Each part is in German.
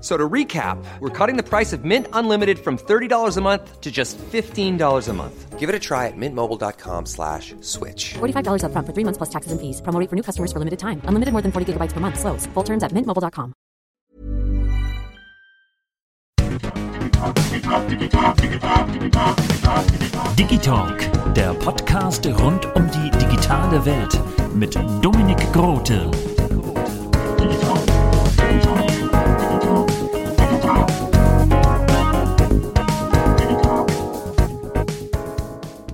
So to recap, we're cutting the price of Mint Unlimited from $30 a month to just $15 a month. Give it a try at mintmobile.com slash switch. $45 upfront for three months plus taxes and fees. Promo for new customers for limited time. Unlimited more than 40 gigabytes per month. Slows. Full terms at mintmobile.com. Digitalk, der Podcast rund um die digitale Welt mit Dominik Grote.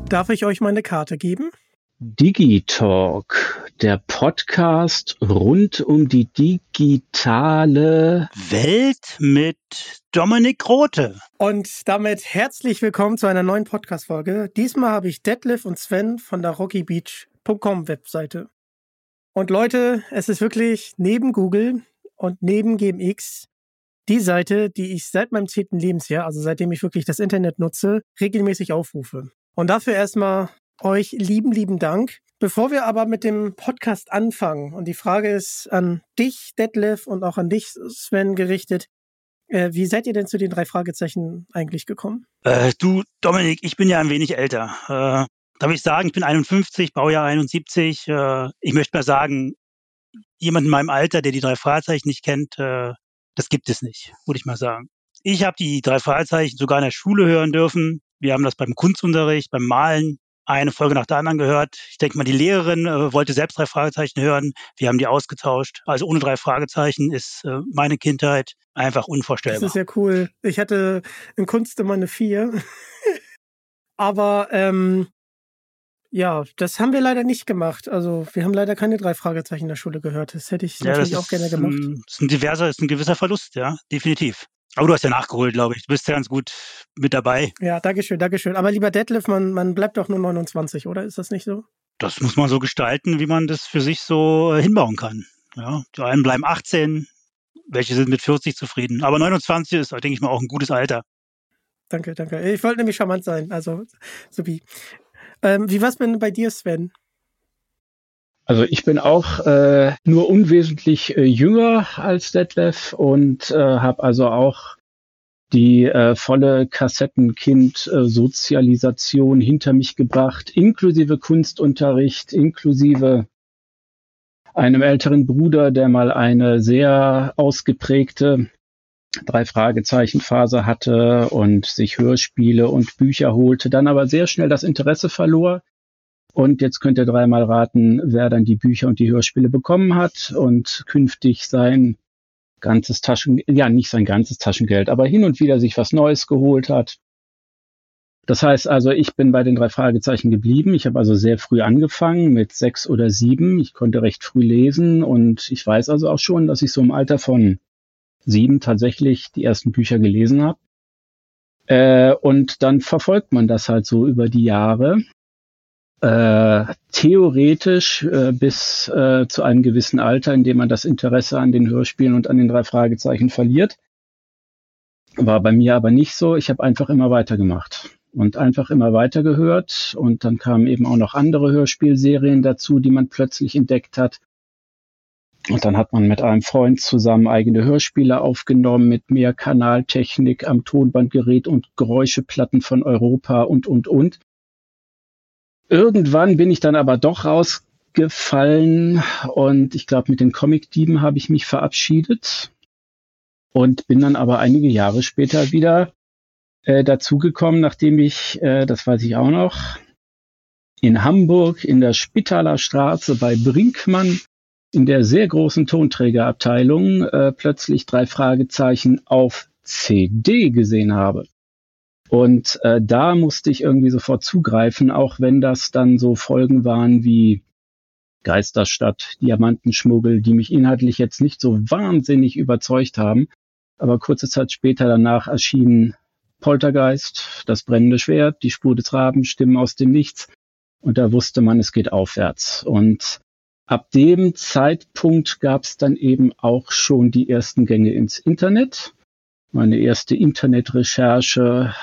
Darf ich euch meine Karte geben? Digitalk, der Podcast rund um die digitale Welt mit Dominik Grote. Und damit herzlich willkommen zu einer neuen Podcast-Folge. Diesmal habe ich Detlef und Sven von der rockybeach.com Webseite. Und Leute, es ist wirklich neben Google und neben GMX die Seite, die ich seit meinem zehnten Lebensjahr, also seitdem ich wirklich das Internet nutze, regelmäßig aufrufe. Und dafür erstmal euch lieben, lieben Dank. Bevor wir aber mit dem Podcast anfangen, und die Frage ist an dich, Detlef, und auch an dich, Sven, gerichtet. Äh, wie seid ihr denn zu den drei Fragezeichen eigentlich gekommen? Äh, du, Dominik, ich bin ja ein wenig älter. Äh, darf ich sagen, ich bin 51, Baujahr 71. Äh, ich möchte mal sagen, jemand in meinem Alter, der die drei Fragezeichen nicht kennt, äh, das gibt es nicht, würde ich mal sagen. Ich habe die drei Fragezeichen sogar in der Schule hören dürfen. Wir haben das beim Kunstunterricht, beim Malen eine Folge nach der anderen gehört. Ich denke mal, die Lehrerin äh, wollte selbst drei Fragezeichen hören. Wir haben die ausgetauscht. Also ohne drei Fragezeichen ist äh, meine Kindheit einfach unvorstellbar. Das ist ja cool. Ich hatte in Kunst immer eine vier. Aber ähm, ja, das haben wir leider nicht gemacht. Also wir haben leider keine drei Fragezeichen in der Schule gehört. Das hätte ich ja, natürlich auch gerne gemacht. Ein, das ist ein diverser, ist ein gewisser Verlust, ja, definitiv. Aber du hast ja nachgeholt, glaube ich. Du bist ja ganz gut mit dabei. Ja, Dankeschön, Dankeschön. Aber lieber Detlef, man, man bleibt doch nur 29, oder? Ist das nicht so? Das muss man so gestalten, wie man das für sich so äh, hinbauen kann. Ja, die einen bleiben 18, welche sind mit 40 zufrieden. Aber 29 ist, denke ich mal, auch ein gutes Alter. Danke, danke. Ich wollte nämlich charmant sein. Also, Subi. Ähm, wie war's denn bei dir, Sven? Also ich bin auch äh, nur unwesentlich äh, jünger als Detlef und äh, habe also auch die äh, volle Kassettenkind-Sozialisation hinter mich gebracht, inklusive Kunstunterricht, inklusive einem älteren Bruder, der mal eine sehr ausgeprägte drei Fragezeichen Phase hatte und sich Hörspiele und Bücher holte, dann aber sehr schnell das Interesse verlor und jetzt könnt ihr dreimal raten, wer dann die Bücher und die Hörspiele bekommen hat und künftig sein ganzes Taschen, ja, nicht sein ganzes Taschengeld, aber hin und wieder sich was Neues geholt hat. Das heißt also, ich bin bei den drei Fragezeichen geblieben. Ich habe also sehr früh angefangen, mit sechs oder sieben. Ich konnte recht früh lesen und ich weiß also auch schon, dass ich so im Alter von sieben tatsächlich die ersten Bücher gelesen habe. Äh, und dann verfolgt man das halt so über die Jahre äh, theoretisch äh, bis äh, zu einem gewissen Alter, in dem man das Interesse an den Hörspielen und an den drei Fragezeichen verliert. War bei mir aber nicht so. Ich habe einfach immer weitergemacht und einfach immer weiter gehört. Und dann kamen eben auch noch andere Hörspielserien dazu, die man plötzlich entdeckt hat. Und dann hat man mit einem Freund zusammen eigene Hörspiele aufgenommen mit mehr Kanaltechnik am Tonbandgerät und Geräuscheplatten von Europa und, und, und. Irgendwann bin ich dann aber doch rausgefallen und ich glaube, mit den Comic-Dieben habe ich mich verabschiedet und bin dann aber einige Jahre später wieder äh, dazugekommen, nachdem ich, äh, das weiß ich auch noch, in Hamburg in der Spitaler Straße bei Brinkmann in der sehr großen Tonträgerabteilung äh, plötzlich drei Fragezeichen auf CD gesehen habe. Und äh, da musste ich irgendwie sofort zugreifen, auch wenn das dann so Folgen waren wie Geisterstadt, Diamantenschmuggel, die mich inhaltlich jetzt nicht so wahnsinnig überzeugt haben. Aber kurze Zeit später danach erschienen Poltergeist, das brennende Schwert, die Spur des Raben, Stimmen aus dem Nichts. Und da wusste man, es geht aufwärts. Und ab dem Zeitpunkt gab es dann eben auch schon die ersten Gänge ins Internet. Meine erste Internetrecherche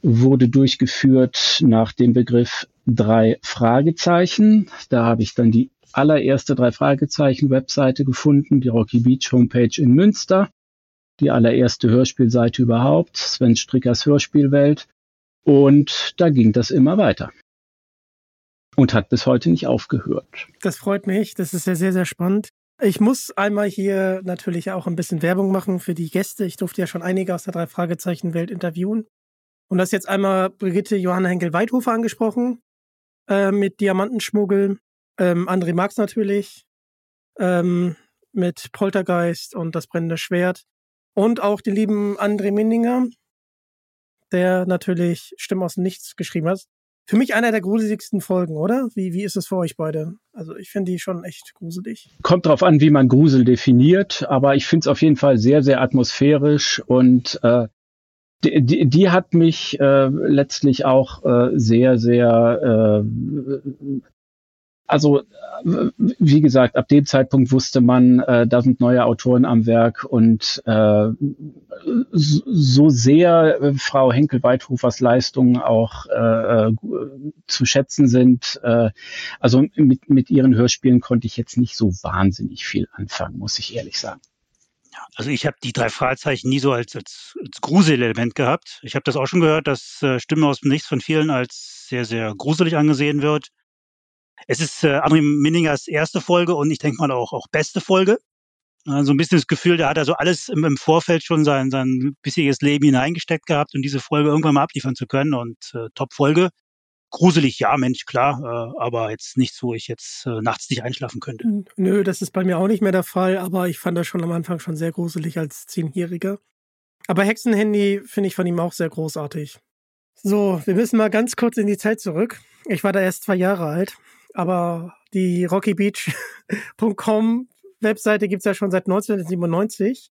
wurde durchgeführt nach dem Begriff drei Fragezeichen. Da habe ich dann die allererste drei Fragezeichen Webseite gefunden, die Rocky Beach Homepage in Münster, die allererste Hörspielseite überhaupt, Sven Strickers Hörspielwelt. Und da ging das immer weiter. Und hat bis heute nicht aufgehört. Das freut mich. Das ist ja sehr, sehr spannend. Ich muss einmal hier natürlich auch ein bisschen Werbung machen für die Gäste. Ich durfte ja schon einige aus der drei Fragezeichen Welt interviewen. Und das jetzt einmal Brigitte Johanna Henkel-Weidhofer angesprochen äh, mit Diamantenschmuggel. Ähm, André Marx natürlich ähm, mit Poltergeist und das brennende Schwert. Und auch den lieben André Minninger, der natürlich Stimmen aus dem Nichts geschrieben hat. Für mich einer der gruseligsten Folgen, oder? Wie, wie ist es für euch beide? Also ich finde die schon echt gruselig. Kommt drauf an, wie man Grusel definiert, aber ich finde es auf jeden Fall sehr, sehr atmosphärisch und äh, die, die, die hat mich äh, letztlich auch äh, sehr, sehr äh, also wie gesagt, ab dem Zeitpunkt wusste man, äh, da sind neue Autoren am Werk und äh, so sehr äh, Frau Henkel-Weidhofers Leistungen auch äh, äh, zu schätzen sind. Äh, also mit, mit ihren Hörspielen konnte ich jetzt nicht so wahnsinnig viel anfangen, muss ich ehrlich sagen. Also ich habe die drei Fragezeichen nie so als, als, als Gruselelement gehabt. Ich habe das auch schon gehört, dass äh, Stimme aus dem Nichts von vielen als sehr, sehr gruselig angesehen wird. Es ist äh, André Minningers erste Folge und ich denke mal auch, auch beste Folge. Also ein bisschen das Gefühl, da hat er so alles im, im Vorfeld schon sein, sein bisheriges Leben hineingesteckt gehabt und diese Folge irgendwann mal abliefern zu können und äh, Top-Folge. Gruselig, ja, Mensch, klar, äh, aber jetzt nichts, wo ich jetzt äh, nachts nicht einschlafen könnte. Nö, das ist bei mir auch nicht mehr der Fall, aber ich fand das schon am Anfang schon sehr gruselig als Zehnjähriger. Aber Hexenhandy finde ich von ihm auch sehr großartig. So, wir müssen mal ganz kurz in die Zeit zurück. Ich war da erst zwei Jahre alt aber die rockybeach.com Webseite gibt's ja schon seit 1997.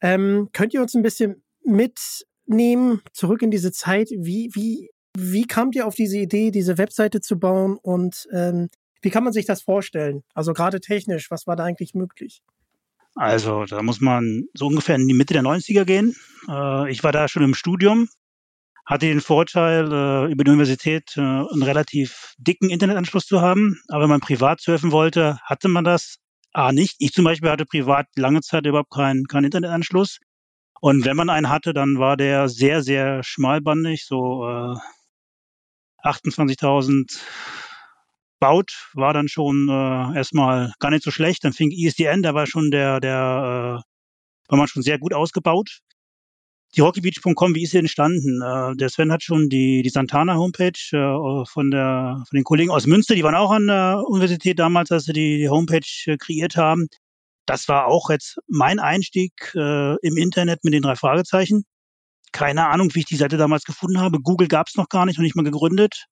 Ähm, könnt ihr uns ein bisschen mitnehmen, zurück in diese Zeit? Wie, wie, wie kamt ihr auf diese Idee, diese Webseite zu bauen und ähm, wie kann man sich das vorstellen? Also gerade technisch, was war da eigentlich möglich? Also da muss man so ungefähr in die Mitte der 90er gehen. Äh, ich war da schon im Studium hatte den Vorteil, äh, über die Universität äh, einen relativ dicken Internetanschluss zu haben. Aber wenn man privat surfen wollte, hatte man das A nicht. Ich zum Beispiel hatte privat lange Zeit überhaupt keinen keinen Internetanschluss. Und wenn man einen hatte, dann war der sehr, sehr schmalbandig, so äh, 28.000 baut, war dann schon äh, erstmal gar nicht so schlecht. Dann fing ISDN, da war schon der, der äh, war man schon sehr gut ausgebaut die hockeybeach.com, wie ist sie entstanden? Äh, der Sven hat schon die, die Santana-Homepage äh, von, der, von den Kollegen aus Münster, die waren auch an der Universität damals, als sie die, die Homepage äh, kreiert haben. Das war auch jetzt mein Einstieg äh, im Internet mit den drei Fragezeichen. Keine Ahnung, wie ich die Seite damals gefunden habe. Google gab es noch gar nicht, noch nicht mal gegründet.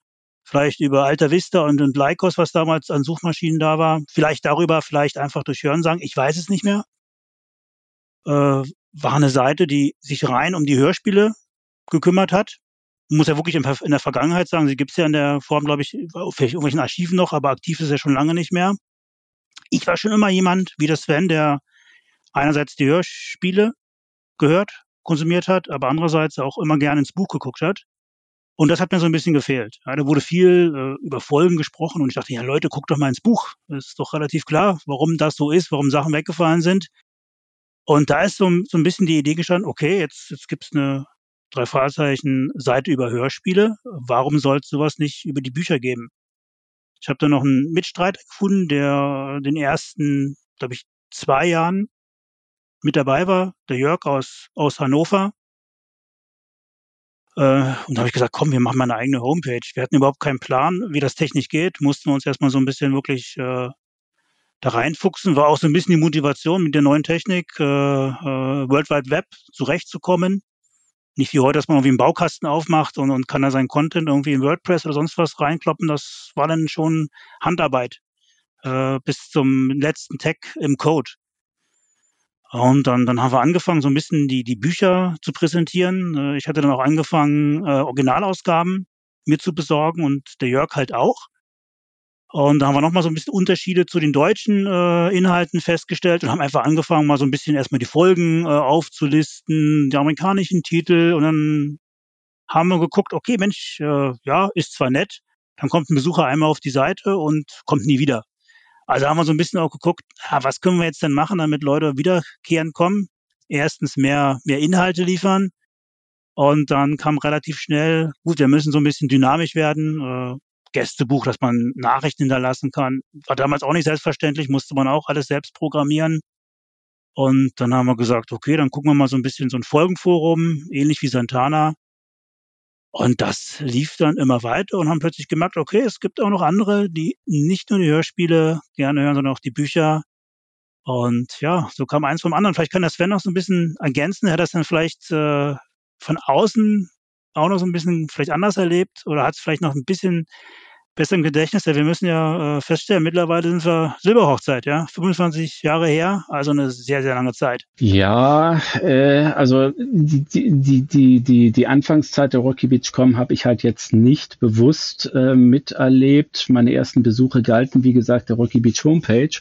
Vielleicht über Alta Vista und, und Lycos, was damals an Suchmaschinen da war. Vielleicht darüber, vielleicht einfach durch Hörensagen. Ich weiß es nicht mehr. War eine Seite, die sich rein um die Hörspiele gekümmert hat. Man muss ja wirklich in der Vergangenheit sagen, sie gibt es ja in der Form, glaube ich, vielleicht irgendwelchen Archiven noch, aber aktiv ist ja schon lange nicht mehr. Ich war schon immer jemand, wie der Sven, der einerseits die Hörspiele gehört, konsumiert hat, aber andererseits auch immer gerne ins Buch geguckt hat. Und das hat mir so ein bisschen gefehlt. Ja, da wurde viel äh, über Folgen gesprochen und ich dachte, ja Leute, guckt doch mal ins Buch. Das ist doch relativ klar, warum das so ist, warum Sachen weggefallen sind. Und da ist so, so ein bisschen die Idee gestanden, okay, jetzt, jetzt gibt's eine drei Fragezeichen Seite über Hörspiele. Warum soll es sowas nicht über die Bücher geben? Ich habe da noch einen Mitstreiter gefunden, der den ersten, glaube ich, zwei Jahren mit dabei war, der Jörg aus, aus Hannover. Äh, und da habe ich gesagt, komm, wir machen mal eine eigene Homepage. Wir hatten überhaupt keinen Plan, wie das technisch geht, mussten uns erstmal so ein bisschen wirklich äh, da reinfuchsen. War auch so ein bisschen die Motivation mit der neuen Technik, äh, äh, World Wide Web zurechtzukommen. Nicht wie heute, dass man irgendwie einen Baukasten aufmacht und, und kann da seinen Content irgendwie in WordPress oder sonst was reinkloppen. Das war dann schon Handarbeit äh, bis zum letzten Tag im Code. Und dann, dann haben wir angefangen, so ein bisschen die, die Bücher zu präsentieren. Äh, ich hatte dann auch angefangen, äh, Originalausgaben mir zu besorgen und der Jörg halt auch. Und da haben wir nochmal so ein bisschen Unterschiede zu den deutschen äh, Inhalten festgestellt und haben einfach angefangen, mal so ein bisschen erstmal die Folgen äh, aufzulisten, die amerikanischen Titel und dann haben wir geguckt, okay, Mensch, äh, ja, ist zwar nett, dann kommt ein Besucher einmal auf die Seite und kommt nie wieder. Also haben wir so ein bisschen auch geguckt, ja, was können wir jetzt denn machen, damit Leute wiederkehren kommen? Erstens mehr, mehr Inhalte liefern. Und dann kam relativ schnell, gut, wir müssen so ein bisschen dynamisch werden. Äh, Gästebuch, dass man Nachrichten hinterlassen kann. War damals auch nicht selbstverständlich, musste man auch alles selbst programmieren. Und dann haben wir gesagt, okay, dann gucken wir mal so ein bisschen so ein Folgenforum, ähnlich wie Santana. Und das lief dann immer weiter und haben plötzlich gemerkt, okay, es gibt auch noch andere, die nicht nur die Hörspiele gerne hören, sondern auch die Bücher. Und ja, so kam eins vom anderen. Vielleicht kann das Sven noch so ein bisschen ergänzen. Er hat das dann vielleicht äh, von außen auch noch so ein bisschen vielleicht anders erlebt oder hat es vielleicht noch ein bisschen besser im Gedächtnis. Ja, wir müssen ja äh, feststellen, mittlerweile sind wir Silberhochzeit, ja, 25 Jahre her, also eine sehr, sehr lange Zeit. Ja, äh, also die, die, die, die, die Anfangszeit der Rocky Beach Com habe ich halt jetzt nicht bewusst äh, miterlebt. Meine ersten Besuche galten, wie gesagt, der Rocky Beach Homepage.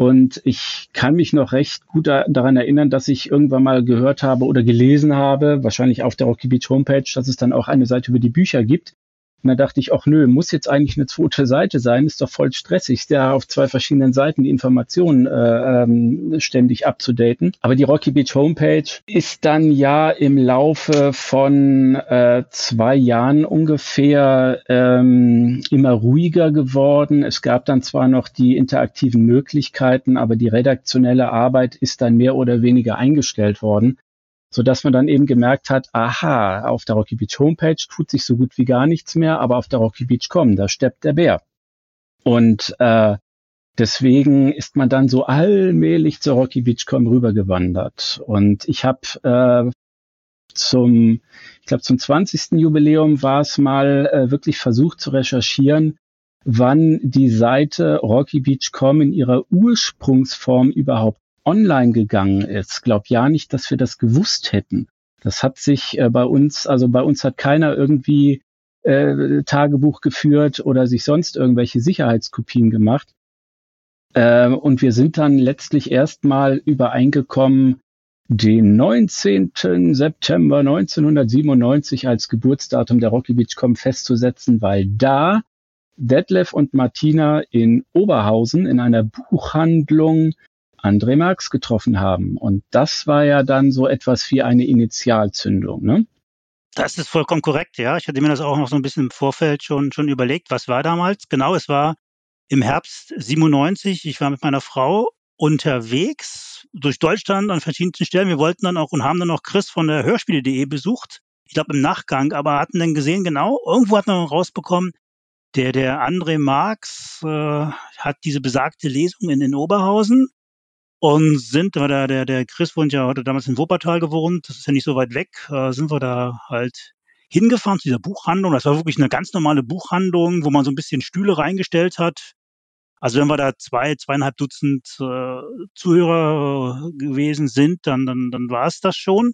Und ich kann mich noch recht gut da, daran erinnern, dass ich irgendwann mal gehört habe oder gelesen habe, wahrscheinlich auf der Rocky Beach Homepage, dass es dann auch eine Seite über die Bücher gibt. Und da dachte ich, ach nö, muss jetzt eigentlich eine zweite Seite sein, ist doch voll stressig, ja auf zwei verschiedenen Seiten die Informationen äh, ähm, ständig abzudaten. Aber die Rocky Beach Homepage ist dann ja im Laufe von äh, zwei Jahren ungefähr ähm, immer ruhiger geworden. Es gab dann zwar noch die interaktiven Möglichkeiten, aber die redaktionelle Arbeit ist dann mehr oder weniger eingestellt worden so dass man dann eben gemerkt hat, aha, auf der Rocky Beach Homepage tut sich so gut wie gar nichts mehr, aber auf der Rocky Beach Com, da steppt der Bär. Und äh, deswegen ist man dann so allmählich zur Rocky Beach Com rübergewandert. Und ich habe äh, zum, ich glaube zum 20. Jubiläum war es mal äh, wirklich versucht zu recherchieren, wann die Seite Rocky Beach Com in ihrer Ursprungsform überhaupt online gegangen ist, glaub ja nicht, dass wir das gewusst hätten. Das hat sich äh, bei uns, also bei uns hat keiner irgendwie äh, Tagebuch geführt oder sich sonst irgendwelche Sicherheitskopien gemacht. Äh, und wir sind dann letztlich erstmal übereingekommen, den 19. September 1997 als Geburtsdatum der Rocky Beachcom festzusetzen, weil da Detlef und Martina in Oberhausen in einer Buchhandlung André Marx getroffen haben. Und das war ja dann so etwas wie eine Initialzündung, ne? Das ist vollkommen korrekt, ja. Ich hatte mir das auch noch so ein bisschen im Vorfeld schon, schon überlegt. Was war damals? Genau, es war im Herbst 97. Ich war mit meiner Frau unterwegs durch Deutschland an verschiedenen Stellen. Wir wollten dann auch und haben dann auch Chris von der Hörspiele.de besucht. Ich glaube im Nachgang, aber hatten dann gesehen, genau, irgendwo hat man rausbekommen, der, der André Marx äh, hat diese besagte Lesung in, in Oberhausen und sind, der, der, der Chris wohnt ja, hatte damals in Wuppertal gewohnt, das ist ja nicht so weit weg, äh, sind wir da halt hingefahren zu dieser Buchhandlung. Das war wirklich eine ganz normale Buchhandlung, wo man so ein bisschen Stühle reingestellt hat. Also wenn wir da zwei, zweieinhalb Dutzend äh, Zuhörer äh, gewesen sind, dann, dann, dann war es das schon.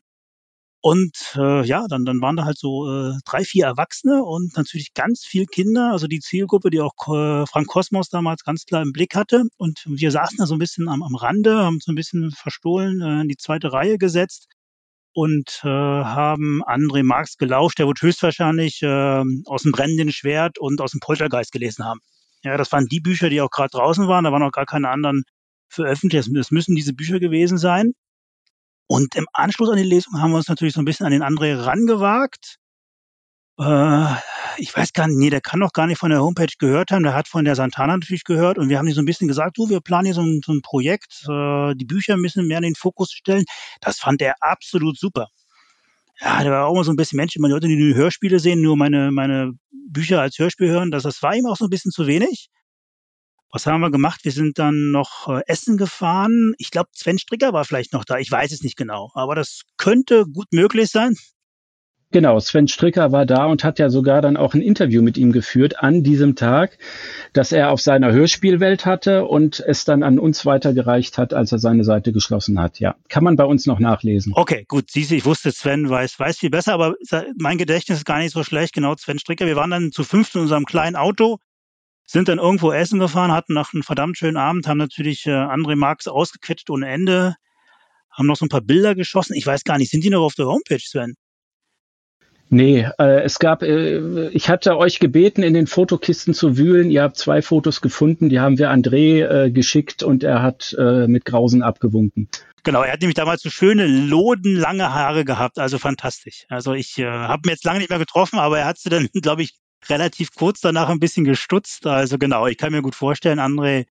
Und äh, ja, dann, dann waren da halt so äh, drei, vier Erwachsene und natürlich ganz viel Kinder, also die Zielgruppe, die auch äh, Frank Kosmos damals ganz klar im Blick hatte. Und wir saßen da so ein bisschen am, am Rande, haben so ein bisschen verstohlen äh, in die zweite Reihe gesetzt und äh, haben André Marx gelauscht. Der wird höchstwahrscheinlich äh, aus dem brennenden Schwert und aus dem Poltergeist gelesen haben. Ja, das waren die Bücher, die auch gerade draußen waren. Da waren auch gar keine anderen veröffentlicht. Das müssen diese Bücher gewesen sein. Und im Anschluss an die Lesung haben wir uns natürlich so ein bisschen an den André rangewagt. Äh, ich weiß gar nicht, nee, der kann noch gar nicht von der Homepage gehört haben. Der hat von der Santana natürlich gehört und wir haben ihm so ein bisschen gesagt, du, wir planen hier so ein, so ein Projekt, äh, die Bücher müssen mehr in den Fokus stellen. Das fand er absolut super. Ja, der war auch immer so ein bisschen Mensch, immer die Leute, die die Hörspiele sehen, nur meine, meine Bücher als Hörspiel hören, das, das war ihm auch so ein bisschen zu wenig. Was haben wir gemacht? Wir sind dann noch äh, essen gefahren. Ich glaube, Sven Stricker war vielleicht noch da. Ich weiß es nicht genau, aber das könnte gut möglich sein. Genau, Sven Stricker war da und hat ja sogar dann auch ein Interview mit ihm geführt an diesem Tag, das er auf seiner Hörspielwelt hatte und es dann an uns weitergereicht hat, als er seine Seite geschlossen hat. Ja, kann man bei uns noch nachlesen. Okay, gut. Siehst ich wusste, Sven weiß, weiß viel besser, aber mein Gedächtnis ist gar nicht so schlecht. Genau, Sven Stricker. Wir waren dann zu fünft in unserem kleinen Auto, sind dann irgendwo essen gefahren, hatten nach einem verdammt schönen Abend, haben natürlich äh, André Marx ausgequetscht ohne Ende, haben noch so ein paar Bilder geschossen. Ich weiß gar nicht, sind die noch auf der Homepage, Sven? Nee, äh, es gab, äh, ich hatte euch gebeten, in den Fotokisten zu wühlen. Ihr habt zwei Fotos gefunden, die haben wir André äh, geschickt und er hat äh, mit Grausen abgewunken. Genau, er hat nämlich damals so schöne, lodenlange Haare gehabt, also fantastisch. Also ich äh, habe ihn jetzt lange nicht mehr getroffen, aber er hat sie dann, glaube ich, relativ kurz danach ein bisschen gestutzt. Also genau, ich kann mir gut vorstellen, André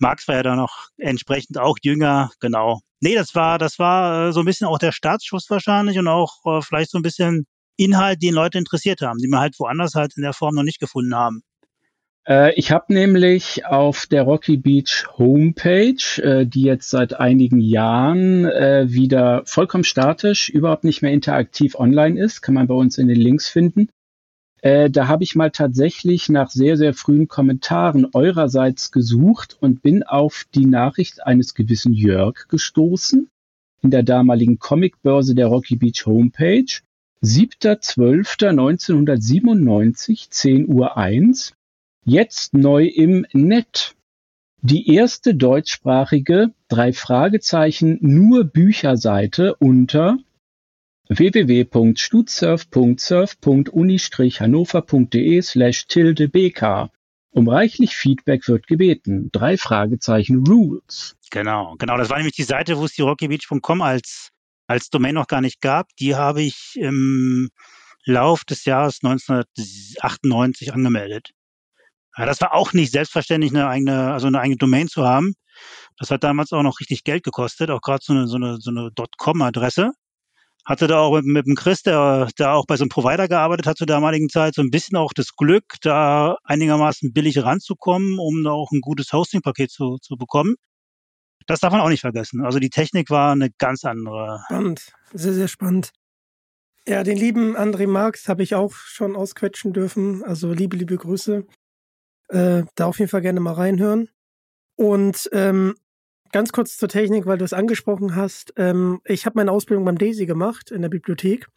Marx war ja dann noch entsprechend auch jünger, genau. Nee, das war, das war äh, so ein bisschen auch der Startschuss wahrscheinlich und auch äh, vielleicht so ein bisschen Inhalt, den Leute interessiert haben, die wir halt woanders halt in der Form noch nicht gefunden haben. Äh, ich habe nämlich auf der Rocky Beach Homepage, die jetzt seit einigen Jahren wieder vollkommen statisch, überhaupt nicht mehr interaktiv online ist, kann man bei uns in den Links finden. Äh, da habe ich mal tatsächlich nach sehr, sehr frühen Kommentaren eurerseits gesucht und bin auf die Nachricht eines gewissen Jörg gestoßen in der damaligen Comicbörse der Rocky Beach Homepage. 7.12.1997, 10 Uhr 1. Jetzt neu im Net. Die erste deutschsprachige drei Fragezeichen nur Bücherseite unter www.studsurf.surf.uni-hannover.de slash tilde bk. Um reichlich Feedback wird gebeten. Drei Fragezeichen Rules. Genau, genau. Das war nämlich die Seite, wo es die rockybeach.com als als Domain noch gar nicht gab, die habe ich im Lauf des Jahres 1998 angemeldet. Ja, das war auch nicht selbstverständlich, eine eigene, also eine eigene Domain zu haben. Das hat damals auch noch richtig Geld gekostet, auch gerade so eine, so eine, so eine .com-Adresse. Hatte da auch mit, mit dem Chris, der da auch bei so einem Provider gearbeitet hat zur damaligen Zeit, so ein bisschen auch das Glück, da einigermaßen billig ranzukommen, um da auch ein gutes Hosting-Paket zu, zu bekommen. Das darf man auch nicht vergessen. Also die Technik war eine ganz andere. Spannend, sehr, sehr spannend. Ja, den lieben André Marx habe ich auch schon ausquetschen dürfen. Also liebe, liebe Grüße. Äh, da auf jeden Fall gerne mal reinhören. Und ähm, ganz kurz zur Technik, weil du es angesprochen hast. Ähm, ich habe meine Ausbildung beim Daisy gemacht in der Bibliothek.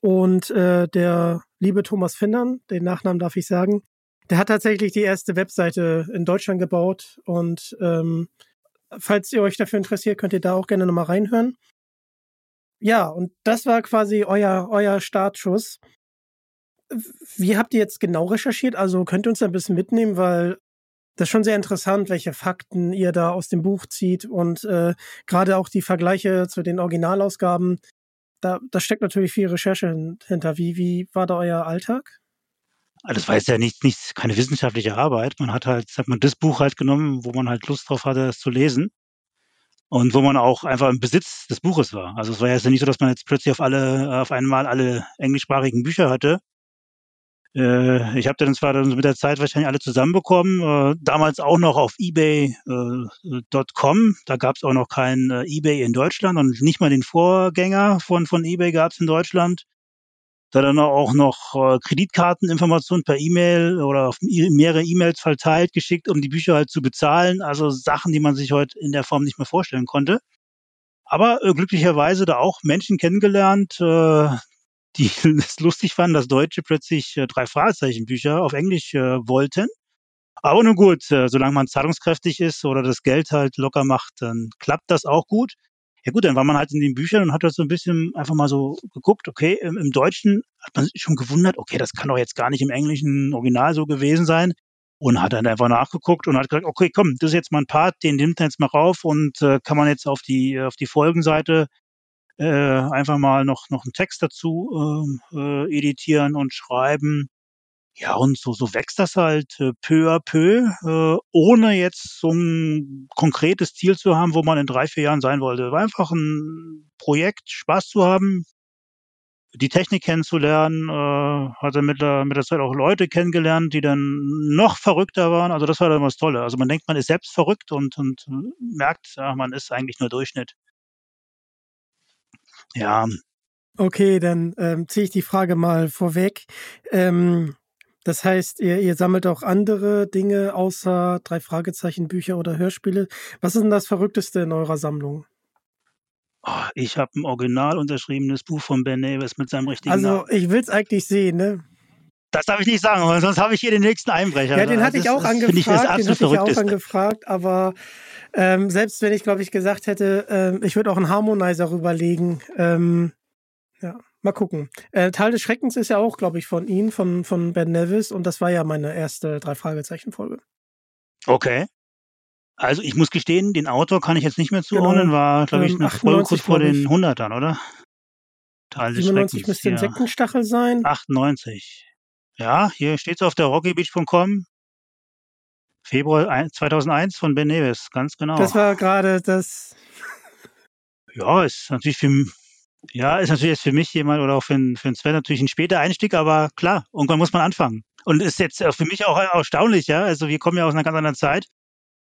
Und äh, der liebe Thomas Findern, den Nachnamen darf ich sagen, der hat tatsächlich die erste Webseite in Deutschland gebaut und ähm, falls ihr euch dafür interessiert, könnt ihr da auch gerne nochmal reinhören. Ja, und das war quasi euer, euer Startschuss. Wie habt ihr jetzt genau recherchiert? Also könnt ihr uns da ein bisschen mitnehmen, weil das ist schon sehr interessant, welche Fakten ihr da aus dem Buch zieht und äh, gerade auch die Vergleiche zu den Originalausgaben. Da, da steckt natürlich viel Recherche hinter. Wie, wie war da euer Alltag? Also das war jetzt ja nicht, nicht keine wissenschaftliche Arbeit. Man hat halt, hat man das Buch halt genommen, wo man halt Lust drauf hatte, das zu lesen. Und wo man auch einfach im Besitz des Buches war. Also es war ja nicht so, dass man jetzt plötzlich auf alle, auf einmal alle englischsprachigen Bücher hatte. Äh, ich habe dann zwar dann mit der Zeit wahrscheinlich alle zusammenbekommen. Äh, damals auch noch auf ebay.com. Äh, da gab es auch noch kein eBay in Deutschland und nicht mal den Vorgänger von, von eBay gab es in Deutschland da dann auch noch Kreditkarteninformationen per E-Mail oder auf mehrere E-Mails verteilt geschickt, um die Bücher halt zu bezahlen. Also Sachen, die man sich heute in der Form nicht mehr vorstellen konnte. Aber glücklicherweise da auch Menschen kennengelernt, die es lustig fanden, dass Deutsche plötzlich äh, drei Fragezeichenbücher auf Englisch äh, wollten. Aber nun gut, äh, solange man zahlungskräftig ist oder das Geld halt locker macht, dann klappt das auch gut. Ja gut, dann war man halt in den Büchern und hat halt so ein bisschen einfach mal so geguckt, okay, im, im Deutschen hat man sich schon gewundert, okay, das kann doch jetzt gar nicht im englischen Original so gewesen sein. Und hat dann einfach nachgeguckt und hat gesagt, okay, komm, das ist jetzt mal ein Part, den nimmt er jetzt mal rauf und äh, kann man jetzt auf die, auf die Folgenseite äh, einfach mal noch, noch einen Text dazu äh, äh, editieren und schreiben. Ja, und so, so wächst das halt äh, peu à peu, äh, ohne jetzt so ein konkretes Ziel zu haben, wo man in drei, vier Jahren sein wollte. War einfach ein Projekt, Spaß zu haben. die Technik kennenzulernen, äh, hatte mit der, mit der Zeit auch Leute kennengelernt, die dann noch verrückter waren. Also das war dann was Tolle. Also man denkt, man ist selbst verrückt und, und merkt, ja, man ist eigentlich nur Durchschnitt. Ja. Okay, dann ähm, ziehe ich die Frage mal vorweg. Ähm, das heißt, ihr, ihr sammelt auch andere Dinge außer drei Fragezeichen Bücher oder Hörspiele. Was ist denn das Verrückteste in eurer Sammlung? Oh, ich habe ein original unterschriebenes Buch von Ben Nevis mit seinem richtigen Also Namen. ich will es eigentlich sehen, ne? Das darf ich nicht sagen, sonst habe ich hier den nächsten Einbrecher. Ja, den Das hatte ich auch das angefragt, ich den hatte ich auch angefragt, aber ähm, selbst wenn ich, glaube ich, gesagt hätte, ähm, ich würde auch einen Harmonizer rüberlegen, ähm, ja, mal gucken. Äh, Teil des Schreckens ist ja auch, glaube ich, von ihm, von, von Ben Nevis und das war ja meine erste Drei-Fragezeichen-Folge. Okay. Also ich muss gestehen, den Autor kann ich jetzt nicht mehr zuordnen, Genau. war, glaube ich, Ähm, eine Folge 98, kurz vor den 100ern, oder? Teil des 97 Schreckens, müsste ja. Insektenstachel sein. 98. Ja, hier steht es auf der rockybeach.com. Februar ein- 2001 von Ben Nevis, ganz genau. Das war gerade das. ja, ist natürlich für, ja, ist natürlich jetzt für mich jemand oder auch für, für Sven natürlich ein später Einstieg, aber klar, irgendwann muss man anfangen. Und ist jetzt für mich auch erstaunlich, ja. Also wir kommen ja aus einer ganz anderen Zeit,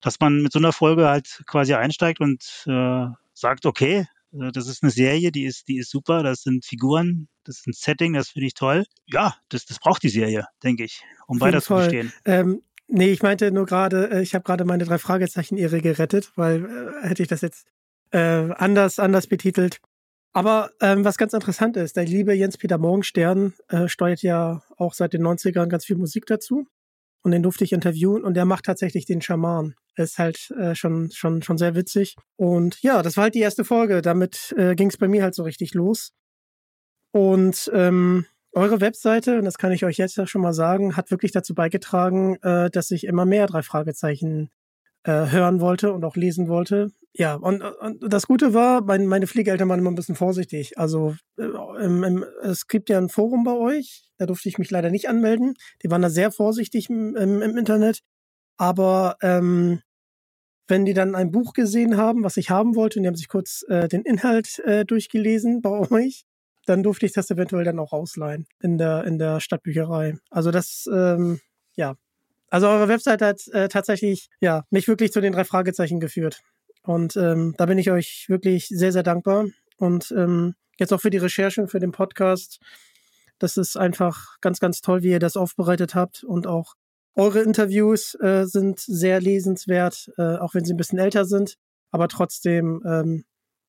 dass man mit so einer Folge halt quasi einsteigt und äh, sagt, okay, äh, das ist eine Serie, die ist, die ist super, das sind Figuren, das ist ein Setting, das finde ich toll. Ja, das, das braucht die Serie, denke ich, um weiter zu bestehen. Ähm, nee, ich meinte nur gerade, äh, ich habe gerade meine drei Fragezeichen-Ehre gerettet, weil äh, hätte ich das jetzt äh, anders, anders betitelt. Aber ähm, was ganz interessant ist, der liebe Jens-Peter Morgenstern äh, steuert ja auch seit den 90ern ganz viel Musik dazu. Und den durfte ich interviewen und der macht tatsächlich den Schaman. Ist halt äh, schon, schon, schon sehr witzig. Und ja, das war halt die erste Folge. Damit äh, ging es bei mir halt so richtig los. Und ähm, eure Webseite, und das kann ich euch jetzt schon mal sagen, hat wirklich dazu beigetragen, äh, dass ich immer mehr drei Fragezeichen äh, hören wollte und auch lesen wollte. Ja, und, und das Gute war, mein, meine Pflegeeltern waren immer ein bisschen vorsichtig. Also äh, im, im, es gibt ja ein Forum bei euch, da durfte ich mich leider nicht anmelden. Die waren da sehr vorsichtig im, im, im Internet. Aber ähm, wenn die dann ein Buch gesehen haben, was ich haben wollte, und die haben sich kurz äh, den Inhalt äh, durchgelesen bei euch, dann durfte ich das eventuell dann auch ausleihen in der, in der Stadtbücherei. Also das, ähm, ja. Also eure Webseite hat äh, tatsächlich, ja, mich wirklich zu den drei Fragezeichen geführt. Und ähm, da bin ich euch wirklich sehr, sehr dankbar. Und ähm, jetzt auch für die Recherche, für den Podcast. Das ist einfach ganz, ganz toll, wie ihr das aufbereitet habt. Und auch eure Interviews äh, sind sehr lesenswert, äh, auch wenn sie ein bisschen älter sind. Aber trotzdem ähm,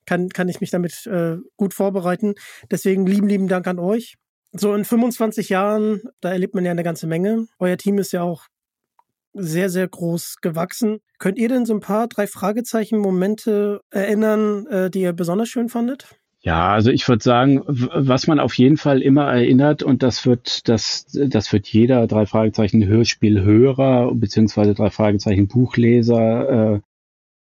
kann, kann ich mich damit äh, gut vorbereiten. Deswegen lieben, lieben Dank an euch. So in 25 Jahren, da erlebt man ja eine ganze Menge. Euer Team ist ja auch sehr, sehr groß gewachsen. Könnt ihr denn so ein paar drei Fragezeichen-Momente erinnern, äh, die ihr besonders schön fandet? Ja, also ich würde sagen, was man auf jeden Fall immer erinnert, und das wird, das, das wird jeder drei Fragezeichen Hörspielhörer beziehungsweise drei Fragezeichen Buchleser äh,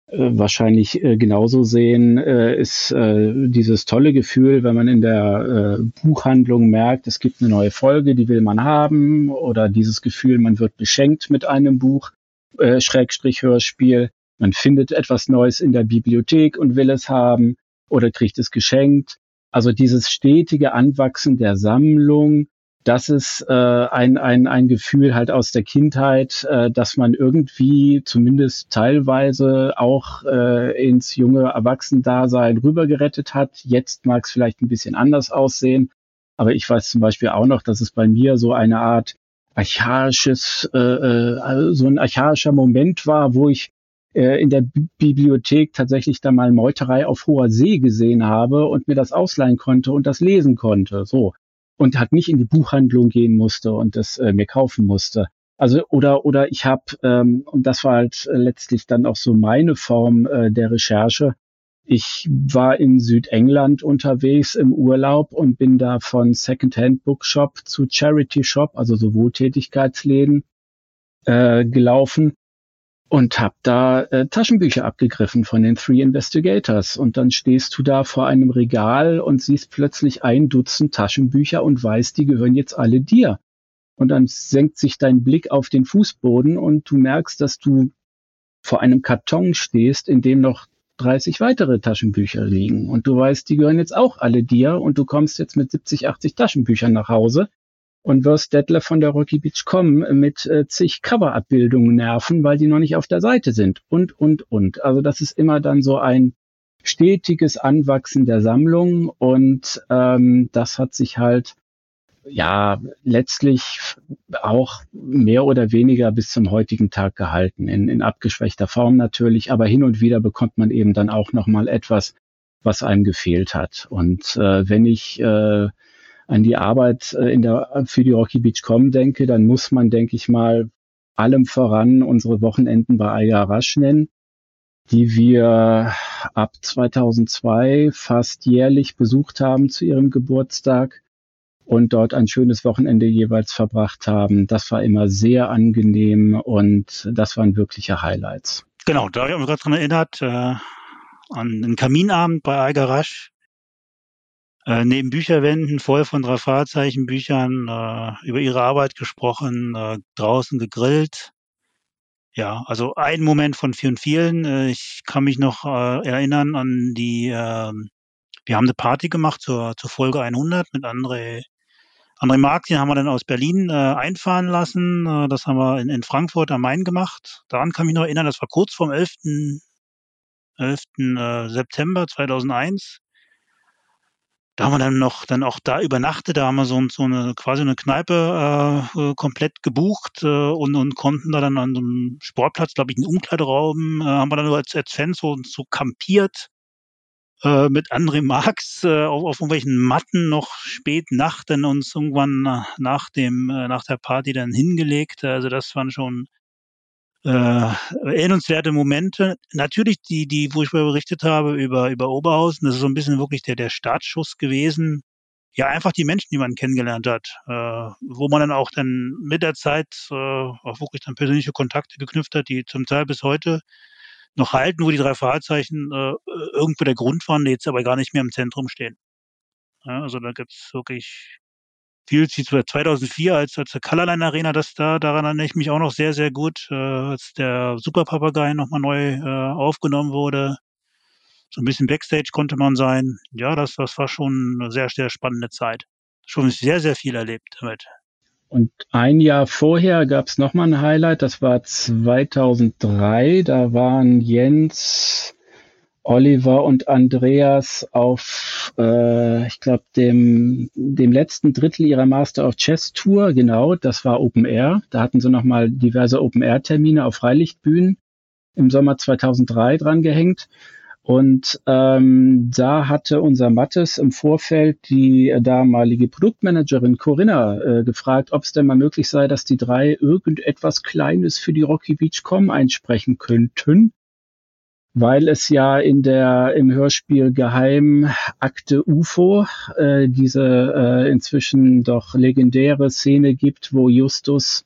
wahrscheinlich äh, genauso sehen, äh, ist äh, dieses tolle Gefühl, wenn man in der äh, Buchhandlung merkt, es gibt eine neue Folge, die will man haben, oder dieses Gefühl, man wird beschenkt mit einem Buch, äh, Schrägstrich Hörspiel, man findet etwas Neues in der Bibliothek und will es haben oder kriegt es geschenkt. Also dieses stetige Anwachsen der Sammlung, das ist äh, ein, ein, ein Gefühl halt aus der Kindheit, äh, dass man irgendwie zumindest teilweise auch äh, ins junge Erwachsendasein rübergerettet hat. Jetzt mag es vielleicht ein bisschen anders aussehen, aber ich weiß zum Beispiel auch noch, dass es bei mir so eine Art archaisches, äh, äh, so ein archaischer Moment war, wo ich äh, in der Bi Bibliothek tatsächlich da mal Meuterei auf hoher See gesehen habe und mir das ausleihen konnte und das lesen konnte. So. Und halt nicht in die Buchhandlung gehen musste und das äh, mir kaufen musste. Also oder oder ich habe ähm, und das war halt äh, letztlich dann auch so meine Form äh, der Recherche. Ich war in Südengland unterwegs im Urlaub und bin da von Secondhand Bookshop zu Charity Shop, also so Wohltätigkeitsläden, äh, gelaufen und habe da äh, Taschenbücher abgegriffen von den Three Investigators. Und dann stehst du da vor einem Regal und siehst plötzlich ein Dutzend Taschenbücher und weißt, die gehören jetzt alle dir. Und dann senkt sich dein Blick auf den Fußboden und du merkst, dass du vor einem Karton stehst, in dem noch 30 weitere Taschenbücher liegen. Und du weißt, die gehören jetzt auch alle dir und du kommst jetzt mit 70, 80 Taschenbüchern nach Hause und wirst Detlef von der Rocky Beach kommen mit äh, zig Coverabbildungen nerven, weil die noch nicht auf der Seite sind und, und, und. Also das ist immer dann so ein stetiges Anwachsen der Sammlung und ähm, das hat sich halt ja letztlich auch mehr oder weniger bis zum heutigen Tag gehalten, in, in abgeschwächter Form natürlich, aber hin und wieder bekommt man eben dann auch noch mal etwas, was einem gefehlt hat. Und äh, wenn ich äh, an die Arbeit äh, in der, für die Rocky Beach Com denke, dann muss man, denke ich mal, allem voran unsere Wochenenden bei Aiga Rasch nennen, die wir ab 2002 fast jährlich besucht haben zu ihrem Geburtstag und dort ein schönes Wochenende jeweils verbracht haben. Das war immer sehr angenehm und das waren wirkliche Highlights. Genau, da habe ich mich gerade dran erinnert, äh, an den Kaminabend bei Algarasch. Äh, neben Bücherwänden voll von drei Fahrzeichenbüchern äh, über ihre Arbeit gesprochen, äh, draußen gegrillt. Ja, also ein Moment von vielen, vielen. Äh, ich kann mich noch äh, erinnern an die, äh, wir haben eine Party gemacht zur, zur Folge 100 mit André André Mark, den haben wir dann aus Berlin äh, einfahren lassen. Äh, das haben wir in, in Frankfurt am Main gemacht. Daran kann ich mich noch erinnern, das war kurz vorm 11. 11. Äh, September 2001. Da haben wir dann noch dann auch da übernachtet. Da haben wir so, so eine quasi eine Kneipe äh, komplett gebucht äh, und, und konnten da dann an so einem Sportplatz, glaube ich, einen Umkleideraum, äh, haben wir dann als, als Fans so, so kampiert äh, mit André Marx äh, auf, auf irgendwelchen Matten noch spät Nacht dann uns irgendwann nach dem äh, nach der Party dann hingelegt. Also das waren schon äh, erinnernswerte Momente. Natürlich die, die, wo ich mal berichtet habe über über Oberhausen, das ist so ein bisschen wirklich der der Startschuss gewesen. Ja, einfach die Menschen, die man kennengelernt hat, äh, wo man dann auch dann mit der Zeit äh, auch wirklich dann persönliche Kontakte geknüpft hat, die zum Teil bis heute noch halten, wo die drei Fahrzeichen äh, irgendwo der Grund waren, die jetzt aber gar nicht mehr im Zentrum stehen. Ja, also da gibt's wirklich viel, 2004 als, als der Colorline Arena, das da, daran erinnere ich mich auch noch sehr, sehr gut, äh, als der Superpapagei nochmal neu äh, aufgenommen wurde. So ein bisschen Backstage konnte man sein. Ja, das, das war schon eine sehr, sehr spannende Zeit. Schon sehr, sehr viel erlebt damit. Und ein Jahr vorher gab es nochmal ein Highlight, das war 2003. Da waren Jens, Oliver und Andreas auf, äh, ich glaube, dem, dem letzten Drittel ihrer Master of Chess Tour. Genau, das war Open Air. Da hatten sie nochmal diverse Open Air Termine auf Freilichtbühnen im Sommer 2003 dran gehängt. Und ähm, da hatte unser Mattes im Vorfeld die damalige Produktmanagerin Corinna äh, gefragt, ob es denn mal möglich sei, dass die drei irgendetwas Kleines für die Rocky Beach Com einsprechen könnten, weil es ja in der im Hörspiel Geheimakte UFO äh, diese äh, inzwischen doch legendäre Szene gibt, wo Justus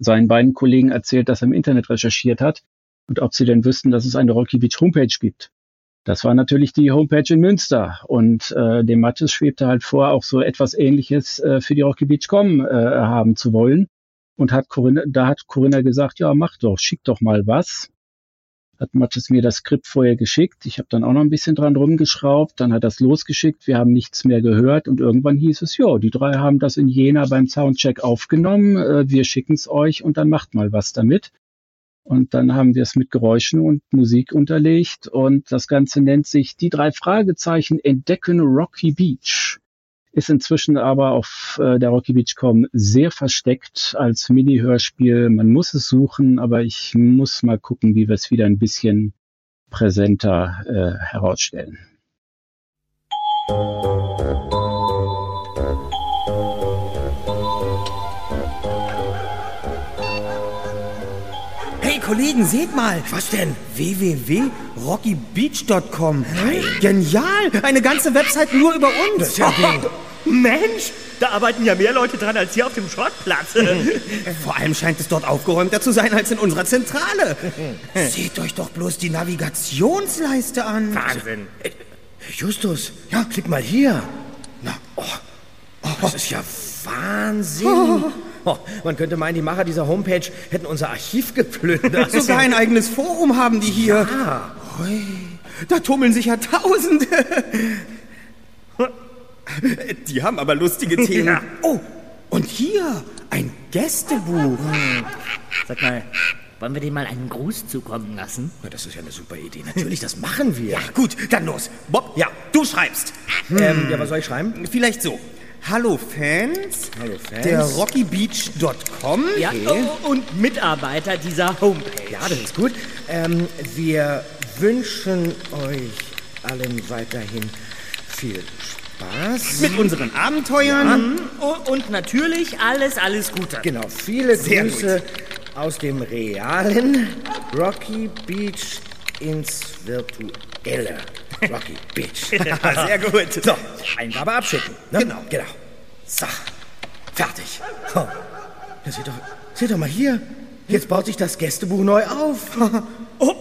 seinen beiden Kollegen erzählt, dass er im Internet recherchiert hat und ob sie denn wüssten, dass es eine Rocky Beach Homepage gibt. Das war natürlich die Homepage in Münster und äh, dem Mattes schwebte halt vor, auch so etwas Ähnliches äh, für die Rocky Beach.com äh, haben zu wollen. Und hat Corinna, da hat Corinna gesagt, ja, mach doch, schick doch mal was. Hat Mattes mir das Skript vorher geschickt. Ich habe dann auch noch ein bisschen dran rumgeschraubt. Dann hat das losgeschickt. Wir haben nichts mehr gehört. Und irgendwann hieß es, ja, die drei haben das in Jena beim Soundcheck aufgenommen. Äh, wir schicken es euch und dann macht mal was damit. Und dann haben wir es mit Geräuschen und Musik unterlegt. Und das Ganze nennt sich Die drei Fragezeichen entdecken Rocky Beach. Ist inzwischen aber auf äh, der Rocky Beach.com sehr versteckt als Mini-Hörspiel. Man muss es suchen, aber ich muss mal gucken, wie wir es wieder ein bisschen präsenter äh, herausstellen. Kollegen, seht mal. Was denn? www.rockybeach.com. Hey. Genial! Eine ganze Website nur über uns. Das ist ja. Mensch, da arbeiten ja mehr Leute dran als hier auf dem Schrottplatz. Vor allem scheint es dort aufgeräumter zu sein als in unserer Zentrale. Seht euch doch bloß die Navigationsleiste an. Wahnsinn. Justus, ja, klick mal hier. Na, oh, oh das ist ja Wahnsinn. Oh. Oh, man könnte meinen, die Macher dieser Homepage hätten unser Archiv geplündert. Sogar ein eigenes Forum haben die hier. Ja. Da tummeln sich ja Tausende. Die haben aber lustige Themen. Ja. Oh, und hier ein Gästebuch. Sag mal, wollen wir dem mal einen Gruß zukommen lassen? Ja, das ist ja eine super Idee. Natürlich, das machen wir. Ja, gut, dann los. Bob, ja, du schreibst. Ähm, ja, was soll ich schreiben? Vielleicht so. Hallo Fans. Hallo Fans. Der rockybeach.com. Ja, oh, und Mitarbeiter dieser Homepage. Ja, das ist gut. Ähm, wir wünschen euch allen weiterhin viel Spaß. Mit unseren Abenteuern. Und, und natürlich alles, alles Gute. Genau, viele Sehr Grüße aus dem realen Rocky Beach ins virtuelle Rocky Beach. Sehr gut. So, Eingabe abschicken. Ne? Genau. genau. So, fertig. Oh. Ja, seht, doch, seht doch mal hier. Jetzt baut sich das Gästebuch neu auf. Oh,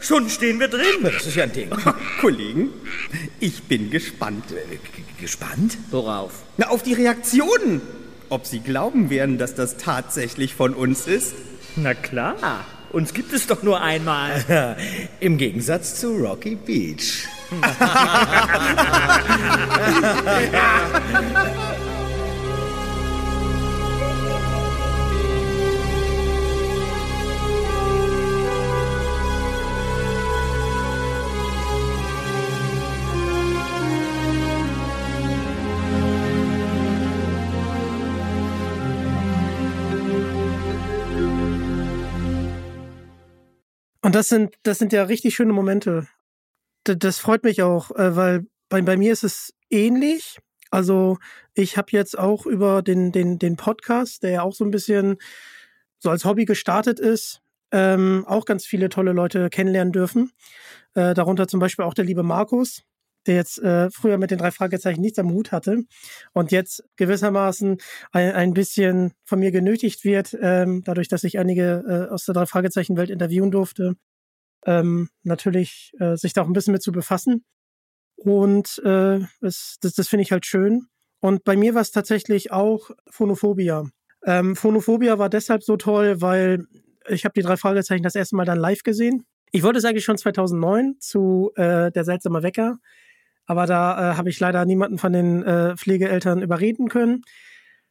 schon stehen wir drin. Das ist ja ein Ding. Kollegen, ich bin gespannt. Gespannt? Worauf? Na, auf die Reaktionen. Ob Sie glauben werden, dass das tatsächlich von uns ist? Na klar, uns gibt es doch nur einmal. Im Gegensatz zu Rocky Beach. Und das sind, das sind ja richtig schöne Momente. D das freut mich auch, äh, weil bei, bei mir ist es ähnlich. Also ich habe jetzt auch über den, den, den Podcast, der ja auch so ein bisschen so als Hobby gestartet ist, ähm, auch ganz viele tolle Leute kennenlernen dürfen. Äh, darunter zum Beispiel auch der liebe Markus, der jetzt äh, früher mit den drei Fragezeichen nichts am Hut hatte und jetzt gewissermaßen ein, ein bisschen von mir genötigt wird, ähm, dadurch, dass ich einige äh, aus der drei Fragezeichen Welt interviewen durfte, ähm, natürlich äh, sich da auch ein bisschen mit zu befassen. Und äh, es, das, das finde ich halt schön. Und bei mir war es tatsächlich auch Phonophobia. Ähm, Phonophobia war deshalb so toll, weil ich habe die drei Fragezeichen das erste Mal dann live gesehen. Ich wollte es eigentlich schon 2009 zu äh, Der seltsame Wecker, aber da äh, habe ich leider niemanden von den äh, Pflegeeltern überreden können.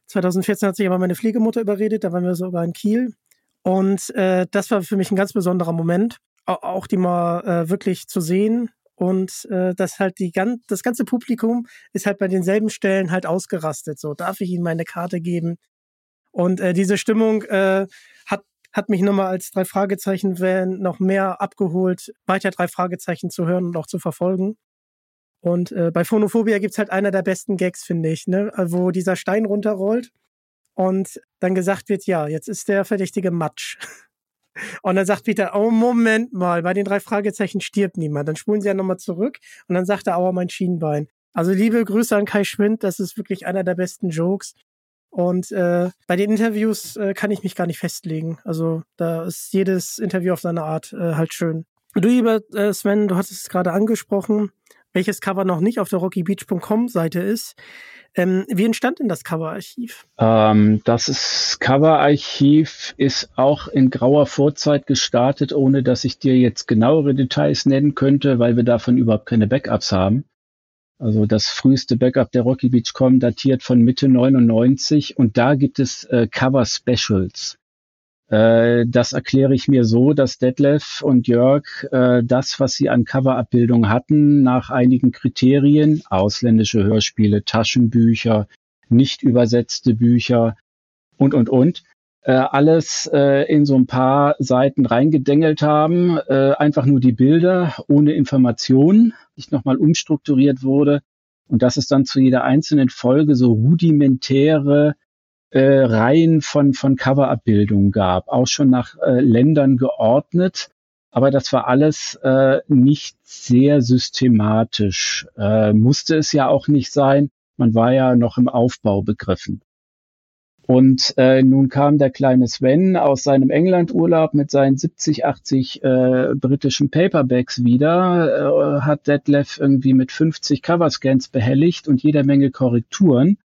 2014 hat sich aber meine Pflegemutter überredet, da waren wir sogar in Kiel. Und äh, das war für mich ein ganz besonderer Moment, au- auch die mal äh, wirklich zu sehen. Und äh, das halt die gan das ganze Publikum ist halt bei denselben Stellen halt ausgerastet. So, darf ich Ihnen meine Karte geben? Und äh, diese Stimmung hat, hat mich nochmal als drei Fragezeichen Fan noch mehr abgeholt, weiter drei Fragezeichen zu hören und auch zu verfolgen. Und äh, bei Phonophobia gibt's halt einer der besten Gags, finde ich, ne? wo dieser Stein runterrollt und dann gesagt wird, ja, jetzt ist der verdächtige Matsch. Und dann sagt Peter, oh Moment mal, bei den drei Fragezeichen stirbt niemand. Dann spulen sie ja nochmal zurück und dann sagt er, aua, mein Schienbein. Also liebe Grüße an Kai Schwind, das ist wirklich einer der besten Jokes. Und äh, bei den Interviews äh, kann ich mich gar nicht festlegen. Also da ist jedes Interview auf seine Art äh, halt schön. Du, lieber äh, Sven, du hattest es gerade angesprochen, welches Cover noch nicht auf der rockybeach.com Seite ist. Ähm, wie entstand denn das Coverarchiv? Ähm, das Coverarchiv ist auch in grauer Vorzeit gestartet, ohne dass ich dir jetzt genauere Details nennen könnte, weil wir davon überhaupt keine Backups haben. Also das früheste Backup der Rocky Beach.com datiert von Mitte 99 und da gibt es äh, Cover Specials. Äh, das erkläre ich mir so, dass Detlef und Jörg äh, das, was sie an Coverabbildung hatten, nach einigen Kriterien, ausländische Hörspiele, Taschenbücher, nicht übersetzte Bücher und, und, und, äh, alles äh, in so ein paar Seiten reingedengelt haben, äh, einfach nur die Bilder ohne Informationen, nicht nochmal umstrukturiert wurde. Und dass es dann zu jeder einzelnen Folge so rudimentäre äh, Reihen von, von Coverabbildungen gab, auch schon nach äh, Ländern geordnet. Aber das war alles äh, nicht sehr systematisch. Äh, musste es ja auch nicht sein. Man war ja noch im Aufbau begriffen. Und äh, nun kam der kleine Sven aus seinem Englandurlaub mit seinen 70, 80 äh, britischen Paperbacks wieder, äh, hat Detlef irgendwie mit 50 Coverscans behelligt und jeder Menge Korrekturen.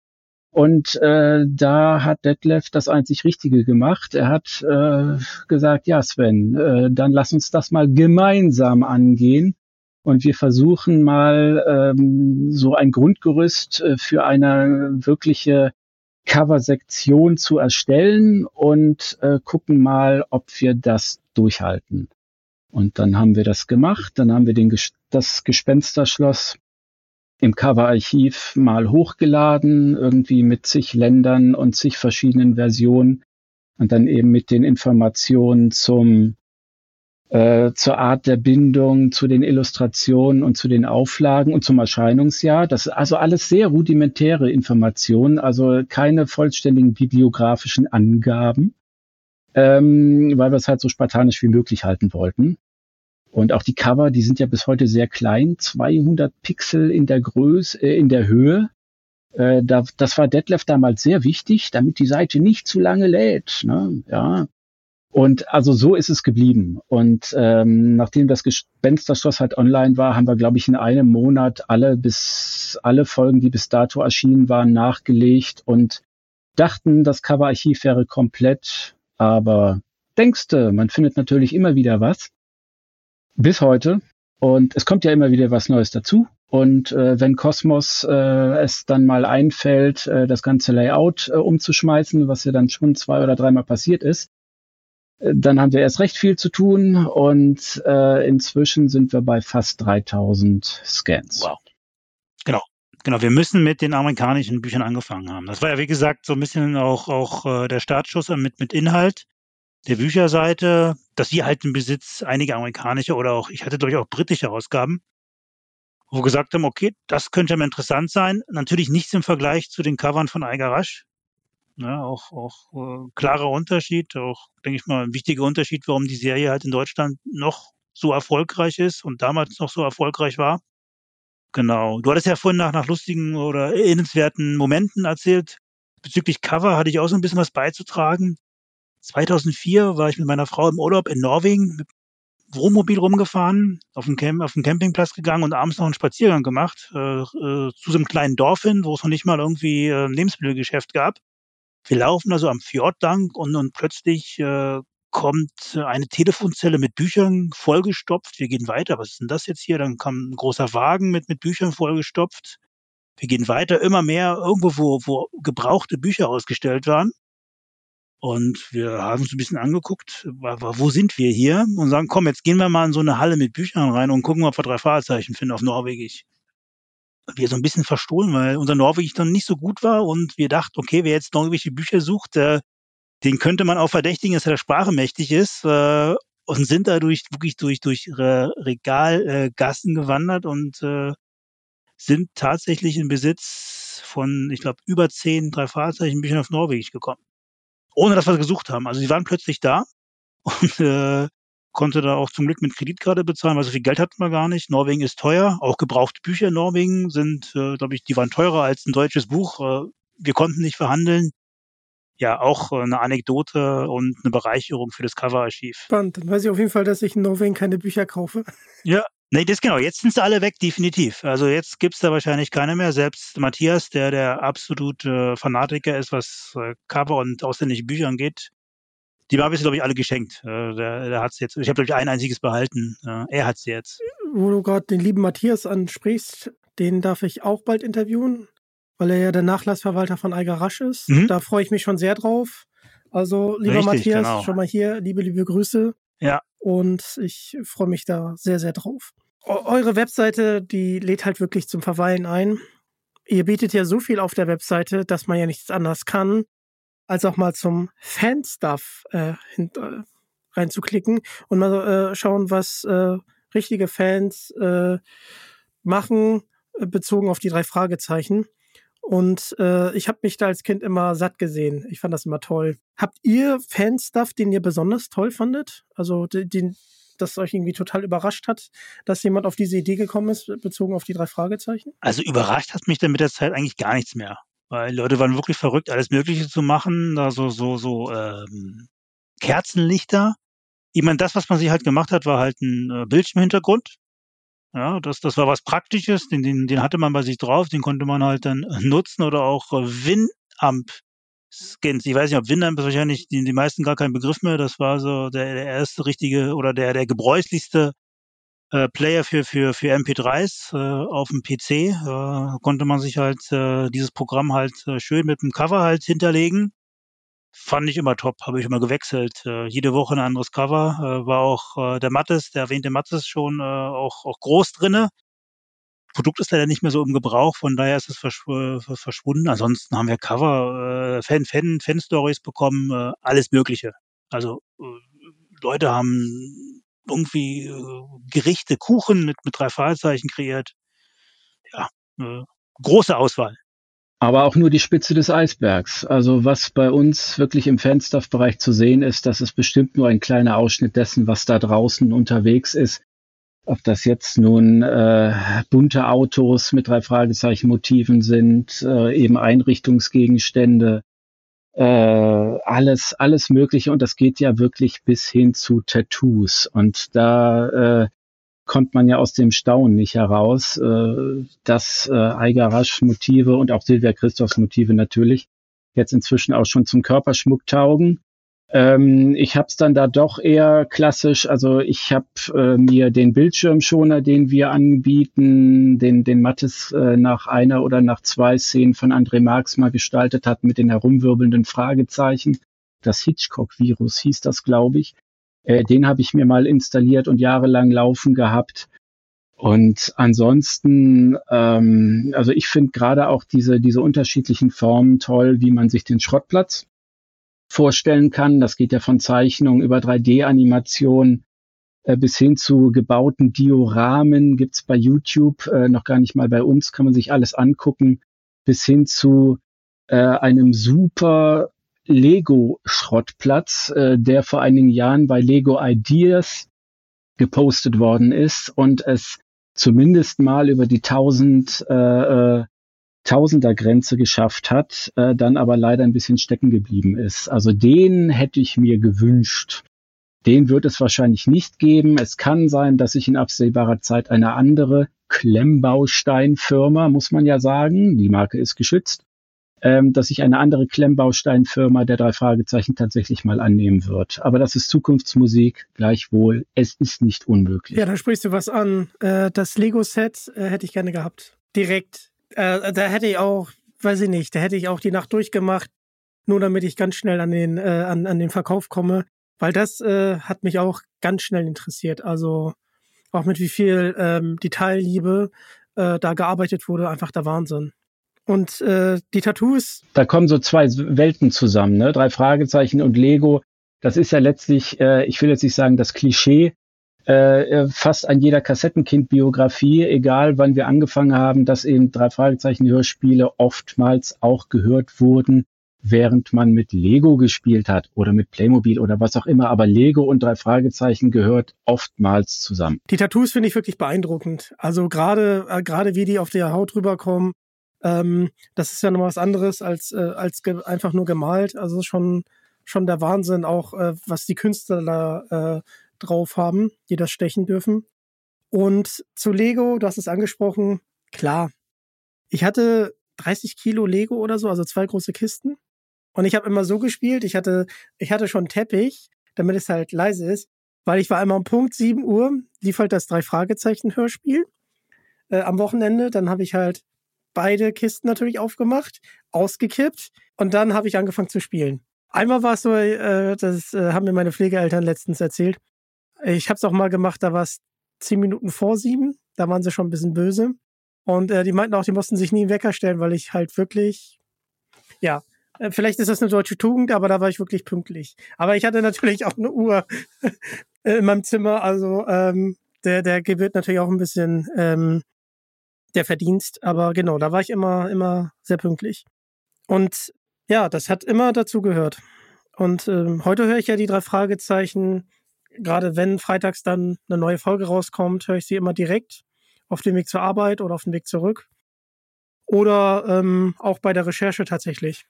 Und äh, da hat Detlef das einzig Richtige gemacht. Er hat äh, gesagt, ja Sven, äh, dann lass uns das mal gemeinsam angehen. Und wir versuchen mal ähm, so ein Grundgerüst äh, für eine wirkliche Cover-Sektion zu erstellen und äh, gucken mal, ob wir das durchhalten. Und dann haben wir das gemacht. Dann haben wir den, das Gespensterschloss im Coverarchiv mal hochgeladen, irgendwie mit zig Ländern und zig verschiedenen Versionen und dann eben mit den Informationen zum äh, zur Art der Bindung, zu den Illustrationen und zu den Auflagen und zum Erscheinungsjahr. Das ist also alles sehr rudimentäre Informationen, also keine vollständigen bibliografischen Angaben, ähm, weil wir es halt so spartanisch wie möglich halten wollten. Und auch die Cover, die sind ja bis heute sehr klein, 200 Pixel in der Größe, äh, in der Höhe. Äh, da, das war Detlef damals sehr wichtig, damit die Seite nicht zu lange lädt. Ne? Ja. Und also so ist es geblieben. Und ähm, nachdem das Gespensterschloss halt online war, haben wir, glaube ich, in einem Monat alle bis alle Folgen, die bis dato erschienen waren, nachgelegt und dachten, das Coverarchiv wäre komplett. Aber denkste, man findet natürlich immer wieder was bis heute. Und es kommt ja immer wieder was Neues dazu. Und äh, wenn Cosmos äh, es dann mal einfällt, äh, das ganze Layout äh, umzuschmeißen, was ja dann schon zwei oder dreimal passiert ist, äh, dann haben wir erst recht viel zu tun und äh, inzwischen sind wir bei fast 3000 Scans. Wow. Genau. Genau, wir müssen mit den amerikanischen Büchern angefangen haben. Das war ja, wie gesagt, so ein bisschen auch, auch äh, der Startschuss mit, mit Inhalt der Bücherseite, dass wir halt im Besitz einige amerikanische oder auch, ich hatte durchaus auch britische Ausgaben, wo wir gesagt haben, okay, das könnte mir interessant sein. Natürlich nichts im Vergleich zu den Covern von Eigarasch. Ja, auch auch äh, klarer Unterschied, auch, denke ich mal, ein wichtiger Unterschied, warum die Serie halt in Deutschland noch so erfolgreich ist und damals noch so erfolgreich war. Genau. Du hattest ja vorhin nach, nach lustigen oder erinnernswerten Momenten erzählt. Bezüglich Cover hatte ich auch so ein bisschen was beizutragen. 2004 war ich mit meiner Frau im Urlaub in Norwegen mit Wohnmobil rumgefahren, auf den, Camp, auf den Campingplatz gegangen und abends noch einen Spaziergang gemacht äh, äh, zu so einem kleinen Dorf hin, wo es noch nicht mal irgendwie äh, ein Lebensmittelgeschäft gab. Wir laufen also am Fjord lang und, und plötzlich äh, kommt eine Telefonzelle mit Büchern vollgestopft. Wir gehen weiter. Was ist denn das jetzt hier? Dann kam ein großer Wagen mit, mit Büchern vollgestopft. Wir gehen weiter, immer mehr irgendwo, wo, wo gebrauchte Bücher ausgestellt waren. Und wir haben uns ein bisschen angeguckt, wo sind wir hier? Und sagen, komm, jetzt gehen wir mal in so eine Halle mit Büchern rein und gucken, ob wir drei Fahrzeichen finden auf Norwegisch. Wir so ein bisschen verstohlen, weil unser Norwegisch dann nicht so gut war und wir dachten, okay, wer jetzt norwegische Bücher sucht, äh, den könnte man auch verdächtigen, dass er der Sprache mächtig ist. Äh, und sind dadurch wirklich durch, durch Regalgassen äh, gewandert und äh, sind tatsächlich in Besitz von, ich glaube, über zehn drei Fahrzeichen Büchern auf Norwegisch gekommen ohne dass wir gesucht haben. Also sie waren plötzlich da und äh, konnte da auch zum Glück mit Kreditkarte bezahlen, weil so viel Geld hatten wir gar nicht. Norwegen ist teuer. Auch gebrauchte Bücher in Norwegen sind, äh, glaube ich, die waren teurer als ein deutsches Buch. Äh, wir konnten nicht verhandeln. Ja, auch äh, eine Anekdote und eine Bereicherung für das Coverarchiv. Spannend. Dann weiß ich auf jeden Fall, dass ich in Norwegen keine Bücher kaufe. Ja, Nee, das genau. Jetzt sind sie alle weg, definitiv. Also jetzt gibt's da wahrscheinlich keine mehr. Selbst Matthias, der der absolute Fanatiker ist, was äh, Cover und ausländische Bücher angeht, die haben wir glaube ich, alle geschenkt. Äh, der, der hat's jetzt. Ich habe, glaube ich, ein einziges behalten. Äh, er hat's jetzt. Wo du gerade den lieben Matthias ansprichst, den darf ich auch bald interviewen, weil er ja der Nachlassverwalter von Eiger Rasch ist. Mhm. Da freue ich mich schon sehr drauf. Also, lieber Richtig, Matthias, genau. schon mal hier, liebe, liebe Grüße. Ja. Und ich freue mich da sehr, sehr drauf eure Webseite, die lädt halt wirklich zum Verweilen ein. Ihr bietet ja so viel auf der Webseite, dass man ja nichts anderes kann, als auch mal zum Fanstuff äh, äh, reinzuklicken und mal äh, schauen, was äh, richtige Fans äh, machen, bezogen auf die drei Fragezeichen. Und ich habe mich da als Kind immer satt gesehen. Ich fand das immer toll. Habt ihr Fanstuff, den ihr besonders toll fandet? Also den, das euch irgendwie total überrascht hat, dass jemand auf diese Idee gekommen ist, bezogen auf die drei Fragezeichen? Also überrascht hat mich dann mit der Zeit eigentlich gar nichts mehr. Weil Leute waren wirklich verrückt, alles Mögliche zu machen, da so, so, so ähm, Kerzenlichter. Ich meine, das, was man sich halt gemacht hat, war halt ein äh, Bildschirmhintergrund. Ja, das, das war was Praktisches, den, den, den hatte man bei sich drauf, den konnte man halt dann nutzen oder auch äh, Winamp Skins. Ich weiß nicht, ob ist wahrscheinlich die, die meisten gar kein Begriff mehr. Das war so der, der erste richtige oder der, der gebräuchlichste äh, Player für, für, für MP3s äh, auf dem PC. Äh, konnte man sich halt äh, dieses Programm halt äh, schön mit dem Cover halt hinterlegen. Fand ich immer top, habe ich immer gewechselt. Äh, jede Woche ein anderes Cover. Äh, war auch äh, der Mattes, der erwähnte Mattes schon äh, auch, auch groß drinne. Produkt ist leider nicht mehr so im Gebrauch, von daher ist es äh, verschwunden. Ansonsten haben wir Cover, äh, Fan, Fan, Fan-Stories bekommen, äh, alles Mögliche. Also äh, Leute haben irgendwie äh, Gerichte, Kuchen mit, mit drei Fragezeichen kreiert. Ja, äh, große Auswahl. Aber auch nur die Spitze des Eisbergs. Also was bei uns wirklich im Fanstuff-Bereich zu sehen ist, das ist bestimmt nur ein kleiner Ausschnitt dessen, was da draußen unterwegs ist. Ob das jetzt nun äh, bunte Autos mit drei Fragezeichen Motiven sind, äh, eben Einrichtungsgegenstände, äh, alles, alles Mögliche. Und das geht ja wirklich bis hin zu Tattoos. Und da äh, kommt man ja aus dem Staunen nicht heraus, äh, dass äh, Eigarasch Motive und auch Silvia Christophs Motive natürlich jetzt inzwischen auch schon zum Körperschmuck taugen. Ähm, ich habe es dann da doch eher klassisch, also ich habe äh, mir den Bildschirmschoner, den wir anbieten, den, den Mattes äh, nach einer oder nach zwei Szenen von André Marx mal gestaltet hat mit den herumwirbelnden Fragezeichen. Das Hitchcock-Virus hieß das, glaube ich. Äh, den habe ich mir mal installiert und jahrelang laufen gehabt. Und ansonsten, ähm, also ich finde gerade auch diese, diese unterschiedlichen Formen toll, wie man sich den Schrottplatz vorstellen kann. Das geht ja von Zeichnung über 3D-Animation äh, bis hin zu gebauten Dioramen gibt's bei YouTube, äh, noch gar nicht mal bei uns, kann man sich alles angucken, bis hin zu äh, einem super Lego-Schrottplatz, äh, der vor einigen Jahren bei Lego Ideas gepostet worden ist und es zumindest mal über die 1000 äh, äh, Tausender-Grenze geschafft hat, äh, dann aber leider ein bisschen stecken geblieben ist. Also den hätte ich mir gewünscht. Den wird es wahrscheinlich nicht geben. Es kann sein, dass sich in absehbarer Zeit eine andere Klemmbausteinfirma, muss man ja sagen, die Marke ist geschützt, ähm, dass sich eine andere Klemmbausteinfirma der drei Fragezeichen tatsächlich mal annehmen wird. Aber das ist Zukunftsmusik, gleichwohl. Es ist nicht unmöglich. Ja, da sprichst du was an. Äh, das Lego-Set äh, hätte ich gerne gehabt. Direkt. Äh, da hätte ich auch, weiß ich nicht, da hätte ich auch die Nacht durchgemacht, nur damit ich ganz schnell an den, äh, an, an den Verkauf komme. Weil das äh, hat mich auch ganz schnell interessiert. Also auch mit wie viel ähm, Detailliebe äh, da gearbeitet wurde, einfach der Wahnsinn. Und äh, die Tattoos. Da kommen so zwei Welten zusammen, ne? Drei Fragezeichen und Lego. Das ist ja letztlich, äh, ich will jetzt nicht sagen, das Klischee, äh, fast an jeder Kassettenkind-Biografie, egal wann wir angefangen haben, dass eben drei Fragezeichen-Hörspiele oftmals auch gehört wurden, während man mit Lego gespielt hat oder mit Playmobil oder was auch immer. Aber Lego und drei Fragezeichen gehört oftmals zusammen. Die Tattoos finde ich wirklich beeindruckend. Also gerade äh, gerade wie die auf der Haut rüberkommen, ähm, das ist ja noch was anderes als, äh, als einfach nur gemalt. Also schon, schon der Wahnsinn auch, äh, was die Künstler da äh, drauf haben, die das stechen dürfen. Und zu Lego, du hast es angesprochen, klar. Ich hatte 30 Kilo Lego oder so, also zwei große Kisten. Und ich habe immer so gespielt, ich hatte, ich hatte schon Teppich, damit es halt leise ist, weil ich war einmal um Punkt 7 Uhr, lief halt das Drei-Fragezeichen-Hörspiel äh, am Wochenende. Dann habe ich halt beide Kisten natürlich aufgemacht, ausgekippt und dann habe ich angefangen zu spielen. Einmal war es so, äh, das äh, haben mir meine Pflegeeltern letztens erzählt. Ich habe es auch mal gemacht, da war es zehn Minuten vor sieben, da waren sie schon ein bisschen böse. Und äh, die meinten auch, die mussten sich nie einen Wecker stellen, weil ich halt wirklich, ja, äh, vielleicht ist das eine deutsche Tugend, aber da war ich wirklich pünktlich. Aber ich hatte natürlich auch eine Uhr in meinem Zimmer, also ähm, der, der gebührt natürlich auch ein bisschen ähm, der Verdienst. Aber genau, da war ich immer, immer sehr pünktlich. Und ja, das hat immer dazu gehört. Und ähm, heute höre ich ja die drei Fragezeichen. Gerade wenn freitags dann eine neue Folge rauskommt, höre ich sie immer direkt auf dem Weg zur Arbeit oder auf dem Weg zurück. Oder ähm, auch bei der Recherche tatsächlich.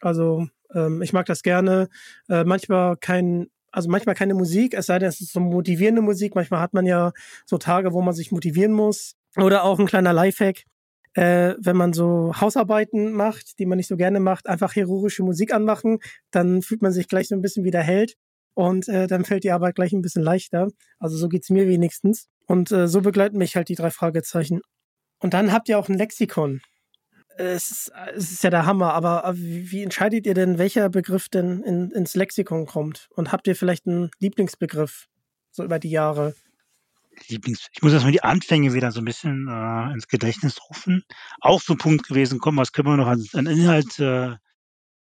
Also ähm, ich mag das gerne. Äh, manchmal kein, also manchmal keine Musik, es sei denn, es ist so motivierende Musik. Manchmal hat man ja so Tage, wo man sich motivieren muss. Oder auch ein kleiner Lifehack, äh, wenn man so Hausarbeiten macht, die man nicht so gerne macht, einfach heroische Musik anmachen, dann fühlt man sich gleich so ein bisschen wie der Held und äh, dann fällt die Arbeit gleich ein bisschen leichter. Also so geht's mir wenigstens. Und äh, so begleiten mich halt die drei Fragezeichen. Und dann habt ihr auch ein Lexikon. Es ist, es ist ja der Hammer, aber wie, wie entscheidet ihr denn, welcher Begriff denn in, ins Lexikon kommt? Und habt ihr vielleicht einen Lieblingsbegriff so über die Jahre? Lieblings ich muss erstmal die Anfänge wieder so ein bisschen äh, ins Gedächtnis rufen. Auch so ein Punkt gewesen, komm, was können wir noch an, an Inhalt äh,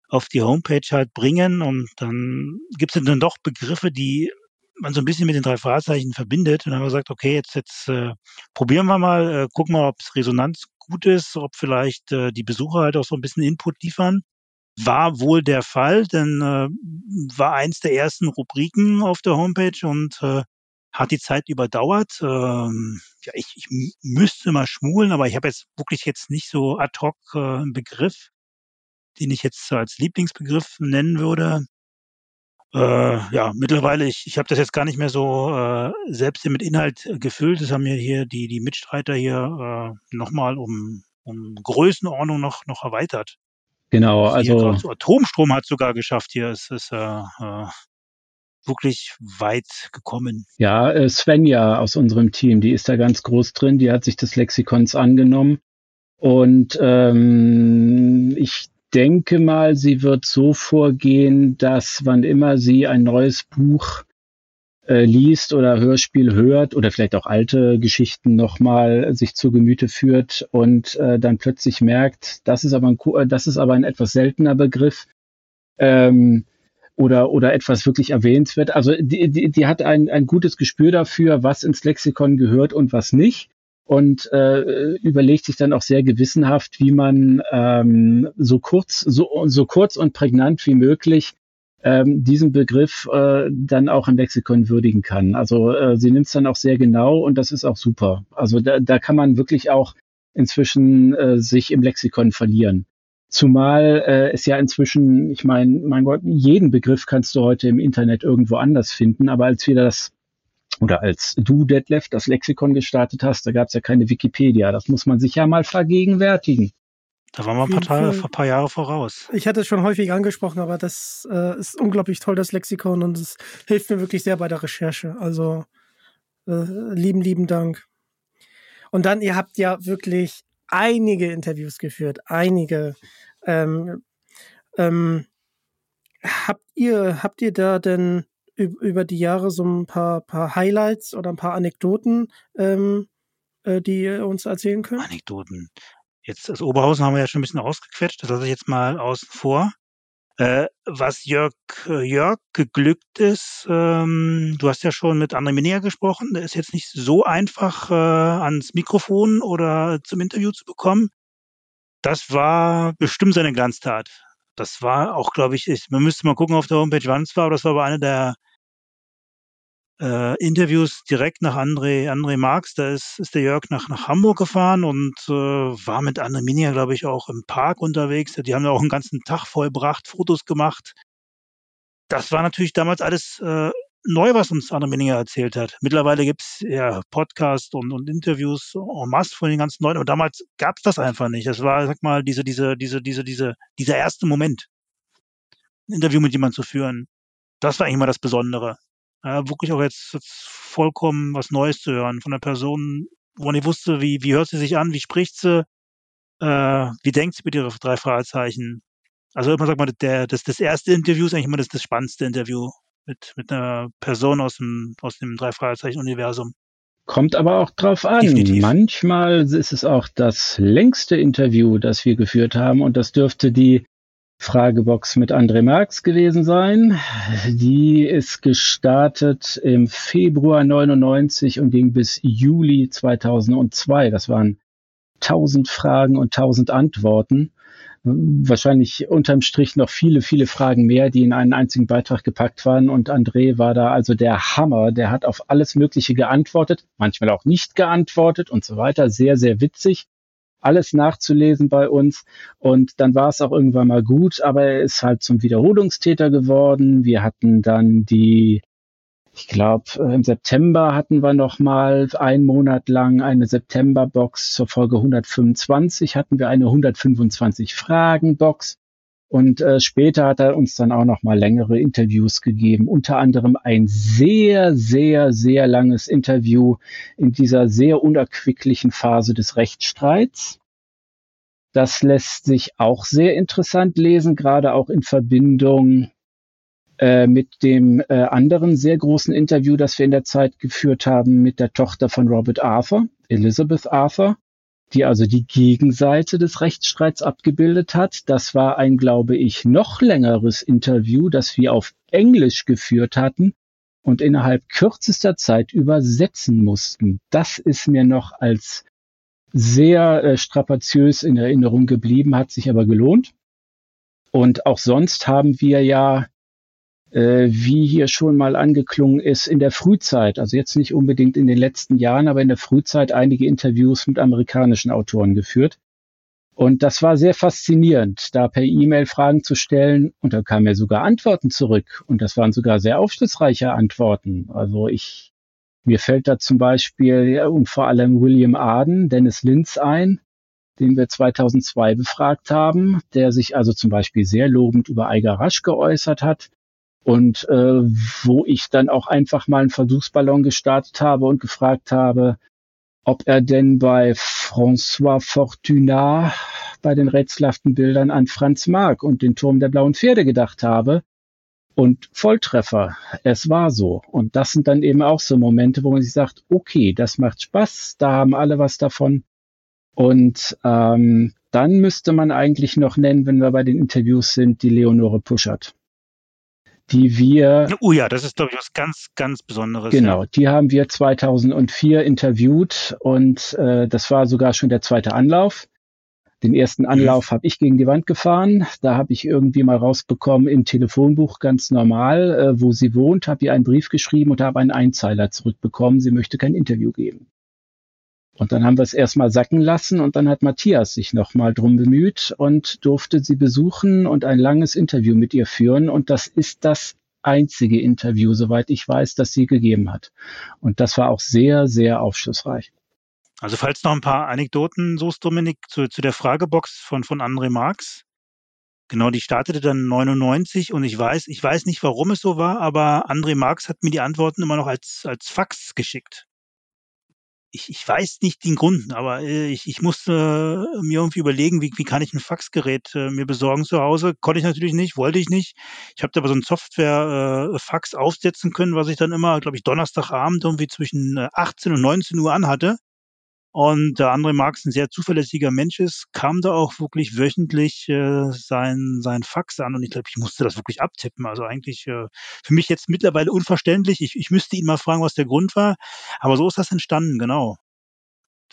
auf die Homepage halt bringen? Und dann gibt es dann doch Begriffe, die man so ein bisschen mit den drei Fahrzeichen verbindet. Und dann haben wir gesagt, okay, jetzt, jetzt äh, probieren wir mal, äh, gucken wir, ob es Resonanz gut ist, ob vielleicht äh, die Besucher halt auch so ein bisschen Input liefern. War wohl der Fall, denn äh, war eins der ersten Rubriken auf der Homepage und äh, hat die Zeit überdauert. Ähm, ja, ich, ich müsste mal schmulen, aber ich habe jetzt wirklich jetzt nicht so ad hoc äh, einen Begriff, den ich jetzt als Lieblingsbegriff nennen würde. Äh, ja, mittlerweile, ich, ich habe das jetzt gar nicht mehr so äh, selbst mit Inhalt äh, gefüllt. Das haben mir hier die, die Mitstreiter hier äh, nochmal um, um Größenordnung noch, noch erweitert. Genau, also. Atomstrom hat sogar geschafft hier. Es ist äh, äh, wirklich weit gekommen. Ja, äh, Svenja aus unserem Team, die ist da ganz groß drin, die hat sich des Lexikons angenommen. Und ähm, ich denke mal, sie wird so vorgehen, dass wann immer sie ein neues Buch äh, liest oder Hörspiel hört oder vielleicht auch alte Geschichten nochmal sich zu Gemüte führt und äh, dann plötzlich merkt, das ist aber ein, äh, das ist aber ein etwas seltener Begriff ähm, oder, oder etwas wirklich erwähnt wird. Also die, die, die hat ein, ein gutes Gespür dafür, was ins Lexikon gehört und was nicht und äh, überlegt sich dann auch sehr gewissenhaft, wie man ähm, so kurz, so, so kurz und prägnant wie möglich ähm, diesen Begriff äh, dann auch im Lexikon würdigen kann. Also äh, sie nimmt es dann auch sehr genau und das ist auch super. Also da, da kann man wirklich auch inzwischen äh, sich im Lexikon verlieren. Zumal äh, es ja inzwischen, ich meine, mein Gott, jeden Begriff kannst du heute im Internet irgendwo anders finden, aber als wir das oder als du, Detlef, das Lexikon gestartet hast, da gab es ja keine Wikipedia. Das muss man sich ja mal vergegenwärtigen. Da waren wir ein paar, Tage, ein paar Jahre voraus. Ich hatte es schon häufig angesprochen, aber das äh, ist unglaublich toll, das Lexikon, und es hilft mir wirklich sehr bei der Recherche. Also äh, lieben, lieben Dank. Und dann, ihr habt ja wirklich einige Interviews geführt, einige. Ähm, ähm, habt ihr, habt ihr da denn über die Jahre so ein paar, paar Highlights oder ein paar Anekdoten, ähm, äh, die ihr uns erzählen könnt? Anekdoten. Jetzt das Oberhausen haben wir ja schon ein bisschen ausgequetscht, das lasse ich jetzt mal außen vor. Äh, was Jörg, äh, Jörg geglückt ist, ähm, du hast ja schon mit André Minea gesprochen, der ist jetzt nicht so einfach äh, ans Mikrofon oder zum Interview zu bekommen. Das war bestimmt seine Glanztat. Das war auch, glaube ich, ich, man müsste mal gucken auf der Homepage, wann es war, aber das war aber eine der äh, Interviews direkt nach André, André Marx. Da ist, ist der Jörg nach, nach Hamburg gefahren und äh, war mit André Minia, glaube ich, auch im Park unterwegs. Die haben da auch einen ganzen Tag vollbracht, Fotos gemacht. Das war natürlich damals alles äh, neu, was uns André Minia erzählt hat. Mittlerweile gibt's ja Podcasts und, und Interviews en masse von den ganzen Leuten. Und damals gab's das einfach nicht. Das war, sag mal, diese, diese, diese, diese, diese, dieser erste Moment, ein Interview mit jemandem zu führen. Das war eigentlich mal das Besondere äh, wirklich auch jetzt, jetzt vollkommen was Neues zu hören von einer Person, wo man nicht wusste, wie, wie hört sie sich an, wie spricht sie, äh, wie denkt sie mit ihren drei Fragezeichen. Also immer sagt man, der, das, das erste Interview ist eigentlich immer das, das spannendste Interview mit, mit einer Person aus dem, aus dem drei Fragezeichen-Universum. Kommt aber auch drauf an. Definitiv. Manchmal ist es auch das längste Interview, das wir geführt haben und das dürfte die Fragebox mit André Marx gewesen sein. Die ist gestartet im Februar 99 und ging bis Juli 2002. Das waren 1000 Fragen und 1000 Antworten. Wahrscheinlich unterm Strich noch viele, viele Fragen mehr, die in einen einzigen Beitrag gepackt waren. Und André war da also der Hammer. Der hat auf alles Mögliche geantwortet, manchmal auch nicht geantwortet und so weiter. Sehr, sehr witzig alles nachzulesen bei uns. Und dann war es auch irgendwann mal gut, aber er ist halt zum Wiederholungstäter geworden. Wir hatten dann die, ich glaube, äh, im September hatten wir noch mal einen Monat lang eine Septemberbox zur Folge 125 hatten wir eine 125 Fragen Box. Und äh, später hat er uns dann auch noch mal längere Interviews gegeben, unter anderem ein sehr, sehr, sehr langes Interview in dieser sehr unerquicklichen Phase des Rechtsstreits. Das lässt sich auch sehr interessant lesen, gerade auch in Verbindung äh, mit dem äh, anderen sehr großen Interview, das wir in der Zeit geführt haben mit der Tochter von Robert Arthur, Elizabeth Arthur die also die Gegenseite des Rechtsstreits abgebildet hat. Das war ein, glaube ich, noch längeres Interview, das wir auf Englisch geführt hatten und innerhalb kürzester Zeit übersetzen mussten. Das ist mir noch als sehr äh, strapaziös in Erinnerung geblieben, hat sich aber gelohnt. Und auch sonst haben wir ja wie hier schon mal angeklungen ist, in der Frühzeit, also jetzt nicht unbedingt in den letzten Jahren, aber in der Frühzeit einige Interviews mit amerikanischen Autoren geführt. Und das war sehr faszinierend, da per E-Mail Fragen zu stellen und da kamen ja sogar Antworten zurück und das waren sogar sehr aufschlussreiche Antworten. Also ich, mir fällt da zum Beispiel ja, und vor allem William Arden, Dennis Linz ein, den wir 2002 befragt haben, der sich also zum Beispiel sehr lobend über Eiger Rasch geäußert hat und äh, wo ich dann auch einfach mal einen Versuchsballon gestartet habe und gefragt habe, ob er denn bei François Fortunat bei den rätselhaften Bildern an Franz Marc und den Turm der blauen Pferde gedacht habe. Und Volltreffer, es war so. Und das sind dann eben auch so Momente, wo man sich sagt, okay, das macht Spaß, da haben alle was davon. Und ähm, dann müsste man eigentlich noch nennen, wenn wir bei den Interviews sind, die Leonore Puschert die wir. Oh ja, das ist, glaube ich, was ganz, ganz Besonderes. Genau, ja. die haben wir 2004 interviewt und äh, das war sogar schon der zweite Anlauf. Den ersten mhm. Anlauf mhm. habe ich gegen die Wand gefahren. Da habe ich irgendwie mal rausbekommen im Telefonbuch ganz normal, äh, wo sie wohnt, habe ihr einen Brief geschrieben und habe einen Einzeiler zurückbekommen. Sie möchte kein Interview geben. Und dann haben wir es erstmal sacken lassen und dann hat Matthias sich nochmal drum bemüht und durfte sie besuchen und ein langes Interview mit ihr führen. Und das ist das einzige Interview, soweit ich weiß, das sie gegeben hat. Und das war auch sehr, sehr aufschlussreich. Also falls noch ein paar Anekdoten suchst, Dominik, zu, zu der Fragebox von, von André Marx. Genau, die startete dann 99 und ich weiß, ich weiß nicht, warum es so war, aber André Marx hat mir die Antworten immer noch als, als Fax geschickt ich, ich weiß nicht den Grund, aber äh, ich, ich musste äh, mir irgendwie überlegen, wie, wie kann ich ein Faxgerät äh, mir besorgen zu Hause. Konnte ich natürlich nicht, wollte ich nicht. Ich habe da aber so ein Software-Fax äh, aufsetzen können, was ich dann immer, glaube ich, Donnerstagabend irgendwie zwischen 18 äh, und 19 Uhr anhatte. Und der andere Marx ein sehr zuverlässiger Mensch ist, kam da auch wirklich wöchentlich äh, sein, sein Fax an und ich glaube, ich musste das wirklich abtippen. Also eigentlich äh, für mich jetzt mittlerweile unverständlich. Ich, ich müsste ihn mal fragen, was der Grund war. Aber so ist das entstanden, genau.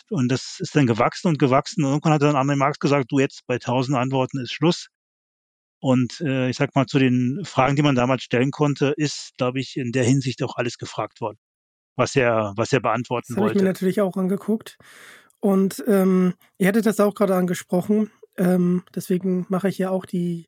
Und das ist dann gewachsen und gewachsen. Und irgendwann hat dann André Marx gesagt, du jetzt bei tausend Antworten ist Schluss. Und äh, ich sag mal, zu den Fragen, die man damals stellen konnte, ist, glaube ich, in der Hinsicht auch alles gefragt worden was er, was er beantworten das wollte. Das habe ich mir natürlich auch angeguckt. Und ähm, ihr hattet das auch gerade angesprochen. Ähm, deswegen mache ich ja auch die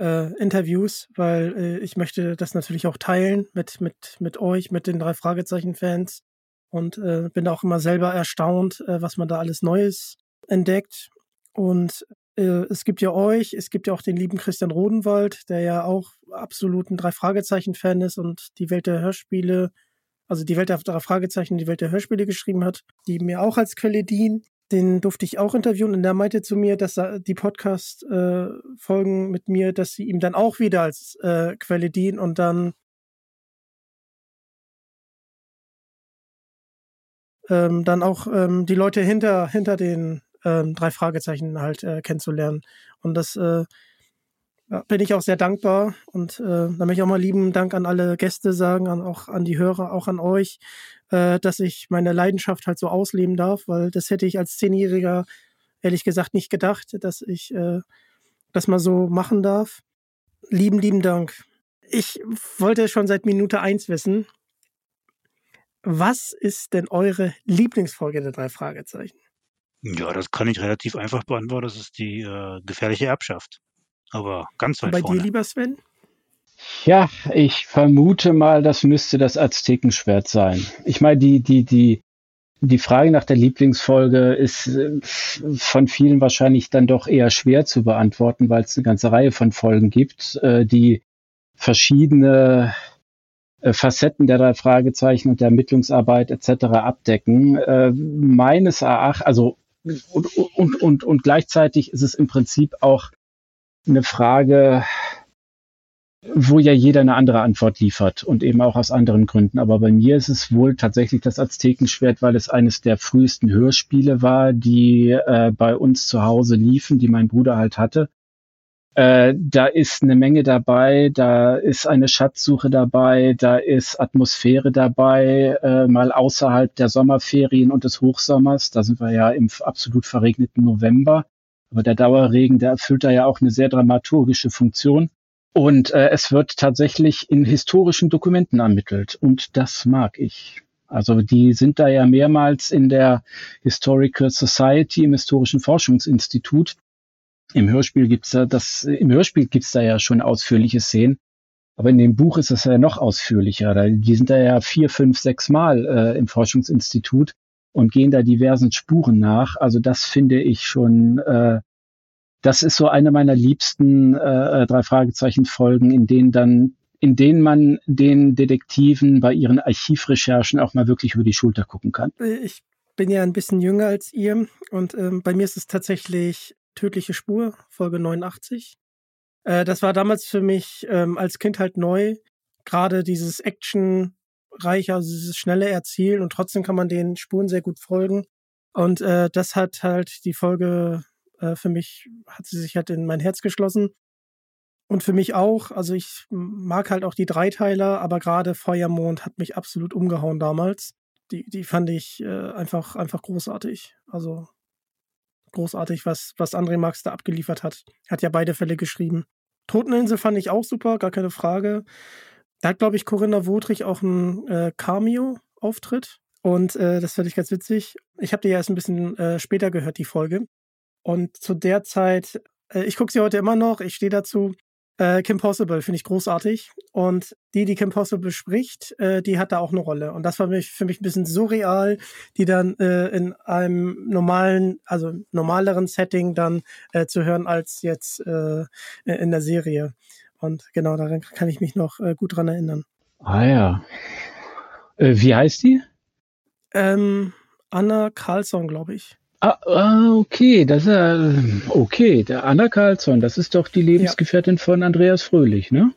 äh, Interviews, weil äh, ich möchte das natürlich auch teilen mit, mit, mit euch, mit den drei Fragezeichen-Fans. Und äh, bin auch immer selber erstaunt, äh, was man da alles Neues entdeckt. Und äh, es gibt ja euch, es gibt ja auch den lieben Christian Rodenwald, der ja auch absolut ein drei Fragezeichen-Fan ist und die Welt der Hörspiele also die Welt der Fragezeichen, die Welt der Hörspiele geschrieben hat, die mir auch als Quelle dienen. Den durfte ich auch interviewen und der meinte zu mir, dass die Podcast-Folgen äh, mit mir, dass sie ihm dann auch wieder als äh, Quelle dienen und dann ähm, dann auch ähm, die Leute hinter hinter den ähm, drei Fragezeichen halt äh, kennenzulernen. Und das äh, ja, bin ich auch sehr dankbar und äh, da möchte ich auch mal lieben Dank an alle Gäste sagen, an, auch an die Hörer, auch an euch, äh, dass ich meine Leidenschaft halt so ausleben darf, weil das hätte ich als Zehnjähriger ehrlich gesagt nicht gedacht, dass ich äh, das mal so machen darf. Lieben, lieben Dank. Ich wollte schon seit Minute eins wissen, was ist denn eure Lieblingsfolge der drei Fragezeichen? Ja, das kann ich relativ einfach beantworten. Das ist die äh, gefährliche Erbschaft aber ganz weit Bei vorne. dir, lieber Sven? Ja, ich vermute mal, das müsste das Aztekenschwert sein. Ich meine, die, die, die, die Frage nach der Lieblingsfolge ist äh, von vielen wahrscheinlich dann doch eher schwer zu beantworten, weil es eine ganze Reihe von Folgen gibt, äh, die verschiedene äh, Facetten der drei Fragezeichen und der Ermittlungsarbeit etc. abdecken. Meines Erachtens, also und, und, und, und gleichzeitig ist es im Prinzip auch eine Frage, wo ja jeder eine andere Antwort liefert und eben auch aus anderen Gründen. Aber bei mir ist es wohl tatsächlich das Aztekenschwert, weil es eines der frühesten Hörspiele war, die äh, bei uns zu Hause liefen, die mein Bruder halt hatte. Äh, da ist eine Menge dabei, da ist eine Schatzsuche dabei, da ist Atmosphäre dabei, äh, mal außerhalb der Sommerferien und des Hochsommers. Da sind wir ja im absolut verregneten November. Aber der Dauerregen, der erfüllt da ja auch eine sehr dramaturgische Funktion. Und äh, es wird tatsächlich in historischen Dokumenten ermittelt. Und das mag ich. Also die sind da ja mehrmals in der Historical Society, im Historischen Forschungsinstitut. Im Hörspiel gibt's da das, im Hörspiel gibt's da ja schon ausführliche Szenen. Aber in dem Buch ist es ja noch ausführlicher. Die sind da ja vier, fünf, sechs Mal äh, im Forschungsinstitut und gehen da diversen Spuren nach. Also das finde ich schon äh, das ist so eine meiner liebsten äh, drei Fragezeichen Folgen, in denen dann in denen man den Detektiven bei ihren Archivrecherchen auch mal wirklich über die Schulter gucken kann. Ich bin ja ein bisschen jünger als ihr und ähm, bei mir ist es tatsächlich Tödliche Spur, Folge 89. Äh, das war damals für mich ähm, als Kind halt neu. Gerade dieses Action-reiche, also dieses schnelle Erzielen und trotzdem kann man den Spuren sehr gut folgen. Und äh, das hat halt die Folge äh, für mich hat sie sich halt in mein Herz geschlossen. Und für mich auch, also ich mag halt auch die Dreiteiler, aber gerade Feuermond hat mich absolut umgehauen damals. Die, die fand ich äh, einfach, einfach großartig. Also großartig, was, was André Max da abgeliefert hat. Hat ja beide Fälle geschrieben. Toteninsel fand ich auch super, gar keine Frage. Da hat, glaube ich, Corinna Wodrich auch einen äh, Cameo-Auftritt. Und äh, das fand ich ganz witzig. Ich habe die ja erst ein bisschen äh, später gehört, die Folge. Und zu der Zeit, äh, ich gucke sie heute immer noch, ich stehe dazu. Äh, Kim Possible finde ich großartig. Und die, die Kim Possible spricht, äh, die hat da auch eine Rolle. Und das war mich, für mich ein bisschen surreal, die dann äh, in einem normalen, also normaleren Setting dann äh, zu hören als jetzt äh, in der Serie. Und genau, daran kann ich mich noch äh, gut dran erinnern. Ah ja. Äh, wie heißt die? Ähm, Anna Carlsson, glaube ich. Ah, ah, okay, das ist ja, okay, der Anna Karlsson, das ist doch die Lebensgefährtin ja. von Andreas Fröhlich, ne?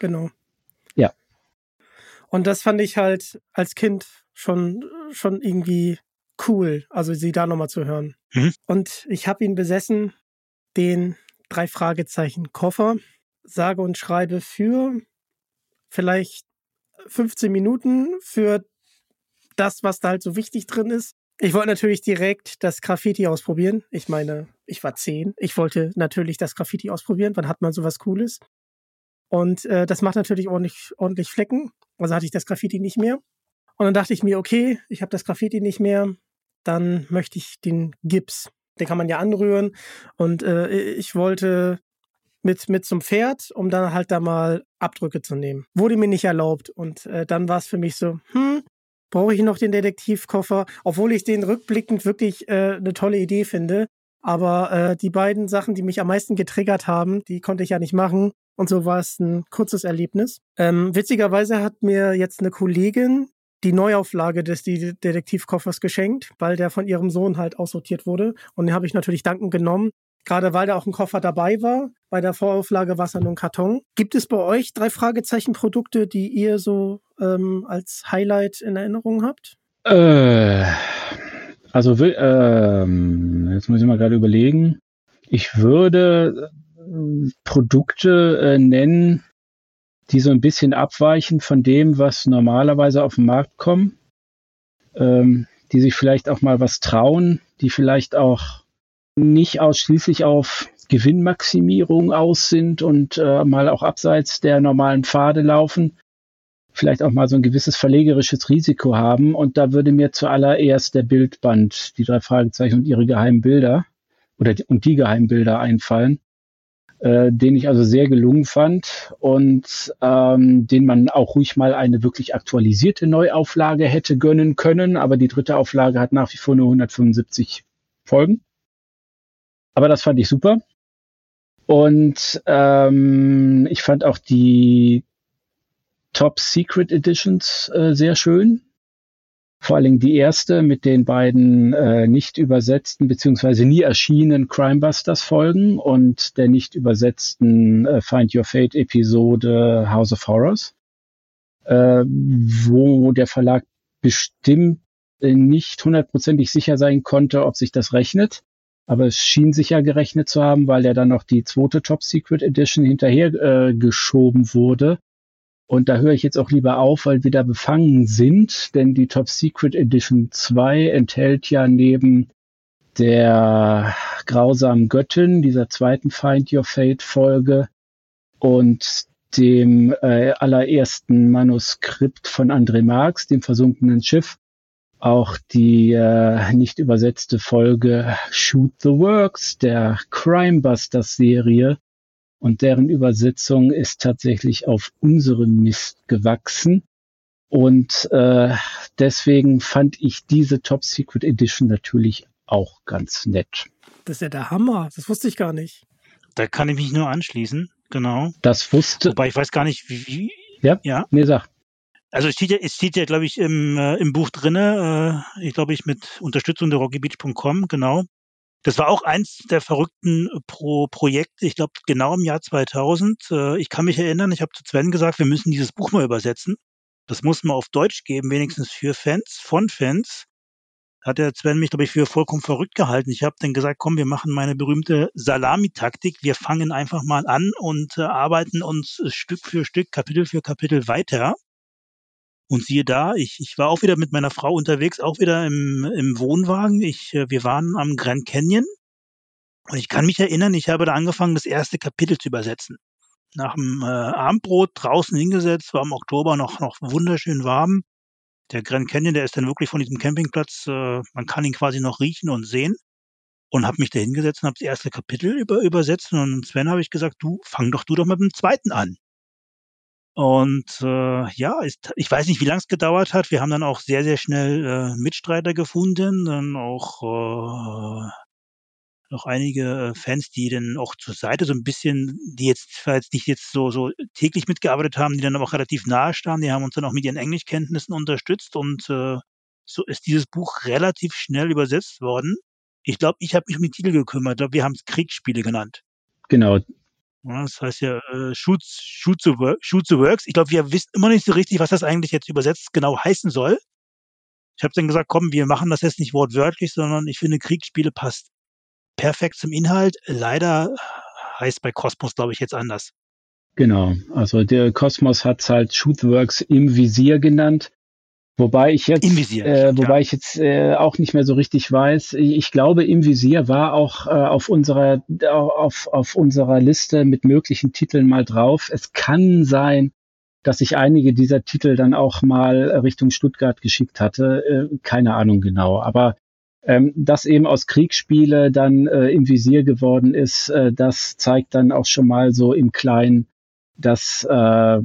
Genau. Ja. Und das fand ich halt als Kind schon, schon irgendwie cool, also sie da nochmal zu hören. Mhm. Und ich habe ihn besessen, den drei Fragezeichen Koffer, sage und schreibe für vielleicht 15 Minuten für das, was da halt so wichtig drin ist. Ich wollte natürlich direkt das Graffiti ausprobieren. Ich meine, ich war zehn. Ich wollte natürlich das Graffiti ausprobieren. Wann hat man sowas Cooles? Und äh, das macht natürlich ordentlich, ordentlich Flecken. Also hatte ich das Graffiti nicht mehr. Und dann dachte ich mir, okay, ich habe das Graffiti nicht mehr. Dann möchte ich den Gips. Den kann man ja anrühren. Und äh, ich wollte mit, mit zum Pferd, um dann halt da mal Abdrücke zu nehmen. Wurde mir nicht erlaubt. Und äh, dann war es für mich so, hm, brauche ich noch den Detektivkoffer, obwohl ich den rückblickend wirklich äh, eine tolle Idee finde. Aber äh, die beiden Sachen, die mich am meisten getriggert haben, die konnte ich ja nicht machen. Und so war es ein kurzes Erlebnis. Ähm, witzigerweise hat mir jetzt eine Kollegin die Neuauflage des Detektivkoffers geschenkt, weil der von ihrem Sohn halt aussortiert wurde. Und den habe ich natürlich dankend genommen. Gerade weil da auch ein Koffer dabei war. Bei der Vorauflage war es ja nur ein Karton. Gibt es bei euch drei Fragezeichen Produkte, die ihr so ähm, als Highlight in Erinnerung habt? Äh, also ähm, jetzt muss ich mal gerade überlegen. Ich würde äh, Produkte äh, nennen, die so ein bisschen abweichen von dem, was normalerweise auf den Markt kommen, ähm, die sich vielleicht auch mal was trauen, die vielleicht auch nicht ausschließlich auf Gewinnmaximierung aus sind und äh, mal auch abseits der normalen Pfade laufen, vielleicht auch mal so ein gewisses verlegerisches Risiko haben. Und da würde mir zuallererst der Bildband, die drei Fragezeichen und ihre geheimen Bilder oder die, und die geheimen Bilder einfallen. äh, den ich also sehr gelungen fand und ähm, den man auch ruhig mal eine wirklich aktualisierte Neuauflage hätte gönnen können. Aber die dritte Auflage hat nach wie vor nur 175 Folgen. Aber das fand ich super. Und ähm, ich fand auch die Top Secret Editions äh, sehr schön. Vor allen Dingen die erste mit den beiden äh, nicht übersetzten beziehungsweise nie erschienenen Crimebusters Folgen und der nicht übersetzten äh, Find Your Fate Episode House of Horrors, äh, wo der Verlag bestimmt äh, nicht hundertprozentig sicher sein konnte, ob sich das rechnet. Aber es schien sicher gerechnet zu haben, weil ja dann noch die zweite Top Secret Edition hinterher äh, geschoben wurde. Und da höre ich jetzt auch lieber auf, weil wir da befangen sind, denn die Top Secret Edition 2 enthält ja neben der grausamen Göttin, dieser zweiten Find Your Fate Folge und dem äh, allerersten Manuskript von André Marx, dem versunkenen Schiff, auch die äh, nicht übersetzte Folge Shoot the Works der Crimebusters Serie, und deren Übersetzung ist tatsächlich auf unserem Mist gewachsen. Und äh, deswegen fand ich diese Top Secret Edition natürlich auch ganz nett. Das ist ja der Hammer. Das wusste ich gar nicht. Da kann ich mich nur anschließen, genau. Das wusste. Wobei ich weiß gar nicht, wie. wie ja? ja. Nee, sag. Also es steht ja, es steht ja, glaube ich, im, äh, im Buch drinne, äh, ich glaube ich mit Unterstützung der rockybeach.com, genau. Das war auch eins der verrückten Pro Projekte, ich glaube genau im Jahr 2000. Äh, ich kann mich erinnern, ich habe zu Sven gesagt, wir müssen dieses Buch mal übersetzen. Das muss man auf Deutsch geben, wenigstens für Fans, von Fans. Hat der Sven mich, glaube ich, für vollkommen verrückt gehalten. Ich habe dann gesagt, komm, wir machen meine berühmte Salami-Taktik. Wir fangen einfach mal an und äh, arbeiten uns Stück für Stück, Kapitel für Kapitel weiter. Und siehe da, ich, ich war auch wieder mit meiner Frau unterwegs, auch wieder im, im Wohnwagen. Ich, äh, wir waren am Grand Canyon. Und ich kann mich erinnern, ich habe da angefangen, das erste Kapitel zu übersetzen. Nach dem äh, Abendbrot draußen hingesetzt, war im Oktober noch, noch wunderschön warm. Der Grand Canyon, der ist dann wirklich von diesem Campingplatz, äh, man kann ihn quasi noch riechen und sehen. Und habe mich da hingesetzt und habe das erste Kapitel über, übersetzt. Und Sven habe ich gesagt, du, fang doch du doch mit dem zweiten an. Und äh, ja, ist, ich weiß nicht, wie lange es gedauert hat. Wir haben dann auch sehr, sehr schnell äh, Mitstreiter gefunden, dann auch äh, noch einige äh, Fans, die dann auch zur Seite so ein bisschen, die jetzt vielleicht nicht jetzt so, so täglich mitgearbeitet haben, die dann aber auch relativ nahe standen, die haben uns dann auch mit ihren Englischkenntnissen unterstützt und äh, so ist dieses Buch relativ schnell übersetzt worden. Ich glaube, ich habe mich um die Titel gekümmert. Ich glaube, wir haben es Kriegsspiele genannt. Genau, ja, das heißt ja äh, Shoot, Shoot, the work, Shoot the Works. Ich glaube, wir wissen immer nicht so richtig, was das eigentlich jetzt übersetzt genau heißen soll. Ich habe dann gesagt, komm, wir machen das jetzt nicht wortwörtlich, sondern ich finde, Kriegsspiele passt perfekt zum Inhalt. Leider heißt bei Cosmos, glaube ich, jetzt anders. Genau, also der Cosmos hat halt Shootworks im Visier genannt. Wobei ich jetzt, Visier, äh, wobei ja. ich jetzt äh, auch nicht mehr so richtig weiß. Ich glaube, im Visier war auch äh, auf unserer auf, auf unserer Liste mit möglichen Titeln mal drauf. Es kann sein, dass ich einige dieser Titel dann auch mal Richtung Stuttgart geschickt hatte. Äh, keine Ahnung genau, aber ähm, dass eben aus Kriegsspiele dann äh, im Visier geworden ist, äh, das zeigt dann auch schon mal so im Kleinen, dass äh,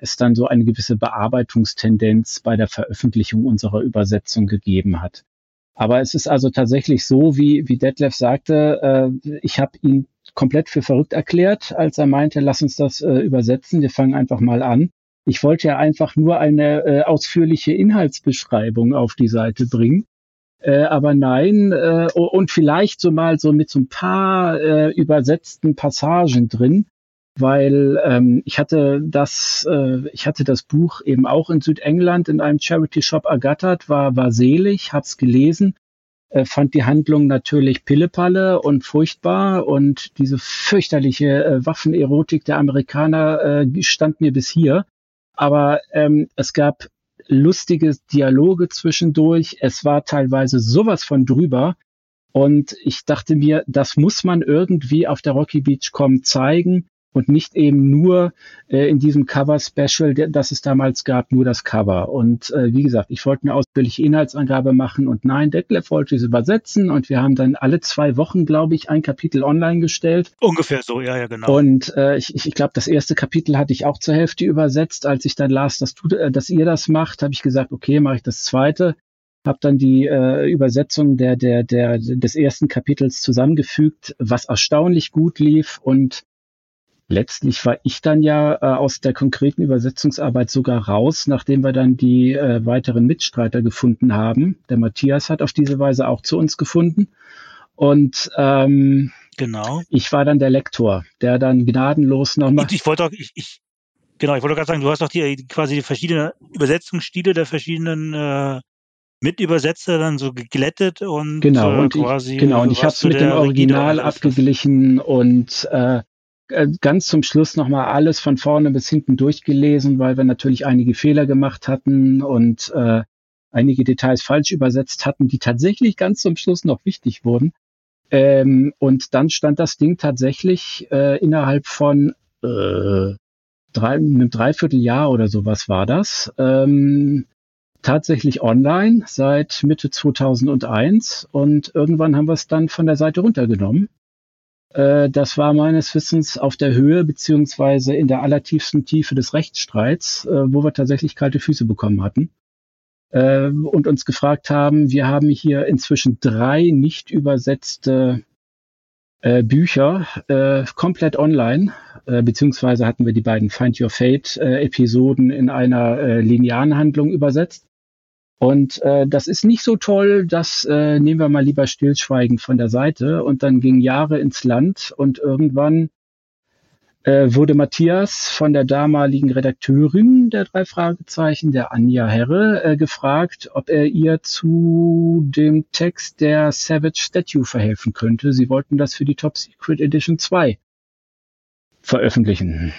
es dann so eine gewisse Bearbeitungstendenz bei der Veröffentlichung unserer Übersetzung gegeben hat. Aber es ist also tatsächlich so, wie, wie Detlef sagte, äh, ich habe ihn komplett für verrückt erklärt, als er meinte, lass uns das äh, übersetzen, wir fangen einfach mal an. Ich wollte ja einfach nur eine äh, ausführliche Inhaltsbeschreibung auf die Seite bringen. Äh, aber nein, äh, und vielleicht so mal so mit so ein paar äh, übersetzten Passagen drin, weil ähm, ich hatte das, äh, ich hatte das Buch eben auch in Südengland in einem Charity Shop ergattert, war war selig, hab's gelesen, äh, fand die Handlung natürlich pillepalle und furchtbar und diese fürchterliche äh, Waffenerotik der Amerikaner äh, stand mir bis hier. Aber ähm, es gab lustige Dialoge zwischendurch. Es war teilweise sowas von drüber. Und ich dachte mir, das muss man irgendwie auf der Rocky Beach Com zeigen und nicht eben nur äh, in diesem Cover-Special, das es damals gab, nur das Cover. Und äh, wie gesagt, ich wollte eine ausführliche Inhaltsangabe machen und nein, Detlef wollte es übersetzen und wir haben dann alle zwei Wochen, glaube ich, ein Kapitel online gestellt. Ungefähr so, ja, ja, genau. Und äh, ich, ich glaube, das erste Kapitel hatte ich auch zur Hälfte übersetzt. Als ich dann las, dass, du, äh, dass ihr das macht, habe ich gesagt, okay, mache ich das zweite habe dann die äh, Übersetzung der, der, der, des ersten Kapitels zusammengefügt, was erstaunlich gut lief und letztlich war ich dann ja äh, aus der konkreten Übersetzungsarbeit sogar raus, nachdem wir dann die äh, weiteren Mitstreiter gefunden haben. Der Matthias hat auf diese Weise auch zu uns gefunden. Und ähm, genau. ich war dann der Lektor, der dann gnadenlos nochmal. Ich, ich wollte auch, ich, ich, genau, ich wollte gerade sagen, du hast doch die quasi die verschiedenen Übersetzungsstile der verschiedenen äh, Mitübersetzer dann so geglättet und genau äh, und quasi ich, genau und ich habe es mit dem Original abgeglichen und äh, äh, ganz zum Schluss nochmal alles von vorne bis hinten durchgelesen, weil wir natürlich einige Fehler gemacht hatten und äh, einige Details falsch übersetzt hatten, die tatsächlich ganz zum Schluss noch wichtig wurden. Ähm, und dann stand das Ding tatsächlich äh, innerhalb von äh, drei, einem Dreivierteljahr oder sowas war das. Ähm, tatsächlich online seit Mitte 2001 und irgendwann haben wir es dann von der Seite runtergenommen äh, das war meines Wissens auf der Höhe beziehungsweise in der allertiefsten Tiefe des Rechtsstreits, äh, wo wir tatsächlich kalte Füße bekommen hatten äh, und uns gefragt haben, wir haben hier inzwischen drei nicht übersetzte Bücher komplett online, beziehungsweise hatten wir die beiden Find Your Fate Episoden in einer linearen Handlung übersetzt. Und äh, das ist nicht so toll, das äh, nehmen wir mal lieber stillschweigend von der Seite. Und dann gingen Jahre ins Land und irgendwann äh, wurde Matthias von der damaligen Redakteurin der drei Fragezeichen, der Anja Herre, äh, gefragt, ob er ihr zu dem Text der Savage Statue verhelfen könnte. Sie wollten das für die Top Secret Edition 2 veröffentlichen.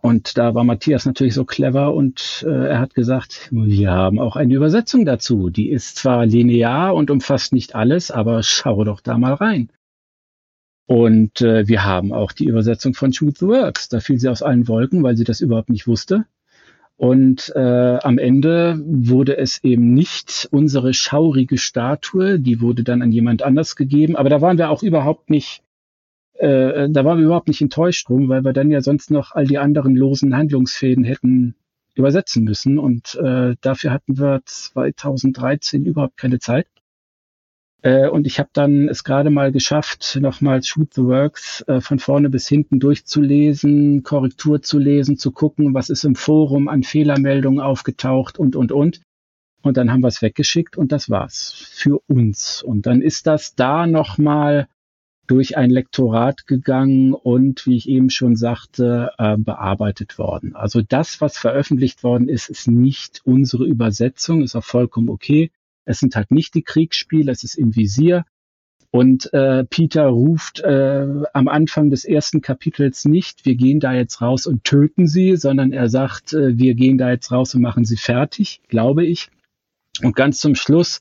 Und da war Matthias natürlich so clever und äh, er hat gesagt, wir haben auch eine Übersetzung dazu. Die ist zwar linear und umfasst nicht alles, aber schau doch da mal rein. Und äh, wir haben auch die Übersetzung von Shoot the Works. Da fiel sie aus allen Wolken, weil sie das überhaupt nicht wusste. Und äh, am Ende wurde es eben nicht unsere schaurige Statue, die wurde dann an jemand anders gegeben. Aber da waren wir auch überhaupt nicht äh, da waren wir überhaupt nicht enttäuscht drum, weil wir dann ja sonst noch all die anderen losen Handlungsfäden hätten übersetzen müssen. Und äh, dafür hatten wir 2013 überhaupt keine Zeit. Äh, und ich habe dann es gerade mal geschafft, nochmal Shoot the Works äh, von vorne bis hinten durchzulesen, Korrektur zu lesen, zu gucken, was ist im Forum an Fehlermeldungen aufgetaucht und, und, und. Und dann haben wir es weggeschickt und das war's für uns. Und dann ist das da nochmal durch ein Lektorat gegangen und, wie ich eben schon sagte, äh, bearbeitet worden. Also das, was veröffentlicht worden ist, ist nicht unsere Übersetzung, ist auch vollkommen okay. Es sind halt nicht die Kriegsspiele, es ist im Visier. Und äh, Peter ruft äh, am Anfang des ersten Kapitels nicht, wir gehen da jetzt raus und töten sie, sondern er sagt, äh, wir gehen da jetzt raus und machen sie fertig, glaube ich. Und ganz zum Schluss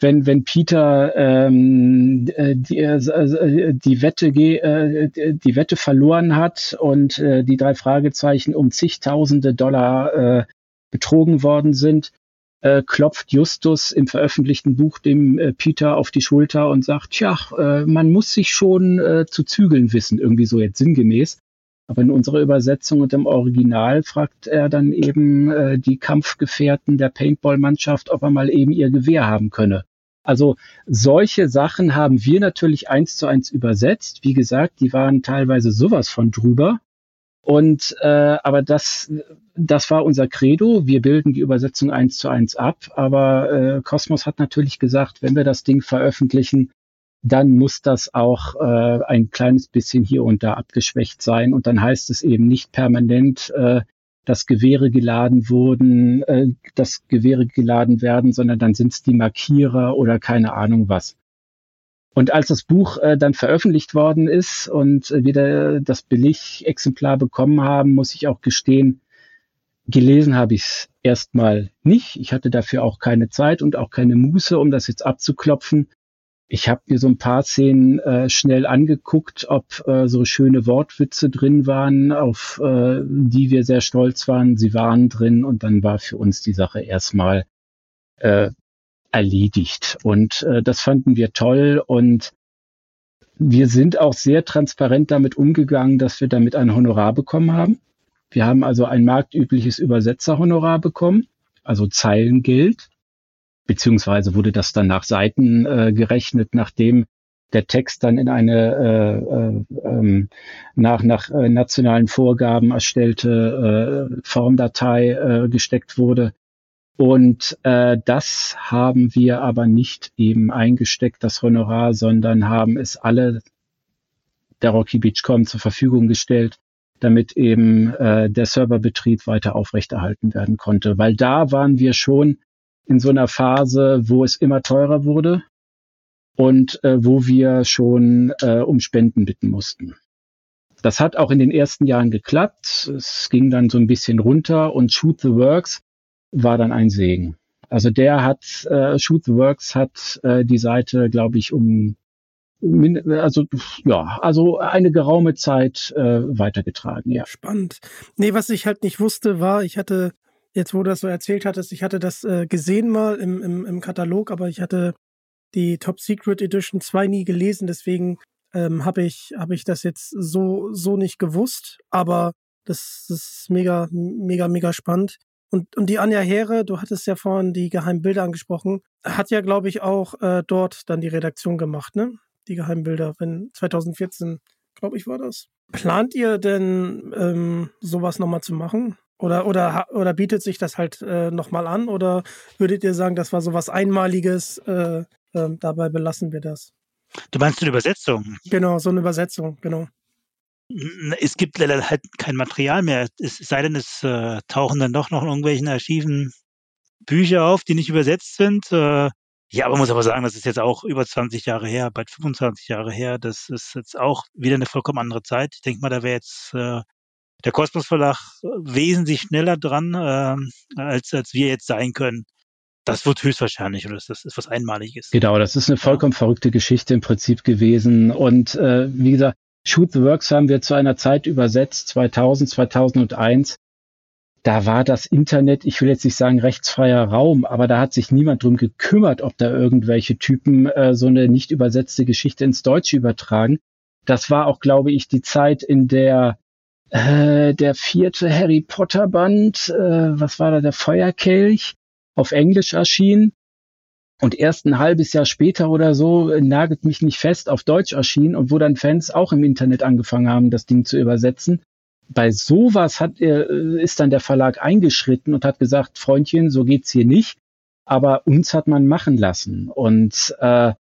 wenn, wenn Peter ähm, äh, die, äh, die, Wette, äh, die Wette verloren hat und äh, die drei Fragezeichen um zigtausende Dollar äh, betrogen worden sind, äh, klopft Justus im veröffentlichten Buch dem äh, Peter auf die Schulter und sagt, tja, äh, man muss sich schon äh, zu zügeln wissen, irgendwie so jetzt sinngemäß. Aber in unserer Übersetzung und im Original fragt er dann eben äh, die Kampfgefährten der Paintball-Mannschaft, ob er mal eben ihr Gewehr haben könne. Also solche Sachen haben wir natürlich eins zu eins übersetzt. Wie gesagt, die waren teilweise sowas von drüber. Und äh, aber das, das war unser Credo. Wir bilden die Übersetzung eins zu eins ab. Aber äh, Cosmos hat natürlich gesagt, wenn wir das Ding veröffentlichen, dann muss das auch äh, ein kleines bisschen hier und da abgeschwächt sein. Und dann heißt es eben nicht permanent, äh, dass Gewehre geladen wurden, äh, dass Gewehre geladen werden, sondern dann sind es die Markierer oder keine Ahnung was. Und als das Buch äh, dann veröffentlicht worden ist und äh, wir das Billigexemplar bekommen haben, muss ich auch gestehen, gelesen habe ich es erstmal nicht. Ich hatte dafür auch keine Zeit und auch keine Muße, um das jetzt abzuklopfen. Ich habe mir so ein paar Szenen äh, schnell angeguckt, ob äh, so schöne Wortwitze drin waren, auf äh, die wir sehr stolz waren. Sie waren drin und dann war für uns die Sache erstmal äh, erledigt. Und äh, das fanden wir toll und wir sind auch sehr transparent damit umgegangen, dass wir damit ein Honorar bekommen haben. Wir haben also ein marktübliches Übersetzerhonorar bekommen, also Zeilengeld beziehungsweise wurde das dann nach Seiten äh, gerechnet, nachdem der Text dann in eine äh, äh, ähm, nach, nach äh, nationalen Vorgaben erstellte äh, Formdatei äh, gesteckt wurde. Und äh, das haben wir aber nicht eben eingesteckt, das Honorar, sondern haben es alle der Rocky Beachcom zur Verfügung gestellt, damit eben äh, der Serverbetrieb weiter aufrechterhalten werden konnte. Weil da waren wir schon in so einer Phase, wo es immer teurer wurde und äh, wo wir schon äh, um Spenden bitten mussten. Das hat auch in den ersten Jahren geklappt. Es ging dann so ein bisschen runter und Shoot the Works war dann ein Segen. Also der hat, äh, Shoot the Works hat äh, die Seite, glaube ich, um also ja, also eine geraume Zeit äh, weitergetragen, ja. Spannend. Nee, was ich halt nicht wusste, war, ich hatte jetzt, wo du das so erzählt hattest, ich hatte das äh, gesehen mal im, im, im Katalog, aber ich hatte die Top Secret Edition 2 nie gelesen, deswegen ähm, habe ich, hab ich das jetzt so, so nicht gewusst, aber das, das ist mega, mega, mega spannend. Und, und die Anja Heere, du hattest ja vorhin die geheimen Bilder angesprochen, hat ja, glaube ich, auch äh, dort dann die Redaktion gemacht, ne? Die geheimen Bilder, wenn 2014, glaube ich, war das. Plant ihr denn ähm, sowas nochmal zu machen? Oder, oder, oder bietet sich das halt äh, nochmal an? Oder würdet ihr sagen, das war so was Einmaliges, äh, äh, dabei belassen wir das? Du meinst eine Übersetzung? Genau, so eine Übersetzung, genau. Es gibt leider halt kein Material mehr. Es sei denn, es äh, tauchen dann doch noch in irgendwelchen Archiven Bücher auf, die nicht übersetzt sind. Äh, ja, aber muss aber sagen, das ist jetzt auch über 20 Jahre her, bald 25 Jahre her. Das ist jetzt auch wieder eine vollkommen andere Zeit. Ich denke mal, da wäre jetzt äh, der Kosmos Verlag wesentlich schneller dran, äh, als, als wir jetzt sein können. Das wird höchstwahrscheinlich oder das ist was Einmaliges. Genau, das ist eine vollkommen verrückte Geschichte im Prinzip gewesen. Und äh, wie gesagt, Shoot the Works haben wir zu einer Zeit übersetzt, 2000, 2001. Da war das Internet, ich will jetzt nicht sagen rechtsfreier Raum, aber da hat sich niemand drum gekümmert, ob da irgendwelche Typen äh, so eine nicht übersetzte Geschichte ins Deutsche übertragen. Das war auch, glaube ich, die Zeit, in der äh, der vierte Harry Potter Band, äh, was war da, der Feuerkelch, auf Englisch erschien und erst ein halbes Jahr später oder so, äh, nagelt mich nicht fest, auf Deutsch erschien und wo dann Fans auch im Internet angefangen haben, das Ding zu übersetzen. Bei sowas hat, äh, ist dann der Verlag eingeschritten und hat gesagt, Freundchen, so geht's hier nicht. Aber uns hat man machen lassen. Und äh,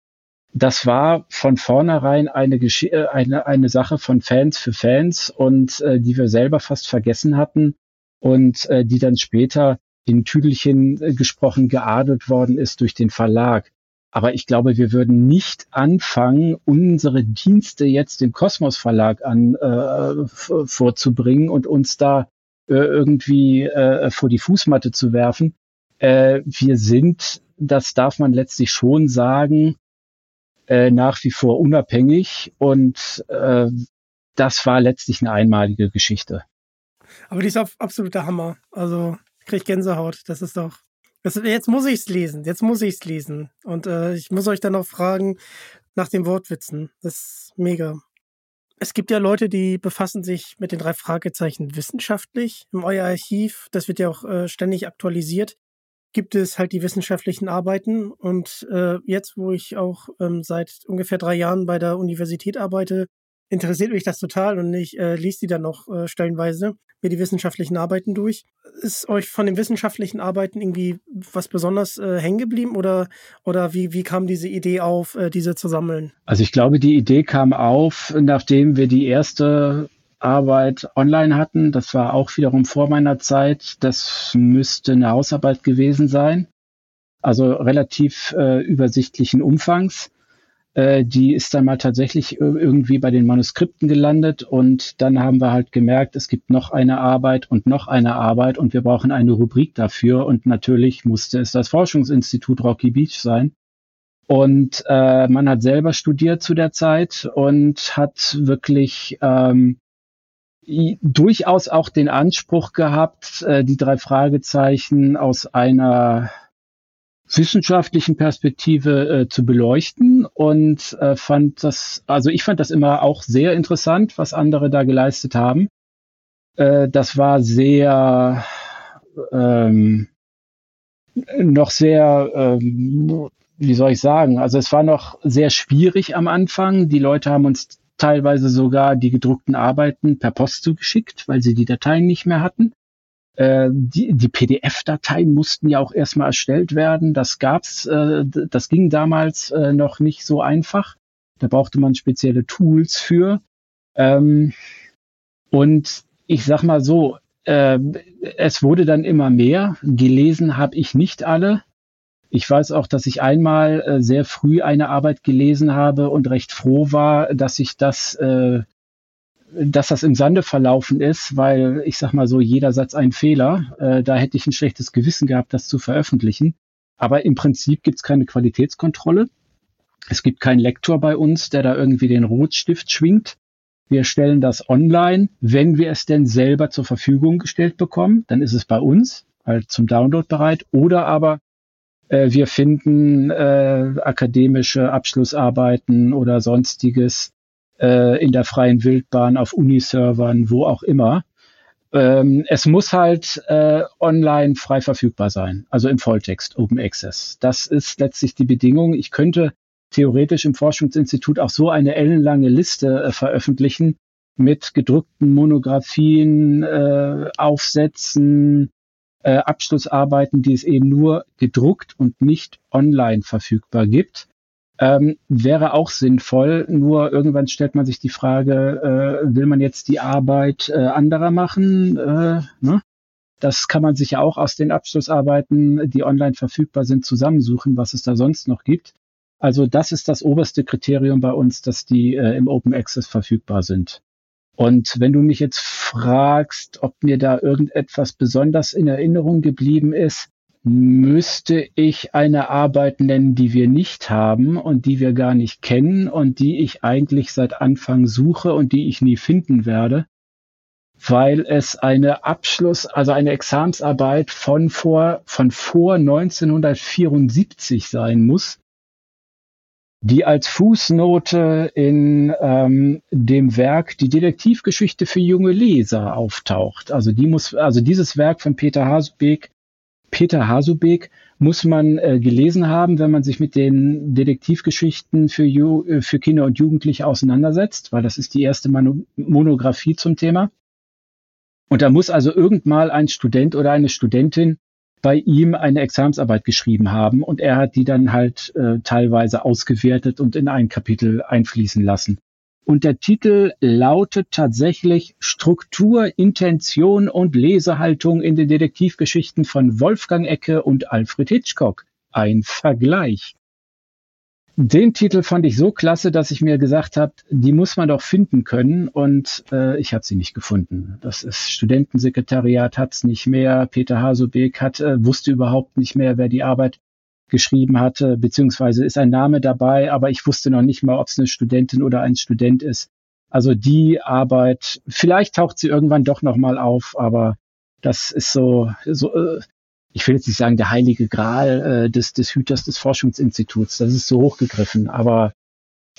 das war von vornherein eine, Gesch äh, eine, eine Sache von Fans für Fans und äh, die wir selber fast vergessen hatten und äh, die dann später in Tüdelchen äh, gesprochen geadelt worden ist durch den Verlag. Aber ich glaube, wir würden nicht anfangen, unsere Dienste jetzt dem Kosmos Verlag an äh, vorzubringen und uns da äh, irgendwie äh, vor die Fußmatte zu werfen. Äh, wir sind, das darf man letztlich schon sagen, äh, nach wie vor unabhängig und äh, das war letztlich eine einmalige Geschichte. Aber die ist absoluter Hammer. Also krieg Gänsehaut. Das ist doch. Das, jetzt muss ich es lesen. Jetzt muss ich es lesen. Und äh, ich muss euch dann noch fragen nach den Wortwitzen. Das ist mega. Es gibt ja Leute, die befassen sich mit den drei Fragezeichen wissenschaftlich im euer Archiv. Das wird ja auch äh, ständig aktualisiert gibt es halt die wissenschaftlichen Arbeiten. Und äh, jetzt, wo ich auch ähm, seit ungefähr drei Jahren bei der Universität arbeite, interessiert mich das total und ich äh, lese die dann noch äh, stellenweise mir die wissenschaftlichen Arbeiten durch. Ist euch von den wissenschaftlichen Arbeiten irgendwie was besonders äh, hängen geblieben oder, oder wie, wie kam diese Idee auf, äh, diese zu sammeln? Also ich glaube, die Idee kam auf, nachdem wir die erste Arbeit online hatten. Das war auch wiederum vor meiner Zeit. Das müsste eine Hausarbeit gewesen sein. Also relativ äh, übersichtlichen Umfangs. Äh, die ist dann mal tatsächlich irgendwie bei den Manuskripten gelandet und dann haben wir halt gemerkt, es gibt noch eine Arbeit und noch eine Arbeit und wir brauchen eine Rubrik dafür und natürlich musste es das Forschungsinstitut Rocky Beach sein. Und äh, man hat selber studiert zu der Zeit und hat wirklich ähm, durchaus auch den Anspruch gehabt, äh, die drei Fragezeichen aus einer wissenschaftlichen Perspektive äh, zu beleuchten und äh, fand das, also ich fand das immer auch sehr interessant, was andere da geleistet haben. Äh, das war sehr ähm, noch sehr ähm, wie soll ich sagen, also es war noch sehr schwierig am Anfang. Die Leute haben uns teilweise sogar die gedruckten Arbeiten per Post zugeschickt, weil sie die Dateien nicht mehr hatten. Äh, die, die PDF-Dateien mussten ja auch erstmal erstellt werden. Das gab's, äh, das ging damals äh, noch nicht so einfach. Da brauchte man spezielle Tools für. Ähm, und ich sag mal so, äh, es wurde dann immer mehr. Gelesen habe ich nicht alle. Ich weiß auch, dass ich einmal äh, sehr früh eine Arbeit gelesen habe und recht froh war, dass ich das, äh, dass das im Sande verlaufen ist, weil ich sag mal so, jeder Satz ein Fehler. Äh, da hätte ich ein schlechtes Gewissen gehabt, das zu veröffentlichen. Aber im Prinzip gibt es keine Qualitätskontrolle. Es gibt keinen Lektor bei uns, der da irgendwie den Rotstift schwingt. Wir stellen das online. Wenn wir es denn selber zur Verfügung gestellt bekommen, dann ist es bei uns halt zum Download bereit. Oder aber wir finden äh, akademische Abschlussarbeiten oder sonstiges äh, in der freien Wildbahn auf Uniservern, wo auch immer. Ähm, es muss halt äh, online frei verfügbar sein, also im Volltext, Open Access. Das ist letztlich die Bedingung. Ich könnte theoretisch im Forschungsinstitut auch so eine ellenlange Liste äh, veröffentlichen mit gedruckten Monographien, äh, Aufsätzen, äh, Abschlussarbeiten, die es eben nur gedruckt und nicht online verfügbar gibt. Ähm, wäre auch sinnvoll, nur irgendwann stellt man sich die Frage, äh, will man jetzt die Arbeit äh, anderer machen? Äh, ne? Das kann man sich ja auch aus den Abschlussarbeiten, die online verfügbar sind, zusammensuchen, was es da sonst noch gibt. Also das ist das oberste Kriterium bei uns, dass die äh, im Open Access verfügbar sind. Und wenn du mich jetzt fragst, ob mir da irgendetwas besonders in Erinnerung geblieben ist, müsste ich eine Arbeit nennen, die wir nicht haben und die wir gar nicht kennen und die ich eigentlich seit Anfang suche und die ich nie finden werde, weil es eine Abschluss, also eine Examsarbeit von vor, von vor 1974 sein muss, die als Fußnote in ähm, dem Werk Die Detektivgeschichte für junge Leser auftaucht. Also die muss, also dieses Werk von Peter Hasubeck, Peter Hasubeck muss man äh, gelesen haben, wenn man sich mit den Detektivgeschichten für, Ju äh, für Kinder und Jugendliche auseinandersetzt, weil das ist die erste Mano Monographie zum Thema. Und da muss also irgendwann ein Student oder eine Studentin bei ihm eine Examensarbeit geschrieben haben und er hat die dann halt äh, teilweise ausgewertet und in ein Kapitel einfließen lassen. Und der Titel lautet tatsächlich Struktur, Intention und Lesehaltung in den Detektivgeschichten von Wolfgang Ecke und Alfred Hitchcock. Ein Vergleich. Den Titel fand ich so klasse, dass ich mir gesagt habe, die muss man doch finden können und äh, ich habe sie nicht gefunden. Das ist Studentensekretariat hat es nicht mehr. Peter Hasobeek hat äh, wusste überhaupt nicht mehr, wer die Arbeit geschrieben hatte, beziehungsweise ist ein Name dabei, aber ich wusste noch nicht mal, ob es eine Studentin oder ein Student ist. Also die Arbeit, vielleicht taucht sie irgendwann doch noch mal auf, aber das ist so, so äh, ich will jetzt nicht sagen, der heilige Gral äh, des, des Hüters des Forschungsinstituts. Das ist so hochgegriffen, aber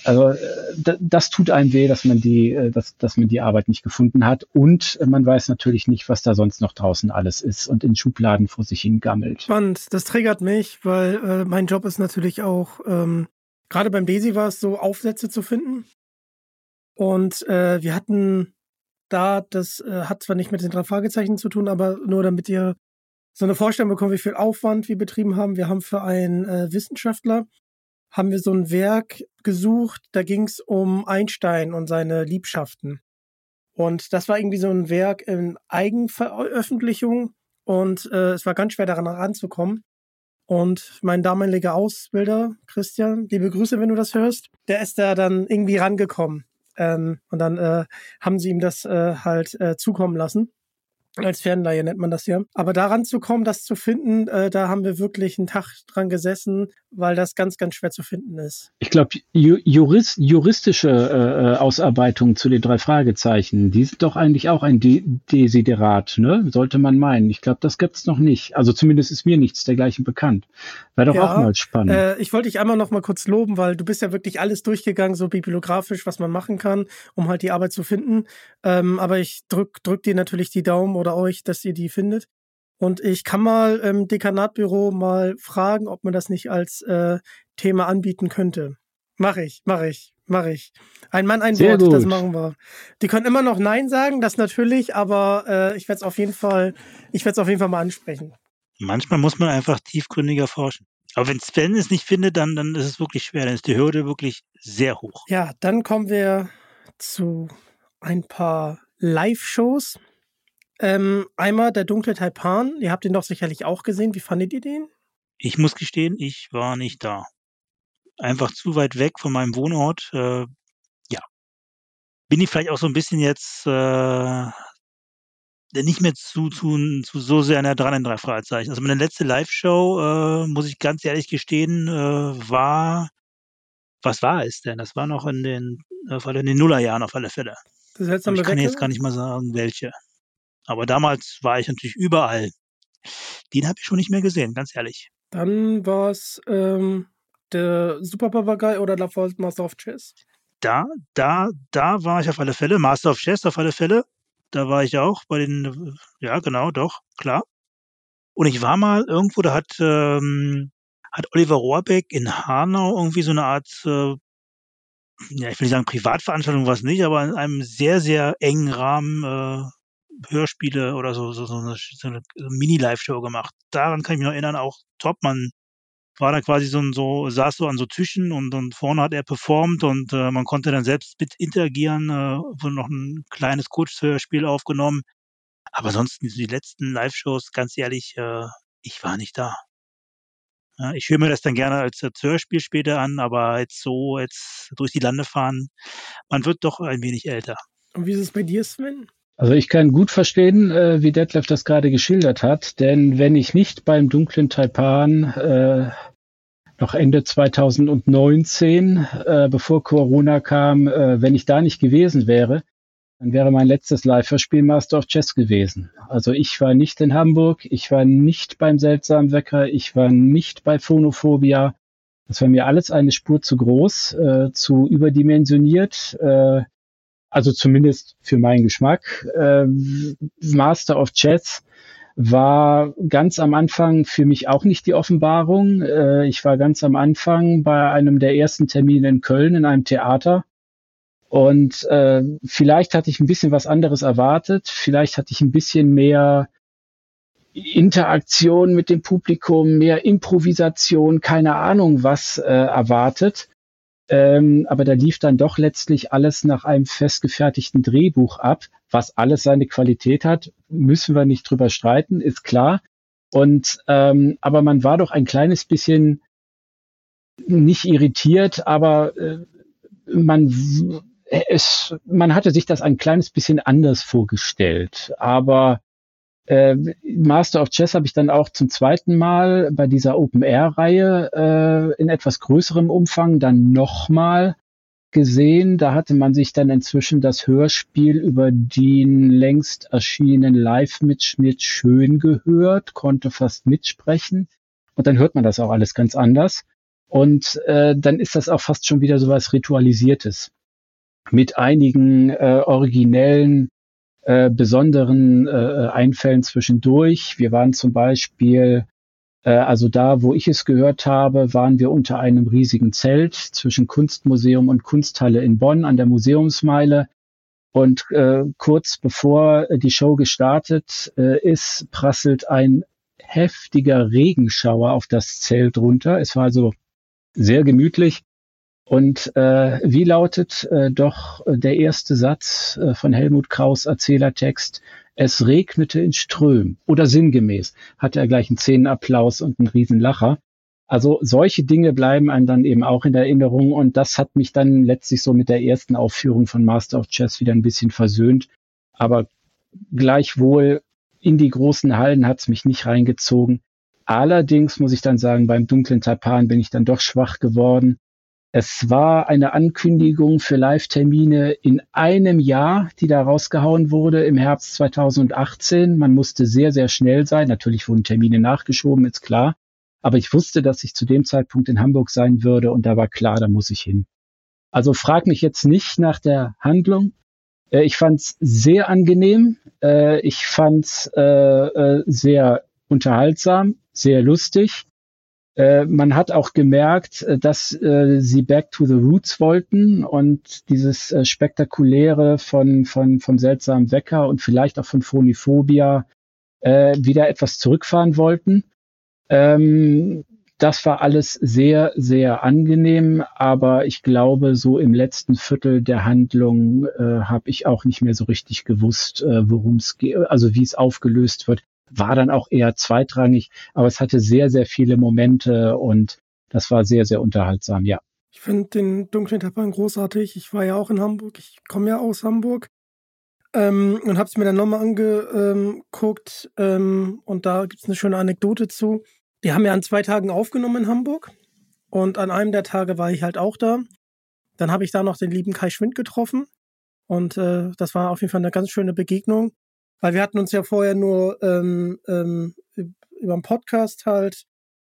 also äh, das tut einem weh, dass man die, äh, dass, dass man die Arbeit nicht gefunden hat. Und man weiß natürlich nicht, was da sonst noch draußen alles ist und in Schubladen vor sich hingammelt. Spannend, das triggert mich, weil äh, mein Job ist natürlich auch, ähm, gerade beim Desi war es so, Aufsätze zu finden. Und äh, wir hatten da, das äh, hat zwar nicht mit den drei Fragezeichen zu tun, aber nur damit ihr so eine Vorstellung bekommen, wie viel Aufwand wir betrieben haben. Wir haben für einen äh, Wissenschaftler haben wir so ein Werk gesucht, da ging es um Einstein und seine Liebschaften. Und das war irgendwie so ein Werk in Eigenveröffentlichung und äh, es war ganz schwer daran ranzukommen. Und mein damaliger Ausbilder, Christian, liebe Grüße, wenn du das hörst, der ist da dann irgendwie rangekommen. Ähm, und dann äh, haben sie ihm das äh, halt äh, zukommen lassen. Als Fernleihe nennt man das ja. Aber daran zu kommen, das zu finden, äh, da haben wir wirklich einen Tag dran gesessen, weil das ganz, ganz schwer zu finden ist. Ich glaube, Jurist, juristische äh, äh, Ausarbeitungen zu den drei Fragezeichen, die sind doch eigentlich auch ein De Desiderat, ne? Sollte man meinen. Ich glaube, das gibt's noch nicht. Also zumindest ist mir nichts dergleichen bekannt. Wäre doch ja, auch mal spannend. Äh, ich wollte dich einmal noch mal kurz loben, weil du bist ja wirklich alles durchgegangen, so bibliografisch, was man machen kann, um halt die Arbeit zu finden. Ähm, aber ich drück, drück dir natürlich die Daumen oder euch, dass ihr die findet. Und ich kann mal im Dekanatbüro mal fragen, ob man das nicht als äh, Thema anbieten könnte. Mache ich, mache ich, mache ich. Ein Mann, ein Sehr Wort, gut. das machen wir. Die können immer noch Nein sagen, das natürlich, aber äh, ich werde es auf jeden Fall, ich werde es auf jeden Fall mal ansprechen. Manchmal muss man einfach tiefgründiger forschen. Aber wenn Sven es nicht findet, dann, dann ist es wirklich schwer. Dann ist die Hürde wirklich sehr hoch. Ja, dann kommen wir zu ein paar Live-Shows. Ähm, einmal der dunkle Taipan. Ihr habt ihn doch sicherlich auch gesehen. Wie fandet ihr den? Ich muss gestehen, ich war nicht da. Einfach zu weit weg von meinem Wohnort. Äh, ja. Bin ich vielleicht auch so ein bisschen jetzt äh, nicht mehr zu, zu, zu so sehr nah dran in drei Fragezeichen. Also meine letzte Live-Show, äh, muss ich ganz ehrlich gestehen, äh, war was war es denn? Das war noch in den, in den Nullerjahren auf alle Fälle. ich kann jetzt gar nicht mal sagen, welche. Aber damals war ich natürlich überall. Den habe ich schon nicht mehr gesehen, ganz ehrlich. Dann war es ähm, der Super Papagei oder La Force Master of Chess. Da, da, da war ich auf alle Fälle. Master of Chess auf alle Fälle. Da war ich auch bei den, ja genau, doch, klar. Und ich war mal irgendwo, da hat, ähm, hat Oliver Rohrbeck in Hanau irgendwie so eine Art, äh, ja, ich will nicht sagen Privatveranstaltung, was nicht, aber in einem sehr, sehr engen Rahmen äh, Hörspiele oder so, so, so eine, so eine Mini-Live-Show gemacht. Daran kann ich mich noch erinnern, auch Topmann war da quasi so so, saß so an so Tischen und, und vorne hat er performt und äh, man konnte dann selbst mit interagieren, äh, wurde noch ein kleines Kurzhörspiel aufgenommen. Aber sonst die letzten Live-Shows, ganz ehrlich, äh, ich war nicht da. Ja, ich höre mir das dann gerne als, als Hörspiel später an, aber jetzt so, jetzt durch die Lande fahren, man wird doch ein wenig älter. Und wie ist es bei dir, Sven? Also ich kann gut verstehen, äh, wie Detlef das gerade geschildert hat, denn wenn ich nicht beim dunklen Taipan äh, noch Ende 2019, äh, bevor Corona kam, äh, wenn ich da nicht gewesen wäre, dann wäre mein letztes Live-Hörspiel Master of Chess gewesen. Also ich war nicht in Hamburg, ich war nicht beim seltsamen Wecker, ich war nicht bei Phonophobia. Das war mir alles eine Spur zu groß, äh, zu überdimensioniert. Äh, also zumindest für meinen Geschmack. Äh, Master of Chess war ganz am Anfang für mich auch nicht die Offenbarung. Äh, ich war ganz am Anfang bei einem der ersten Termine in Köln in einem Theater. Und äh, vielleicht hatte ich ein bisschen was anderes erwartet. Vielleicht hatte ich ein bisschen mehr Interaktion mit dem Publikum, mehr Improvisation, keine Ahnung was äh, erwartet. Ähm, aber da lief dann doch letztlich alles nach einem festgefertigten Drehbuch ab, was alles seine Qualität hat, müssen wir nicht drüber streiten, ist klar. Und ähm, aber man war doch ein kleines bisschen nicht irritiert, aber äh, man es, man hatte sich das ein kleines bisschen anders vorgestellt. Aber äh, Master of Chess habe ich dann auch zum zweiten Mal bei dieser Open-Air-Reihe äh, in etwas größerem Umfang dann nochmal gesehen. Da hatte man sich dann inzwischen das Hörspiel über den längst erschienenen Live-Mitschnitt schön gehört, konnte fast mitsprechen. Und dann hört man das auch alles ganz anders. Und äh, dann ist das auch fast schon wieder so was Ritualisiertes. Mit einigen äh, originellen äh, besonderen äh, Einfällen zwischendurch. Wir waren zum Beispiel, äh, also da, wo ich es gehört habe, waren wir unter einem riesigen Zelt zwischen Kunstmuseum und Kunsthalle in Bonn an der Museumsmeile. Und äh, kurz bevor die Show gestartet äh, ist, prasselt ein heftiger Regenschauer auf das Zelt runter. Es war also sehr gemütlich. Und äh, wie lautet äh, doch der erste Satz äh, von Helmut Kraus Erzählertext? Es regnete in Strömen. Oder sinngemäß hatte er gleich einen Szenenapplaus und einen Riesenlacher. Also solche Dinge bleiben einem dann eben auch in Erinnerung und das hat mich dann letztlich so mit der ersten Aufführung von Master of Chess wieder ein bisschen versöhnt. Aber gleichwohl in die großen Hallen hat es mich nicht reingezogen. Allerdings muss ich dann sagen, beim dunklen Tapan bin ich dann doch schwach geworden. Es war eine Ankündigung für Live-Termine in einem Jahr, die da rausgehauen wurde im Herbst 2018. Man musste sehr, sehr schnell sein. Natürlich wurden Termine nachgeschoben, ist klar. Aber ich wusste, dass ich zu dem Zeitpunkt in Hamburg sein würde und da war klar, da muss ich hin. Also frag mich jetzt nicht nach der Handlung. Äh, ich fand es sehr angenehm. Äh, ich fand es äh, sehr unterhaltsam, sehr lustig. Äh, man hat auch gemerkt, äh, dass äh, sie Back to the Roots wollten und dieses spektakuläre von, von, vom seltsamen Wecker und vielleicht auch von Phoniphobia wieder etwas zurückfahren wollten. Ähm, das war alles sehr, sehr angenehm, aber ich glaube, so im letzten Viertel der Handlung äh, habe ich auch nicht mehr so richtig gewusst, worum es geht, also wie es aufgelöst wird war dann auch eher zweitrangig, aber es hatte sehr, sehr viele Momente und das war sehr, sehr unterhaltsam, ja. Ich finde den dunklen Tapan großartig. Ich war ja auch in Hamburg. Ich komme ja aus Hamburg. Ähm, und habe es mir dann nochmal angeguckt. Ähm, und da gibt es eine schöne Anekdote zu. Die haben ja an zwei Tagen aufgenommen in Hamburg. Und an einem der Tage war ich halt auch da. Dann habe ich da noch den lieben Kai Schwind getroffen. Und äh, das war auf jeden Fall eine ganz schöne Begegnung. Weil wir hatten uns ja vorher nur ähm, ähm, über einen Podcast halt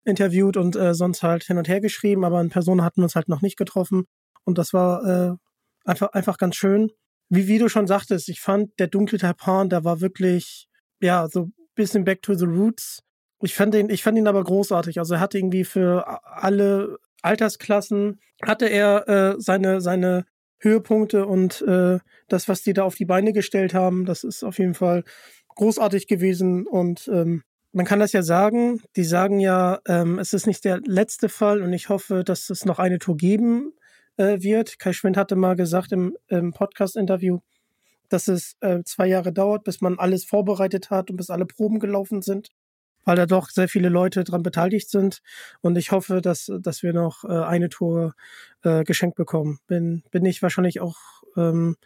interviewt und äh, sonst halt hin und her geschrieben, aber in Person hatten wir uns halt noch nicht getroffen. Und das war äh, einfach, einfach ganz schön. Wie, wie du schon sagtest, ich fand, der dunkle Taipan, der war wirklich, ja, so bisschen back to the roots. Ich fand ihn, ich fand ihn aber großartig. Also er hatte irgendwie für alle Altersklassen, hatte er äh, seine, seine Höhepunkte und äh, das, was die da auf die Beine gestellt haben, das ist auf jeden Fall großartig gewesen und ähm, man kann das ja sagen, die sagen ja, ähm, es ist nicht der letzte Fall und ich hoffe, dass es noch eine Tour geben äh, wird. Kai Schwind hatte mal gesagt im, im Podcast-Interview, dass es äh, zwei Jahre dauert, bis man alles vorbereitet hat und bis alle Proben gelaufen sind weil da doch sehr viele Leute dran beteiligt sind. Und ich hoffe, dass, dass wir noch äh, eine Tour äh, geschenkt bekommen. Bin, bin ich wahrscheinlich auch ähm,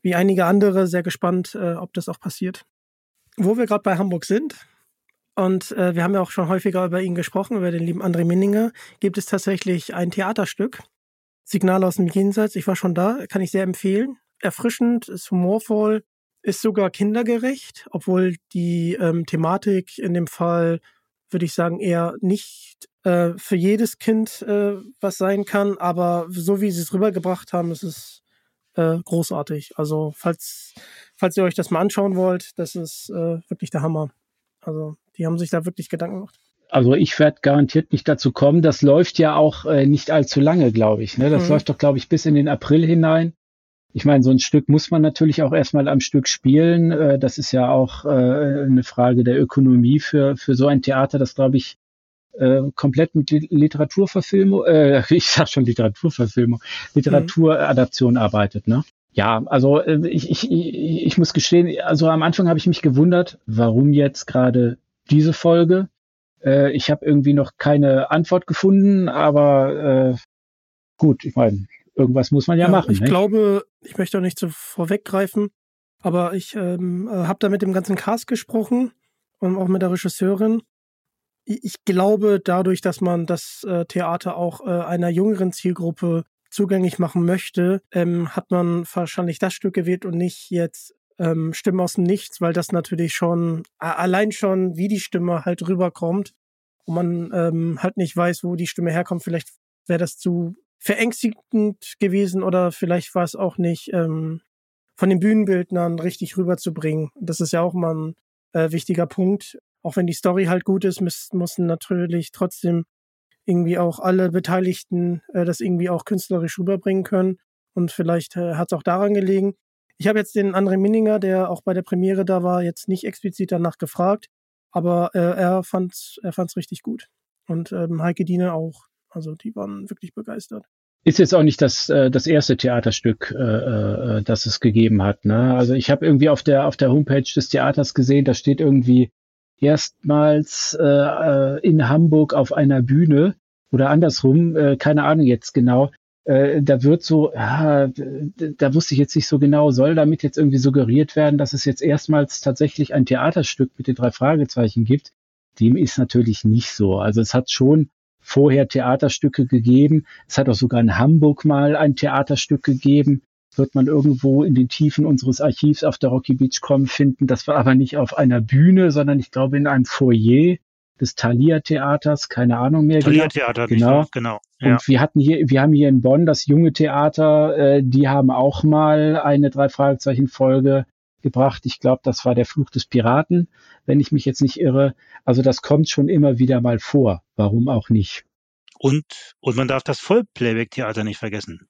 wie einige andere sehr gespannt, äh, ob das auch passiert. Wo wir gerade bei Hamburg sind, und äh, wir haben ja auch schon häufiger über ihn gesprochen, über den lieben André Minninger, gibt es tatsächlich ein Theaterstück, Signal aus dem Jenseits. Ich war schon da, kann ich sehr empfehlen. Erfrischend, ist humorvoll, ist sogar kindergerecht, obwohl die ähm, Thematik in dem Fall, würde ich sagen, eher nicht äh, für jedes Kind äh, was sein kann. Aber so wie sie es rübergebracht haben, ist es äh, großartig. Also falls, falls ihr euch das mal anschauen wollt, das ist äh, wirklich der Hammer. Also die haben sich da wirklich Gedanken gemacht. Also ich werde garantiert nicht dazu kommen. Das läuft ja auch äh, nicht allzu lange, glaube ich. Ne? Das mhm. läuft doch, glaube ich, bis in den April hinein. Ich meine, so ein Stück muss man natürlich auch erstmal am Stück spielen. Äh, das ist ja auch äh, eine Frage der Ökonomie für, für so ein Theater, das, glaube ich, äh, komplett mit Literaturverfilmung, ich sag schon Literaturverfilmung, Literaturadaption arbeitet, ne? Ja, also ich, ich, ich muss gestehen, also am Anfang habe ich mich gewundert, warum jetzt gerade diese Folge. Ich habe irgendwie noch keine Antwort gefunden, aber äh, gut, ich meine, irgendwas muss man ja, ja machen. Ich ne? glaube, ich möchte auch nicht so vorweggreifen, aber ich ähm, äh, habe da mit dem ganzen Cast gesprochen und auch mit der Regisseurin. Ich glaube, dadurch, dass man das äh, Theater auch äh, einer jüngeren Zielgruppe zugänglich machen möchte, ähm, hat man wahrscheinlich das Stück gewählt und nicht jetzt ähm, Stimmen aus dem Nichts, weil das natürlich schon allein schon, wie die Stimme halt rüberkommt und man ähm, halt nicht weiß, wo die Stimme herkommt. Vielleicht wäre das zu verängstigend gewesen oder vielleicht war es auch nicht ähm, von den Bühnenbildnern richtig rüberzubringen. Das ist ja auch mal ein äh, wichtiger Punkt. Auch wenn die Story halt gut ist, müssen, müssen natürlich trotzdem irgendwie auch alle Beteiligten äh, das irgendwie auch künstlerisch rüberbringen können. Und vielleicht äh, hat es auch daran gelegen. Ich habe jetzt den André Minninger, der auch bei der Premiere da war, jetzt nicht explizit danach gefragt, aber äh, er fand's, er fand's richtig gut. Und ähm, Heike Diene auch. Also die waren wirklich begeistert. Ist jetzt auch nicht das, äh, das erste Theaterstück, äh, äh, das es gegeben hat. Ne? Also ich habe irgendwie auf der, auf der Homepage des Theaters gesehen, da steht irgendwie erstmals äh, äh in Hamburg auf einer Bühne oder andersrum, äh, keine Ahnung jetzt genau. äh, da wird so, ja, da wusste ich jetzt nicht so genau, soll damit jetzt irgendwie suggeriert werden, dass es jetzt erstmals tatsächlich ein Theaterstück mit den drei Fragezeichen gibt. Dem ist natürlich nicht so. Also es hat schon vorher Theaterstücke gegeben. Es hat auch sogar in Hamburg mal ein Theaterstück gegeben. Wird man irgendwo in den Tiefen unseres Archivs auf der Rocky Beach kommen finden. Das war aber nicht auf einer Bühne, sondern ich glaube in einem Foyer des Thalia Theaters, keine Ahnung mehr. Thalia Theater, genau. genau. Ja. Und wir hatten hier, wir haben hier in Bonn das junge Theater, äh, die haben auch mal eine drei Fragezeichen Folge gebracht. Ich glaube, das war der Fluch des Piraten, wenn ich mich jetzt nicht irre. Also das kommt schon immer wieder mal vor. Warum auch nicht? Und, und man darf das Vollplayback-Theater nicht vergessen.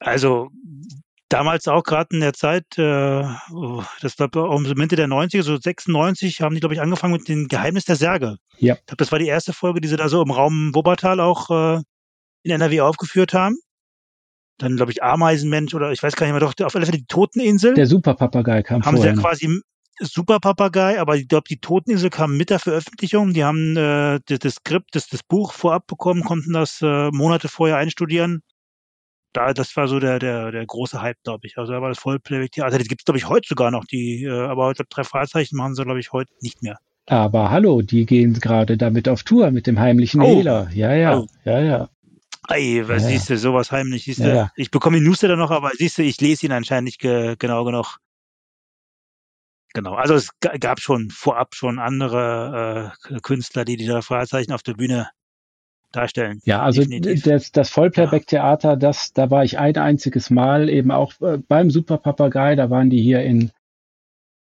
Also damals auch gerade in der Zeit, äh, das war um Mitte der 90er, so 96, haben die, glaube ich, angefangen mit dem Geheimnis der Särge. Ja. Ich glaube, das war die erste Folge, die sie da so im Raum Wuppertal auch äh, in NRW aufgeführt haben. Dann, glaube ich, Ameisenmensch oder ich weiß gar nicht mehr, doch, auf alle Fälle die Toteninsel. Der Superpapagei kam Haben sie ja quasi Superpapagei, aber ich glaube, die Toteninsel kam mit der Veröffentlichung. Die haben äh, das, das Skript, das, das Buch vorab bekommen, konnten das äh, Monate vorher einstudieren da, das war so der, der, der große Hype, glaube ich. Also da war das Vollplayback-Theater. Das gibt es, glaube ich, heute sogar noch. Die, äh, aber ich glaube, drei Fragezeichen machen sie, glaube ich, heute nicht mehr. Aber hallo, die gehen gerade damit auf Tour mit dem heimlichen oh. Hehler. Ja, ja, oh. ja, ja. Ey, was ja, siehst du, sowas heimlich, siehst du. Ja. Ich bekomme den Newsletter noch, aber siehst du, ich lese ihn anscheinend nicht ge genau genug. Genau, also es gab schon vorab schon andere äh, Künstler, die die drei Fragezeichen auf der Bühne darstellen. Ja, also das, das Vollplayback-Theater, das, da war ich ein einziges Mal eben auch äh, beim Super Papagei, da waren die hier in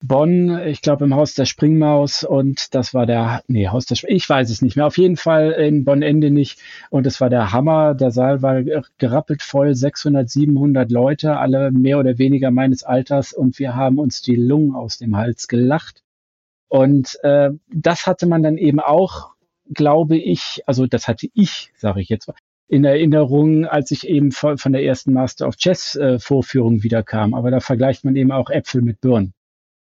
Bonn, ich glaube im Haus der Springmaus und das war der, nee, Haus der Springmaus, ich weiß es nicht mehr, auf jeden Fall in Bonn-Ende nicht und es war der Hammer, der Saal war gerappelt voll, 600, 700 Leute, alle mehr oder weniger meines Alters und wir haben uns die Lungen aus dem Hals gelacht und äh, das hatte man dann eben auch glaube ich, also das hatte ich, sage ich jetzt, in Erinnerung, als ich eben von der ersten Master of Chess äh, Vorführung wiederkam. Aber da vergleicht man eben auch Äpfel mit Birnen.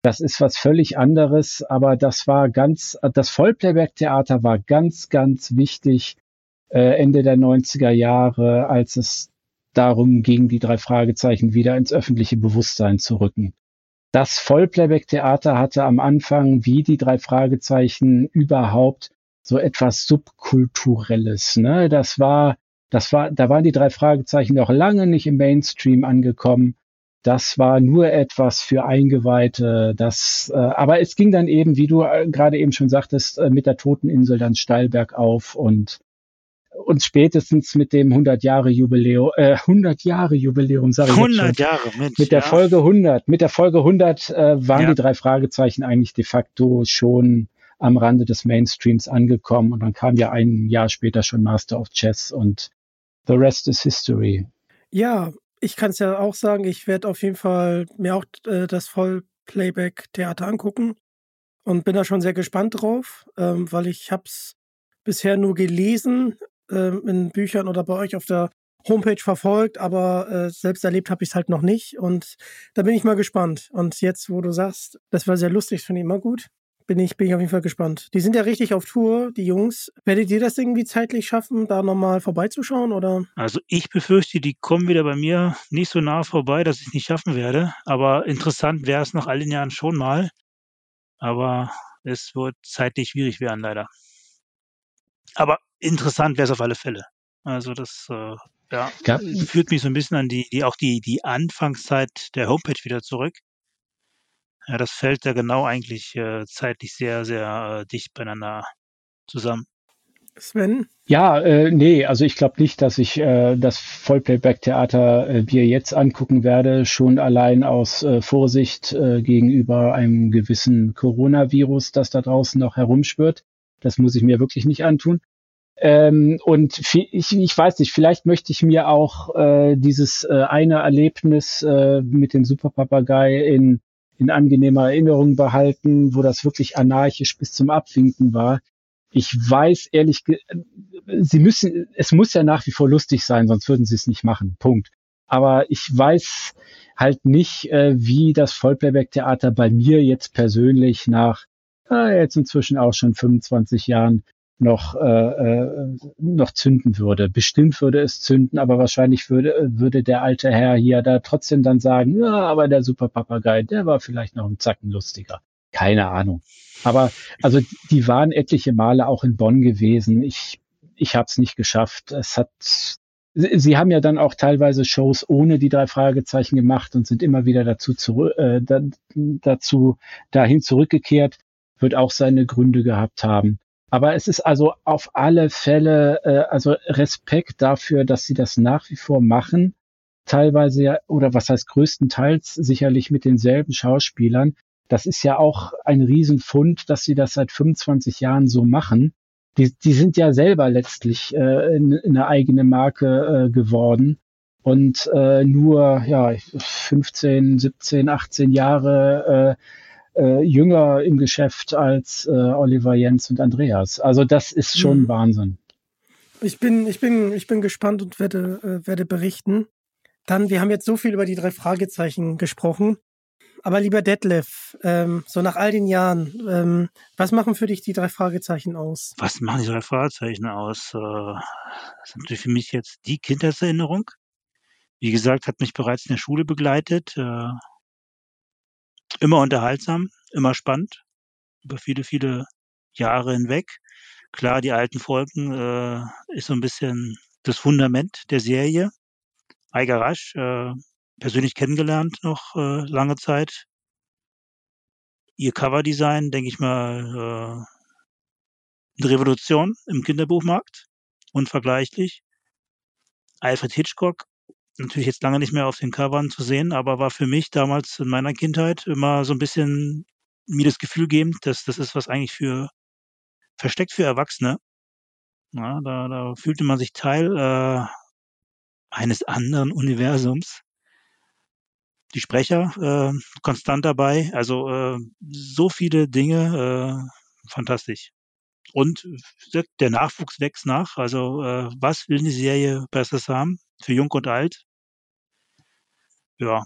Das ist was völlig anderes, aber das war ganz, das Vollplayback-Theater war ganz, ganz wichtig äh, Ende der 90er Jahre, als es darum ging, die drei Fragezeichen wieder ins öffentliche Bewusstsein zu rücken. Das Vollplayback-Theater hatte am Anfang, wie die drei Fragezeichen überhaupt, so etwas Subkulturelles. Ne? Das war, das war, da waren die drei Fragezeichen noch lange nicht im Mainstream angekommen. Das war nur etwas für Eingeweihte. Das, äh, aber es ging dann eben, wie du äh, gerade eben schon sagtest, äh, mit der Toteninsel dann steil bergauf und und spätestens mit dem 100 Jahre Jubiläum, äh, 100 Jahre Jubiläum, sage ich 100 Jahre, Mensch, mit der ja. Folge 100, mit der Folge 100 äh, waren ja. die drei Fragezeichen eigentlich de facto schon am Rande des Mainstreams angekommen. Und dann kam ja ein Jahr später schon Master of Chess und The Rest is History. Ja, ich kann es ja auch sagen, ich werde auf jeden Fall mir auch äh, das Vollplayback-Theater angucken und bin da schon sehr gespannt drauf, ähm, weil ich habe es bisher nur gelesen äh, in Büchern oder bei euch auf der Homepage verfolgt, aber äh, selbst erlebt habe ich es halt noch nicht und da bin ich mal gespannt. Und jetzt, wo du sagst, das war sehr lustig, finde ich immer gut bin ich, bin ich auf jeden Fall gespannt. Die sind ja richtig auf Tour, die Jungs. Werdet ihr das irgendwie zeitlich schaffen, da nochmal vorbeizuschauen, oder? Also ich befürchte, die kommen wieder bei mir nicht so nah vorbei, dass ich es nicht schaffen werde. Aber interessant wäre es nach all den Jahren schon mal. Aber es wird zeitlich schwierig werden, leider. Aber interessant wäre es auf alle Fälle. Also das äh, ja, führt mich so ein bisschen an die, die auch die, die Anfangszeit der Homepage wieder zurück. Ja, das fällt ja genau eigentlich äh, zeitlich sehr, sehr äh, dicht beieinander zusammen. Sven? Ja, äh, nee, also ich glaube nicht, dass ich äh, das Vollplayback-Theater äh, mir jetzt angucken werde, schon allein aus äh, Vorsicht äh, gegenüber einem gewissen Coronavirus, das da draußen noch herumschwirrt. Das muss ich mir wirklich nicht antun. Ähm, und ich, ich weiß nicht, vielleicht möchte ich mir auch äh, dieses äh, eine Erlebnis äh, mit dem Superpapagei in in angenehmer Erinnerung behalten, wo das wirklich anarchisch bis zum Abwinken war. Ich weiß ehrlich, sie müssen, es muss ja nach wie vor lustig sein, sonst würden sie es nicht machen. Punkt. Aber ich weiß halt nicht, äh, wie das Vollplayback-Theater bei mir jetzt persönlich nach äh, jetzt inzwischen auch schon 25 Jahren noch, äh, äh, noch zünden würde. Bestimmt würde es zünden, aber wahrscheinlich würde, würde der alte Herr hier da trotzdem dann sagen, ja, aber der Superpapagei, der war vielleicht noch ein Zacken lustiger. Keine Ahnung. Aber also die waren etliche Male auch in Bonn gewesen. Ich, ich habe es nicht geschafft. Es hat Sie haben ja dann auch teilweise Shows ohne die drei Fragezeichen gemacht und sind immer wieder dazu zurück, äh, da, dazu dahin zurückgekehrt. Wird auch seine Gründe gehabt haben. Aber es ist also auf alle Fälle, äh, also Respekt dafür, dass sie das nach wie vor machen. Teilweise ja, oder was heißt größtenteils sicherlich mit denselben Schauspielern. Das ist ja auch ein Riesenfund, dass sie das seit 25 Jahren so machen. Die, die sind ja selber letztlich äh, in, in eine eigene Marke äh, geworden und äh, nur ja 15, 17, 18 Jahre äh, äh, jünger im Geschäft als äh, Oliver Jens und Andreas. Also das ist schon mhm. Wahnsinn. Ich bin, ich bin, ich bin gespannt und werde, äh, werde berichten. Dann, wir haben jetzt so viel über die drei Fragezeichen gesprochen. Aber lieber Detlef, ähm, so nach all den Jahren, ähm, was machen für dich die drei Fragezeichen aus? Was machen die drei Fragezeichen aus? Äh, das ist natürlich für mich jetzt die Kindheitserinnerung. Wie gesagt, hat mich bereits in der Schule begleitet. Immer unterhaltsam, immer spannend, über viele, viele Jahre hinweg. Klar, die alten Folgen äh, ist so ein bisschen das Fundament der Serie. Eiger Rasch, äh, persönlich kennengelernt noch äh, lange Zeit. Ihr Coverdesign, denke ich mal, äh, eine Revolution im Kinderbuchmarkt, unvergleichlich. Alfred Hitchcock natürlich jetzt lange nicht mehr auf den Covern zu sehen, aber war für mich damals in meiner Kindheit immer so ein bisschen mir das Gefühl gebend, dass das ist was eigentlich für versteckt für Erwachsene. Ja, da, da fühlte man sich Teil äh, eines anderen Universums. Die Sprecher äh, konstant dabei, also äh, so viele Dinge, äh, fantastisch. Und der Nachwuchs wächst nach. Also äh, was will die Serie Besseres haben? Für Jung und Alt ja,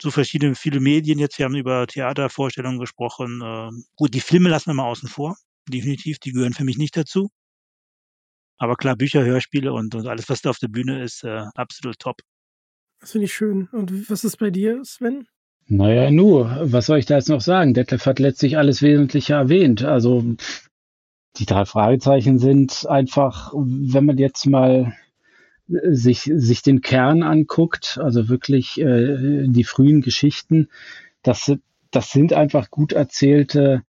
so verschiedene, viele Medien jetzt. Wir haben über Theatervorstellungen gesprochen. Ähm, gut, die Filme lassen wir mal außen vor. Definitiv, die gehören für mich nicht dazu. Aber klar, Bücher, Hörspiele und, und alles, was da auf der Bühne ist, äh, absolut top. Das finde ich schön. Und was ist bei dir, Sven? Naja, nur, was soll ich da jetzt noch sagen? Detlef hat letztlich alles Wesentliche erwähnt. Also die drei Fragezeichen sind einfach, wenn man jetzt mal sich, sich den Kern anguckt, also wirklich äh, die frühen Geschichten, das, das sind einfach gut erzählte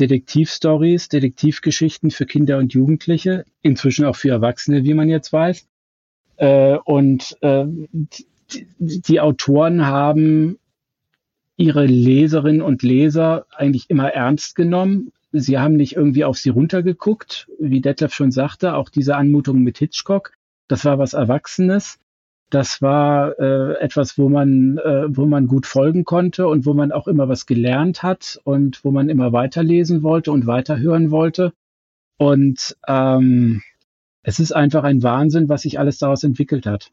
Detektivstories, Detektivgeschichten für Kinder und Jugendliche, inzwischen auch für Erwachsene, wie man jetzt weiß. Äh, und äh, die, die Autoren haben ihre Leserinnen und Leser eigentlich immer ernst genommen. Sie haben nicht irgendwie auf sie runtergeguckt, wie Detlef schon sagte, auch diese Anmutung mit Hitchcock. Das war was Erwachsenes. Das war äh, etwas, wo man, äh, wo man gut folgen konnte und wo man auch immer was gelernt hat und wo man immer weiterlesen wollte und weiterhören wollte. Und ähm, es ist einfach ein Wahnsinn, was sich alles daraus entwickelt hat.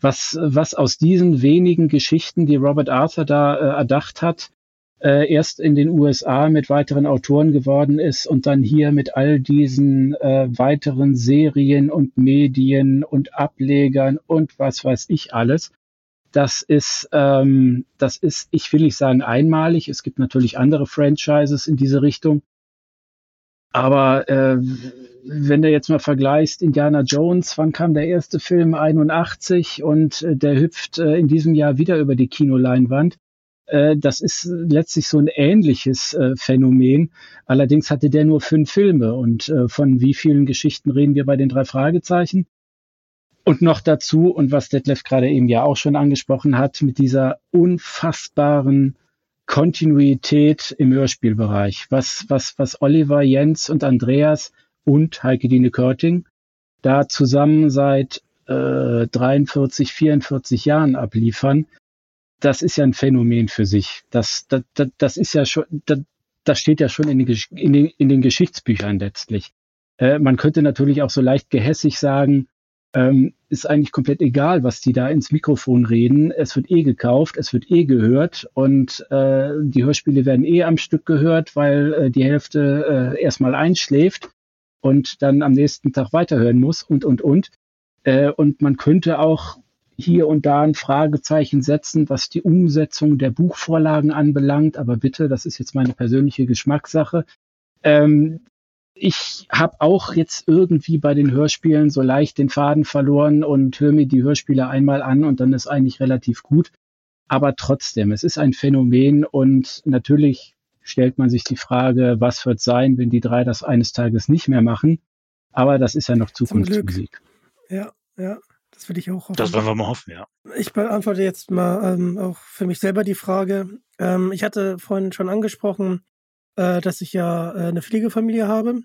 Was, was aus diesen wenigen Geschichten, die Robert Arthur da äh, erdacht hat, äh, erst in den USA mit weiteren Autoren geworden ist und dann hier mit all diesen äh, weiteren Serien und Medien und Ablegern und was weiß ich alles. Das ist, ähm, das ist, ich will nicht sagen einmalig. Es gibt natürlich andere Franchises in diese Richtung. Aber äh, wenn du jetzt mal vergleichst, Indiana Jones, wann kam der erste Film? 81 und äh, der hüpft äh, in diesem Jahr wieder über die Kinoleinwand. Äh, das ist letztlich so ein ähnliches äh, Phänomen. Allerdings hatte der nur fünf Filme. Und äh, von wie vielen Geschichten reden wir bei den drei Fragezeichen? Und noch dazu, und was Detlef gerade eben ja auch schon angesprochen hat, mit dieser unfassbaren Kontinuität im Hörspielbereich. Was, was, was Oliver, Jens und Andreas und Heike Dine Körting da zusammen seit äh, 43, 44 Jahren abliefern, das ist ja ein Phänomen für sich. Das, das, das, das ist ja schon, das, das steht ja schon in den, in den, in den Geschichtsbüchern letztlich. Äh, man könnte natürlich auch so leicht gehässig sagen, ähm, ist eigentlich komplett egal, was die da ins Mikrofon reden. Es wird eh gekauft, es wird eh gehört und äh, die Hörspiele werden eh am Stück gehört, weil äh, die Hälfte äh, erstmal einschläft. und dann am nächsten Tag weiterhören muss und, und, und. Äh, und man könnte auch hier und da ein Fragezeichen setzen, was die Umsetzung der Buchvorlagen anbelangt. Aber bitte, das ist jetzt meine persönliche Geschmackssache. Ähm, ich habe auch jetzt irgendwie bei den Hörspielen so leicht den Faden verloren und höre mir die Hörspiele einmal an und dann ist eigentlich relativ gut. Aber trotzdem, es ist ein Phänomen und natürlich stellt man sich die Frage, was wird sein, wenn die drei das eines Tages nicht mehr machen. Aber das ist ja noch Zukunftsmusik. Ja, ja. Das würde ich auch hoffen. Das wollen wir mal hoffen, ja. Ich beantworte jetzt mal ähm, auch für mich selber die Frage. Ähm, ich hatte vorhin schon angesprochen, äh, dass ich ja äh, eine Pflegefamilie habe.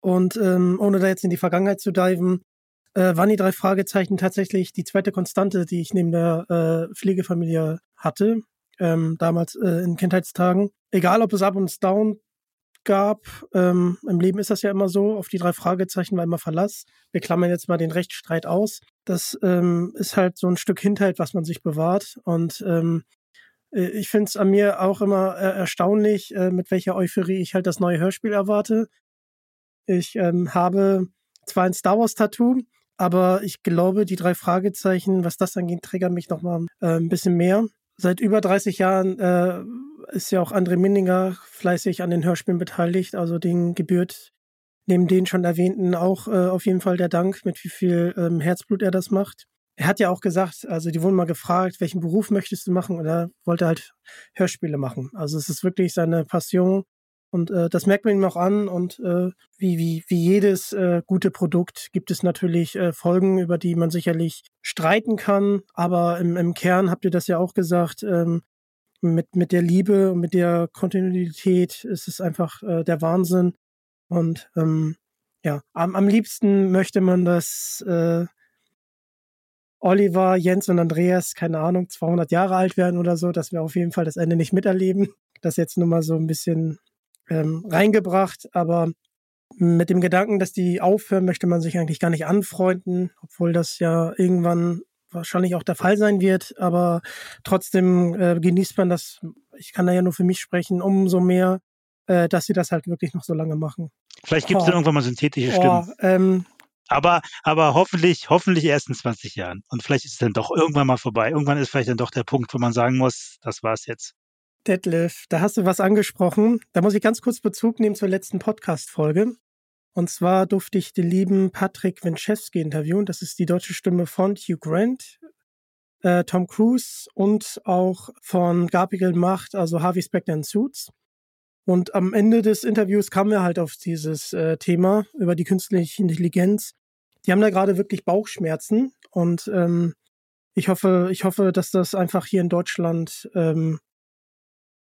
Und ähm, ohne da jetzt in die Vergangenheit zu diven, äh, waren die drei Fragezeichen tatsächlich die zweite Konstante, die ich neben der äh, Pflegefamilie hatte, ähm, damals äh, in Kindheitstagen. Egal, ob es Up und Down gab, ähm, im Leben ist das ja immer so, auf die drei Fragezeichen war immer Verlass. Wir klammern jetzt mal den Rechtsstreit aus. Das ähm, ist halt so ein Stück Hinterhalt, was man sich bewahrt. Und ähm, äh, ich finde es an mir auch immer äh, erstaunlich, äh, mit welcher Euphorie ich halt das neue Hörspiel erwarte. Ich ähm, habe zwar ein Star Wars Tattoo, aber ich glaube, die drei Fragezeichen, was das angeht, triggern mich nochmal äh, ein bisschen mehr. Seit über 30 Jahren äh, ist ja auch André Minninger fleißig an den Hörspielen beteiligt, also den gebührt neben den schon erwähnten auch äh, auf jeden Fall der Dank, mit wie viel ähm, Herzblut er das macht. Er hat ja auch gesagt, also die wurden mal gefragt, welchen Beruf möchtest du machen? Und er wollte halt Hörspiele machen. Also es ist wirklich seine Passion und äh, das merkt man ihm auch an. Und äh, wie, wie, wie jedes äh, gute Produkt gibt es natürlich äh, Folgen, über die man sicherlich streiten kann. Aber im, im Kern habt ihr das ja auch gesagt, ähm, mit, mit der Liebe und mit der Kontinuität ist es einfach äh, der Wahnsinn. Und ähm, ja, am, am liebsten möchte man, dass äh, Oliver, Jens und Andreas, keine Ahnung, 200 Jahre alt werden oder so, dass wir auf jeden Fall das Ende nicht miterleben. Das jetzt nur mal so ein bisschen ähm, reingebracht, aber mit dem Gedanken, dass die aufhören, möchte man sich eigentlich gar nicht anfreunden, obwohl das ja irgendwann wahrscheinlich auch der Fall sein wird, aber trotzdem äh, genießt man das, ich kann da ja nur für mich sprechen, umso mehr, äh, dass sie das halt wirklich noch so lange machen. Vielleicht gibt es oh. dann irgendwann mal synthetische Stimmen. Oh, ähm, aber, aber hoffentlich, hoffentlich erst in 20 Jahren. Und vielleicht ist es dann doch irgendwann mal vorbei. Irgendwann ist vielleicht dann doch der Punkt, wo man sagen muss, das war's jetzt. Detlef, da hast du was angesprochen. Da muss ich ganz kurz Bezug nehmen zur letzten Podcast-Folge. Und zwar durfte ich den lieben Patrick Winchewski interviewen. Das ist die deutsche Stimme von Hugh Grant, äh, Tom Cruise und auch von Gabriel Macht, also Harvey Specter in Suits. Und am Ende des Interviews kamen wir halt auf dieses äh, Thema über die künstliche Intelligenz. Die haben da gerade wirklich Bauchschmerzen und ähm, ich hoffe, ich hoffe, dass das einfach hier in Deutschland ähm,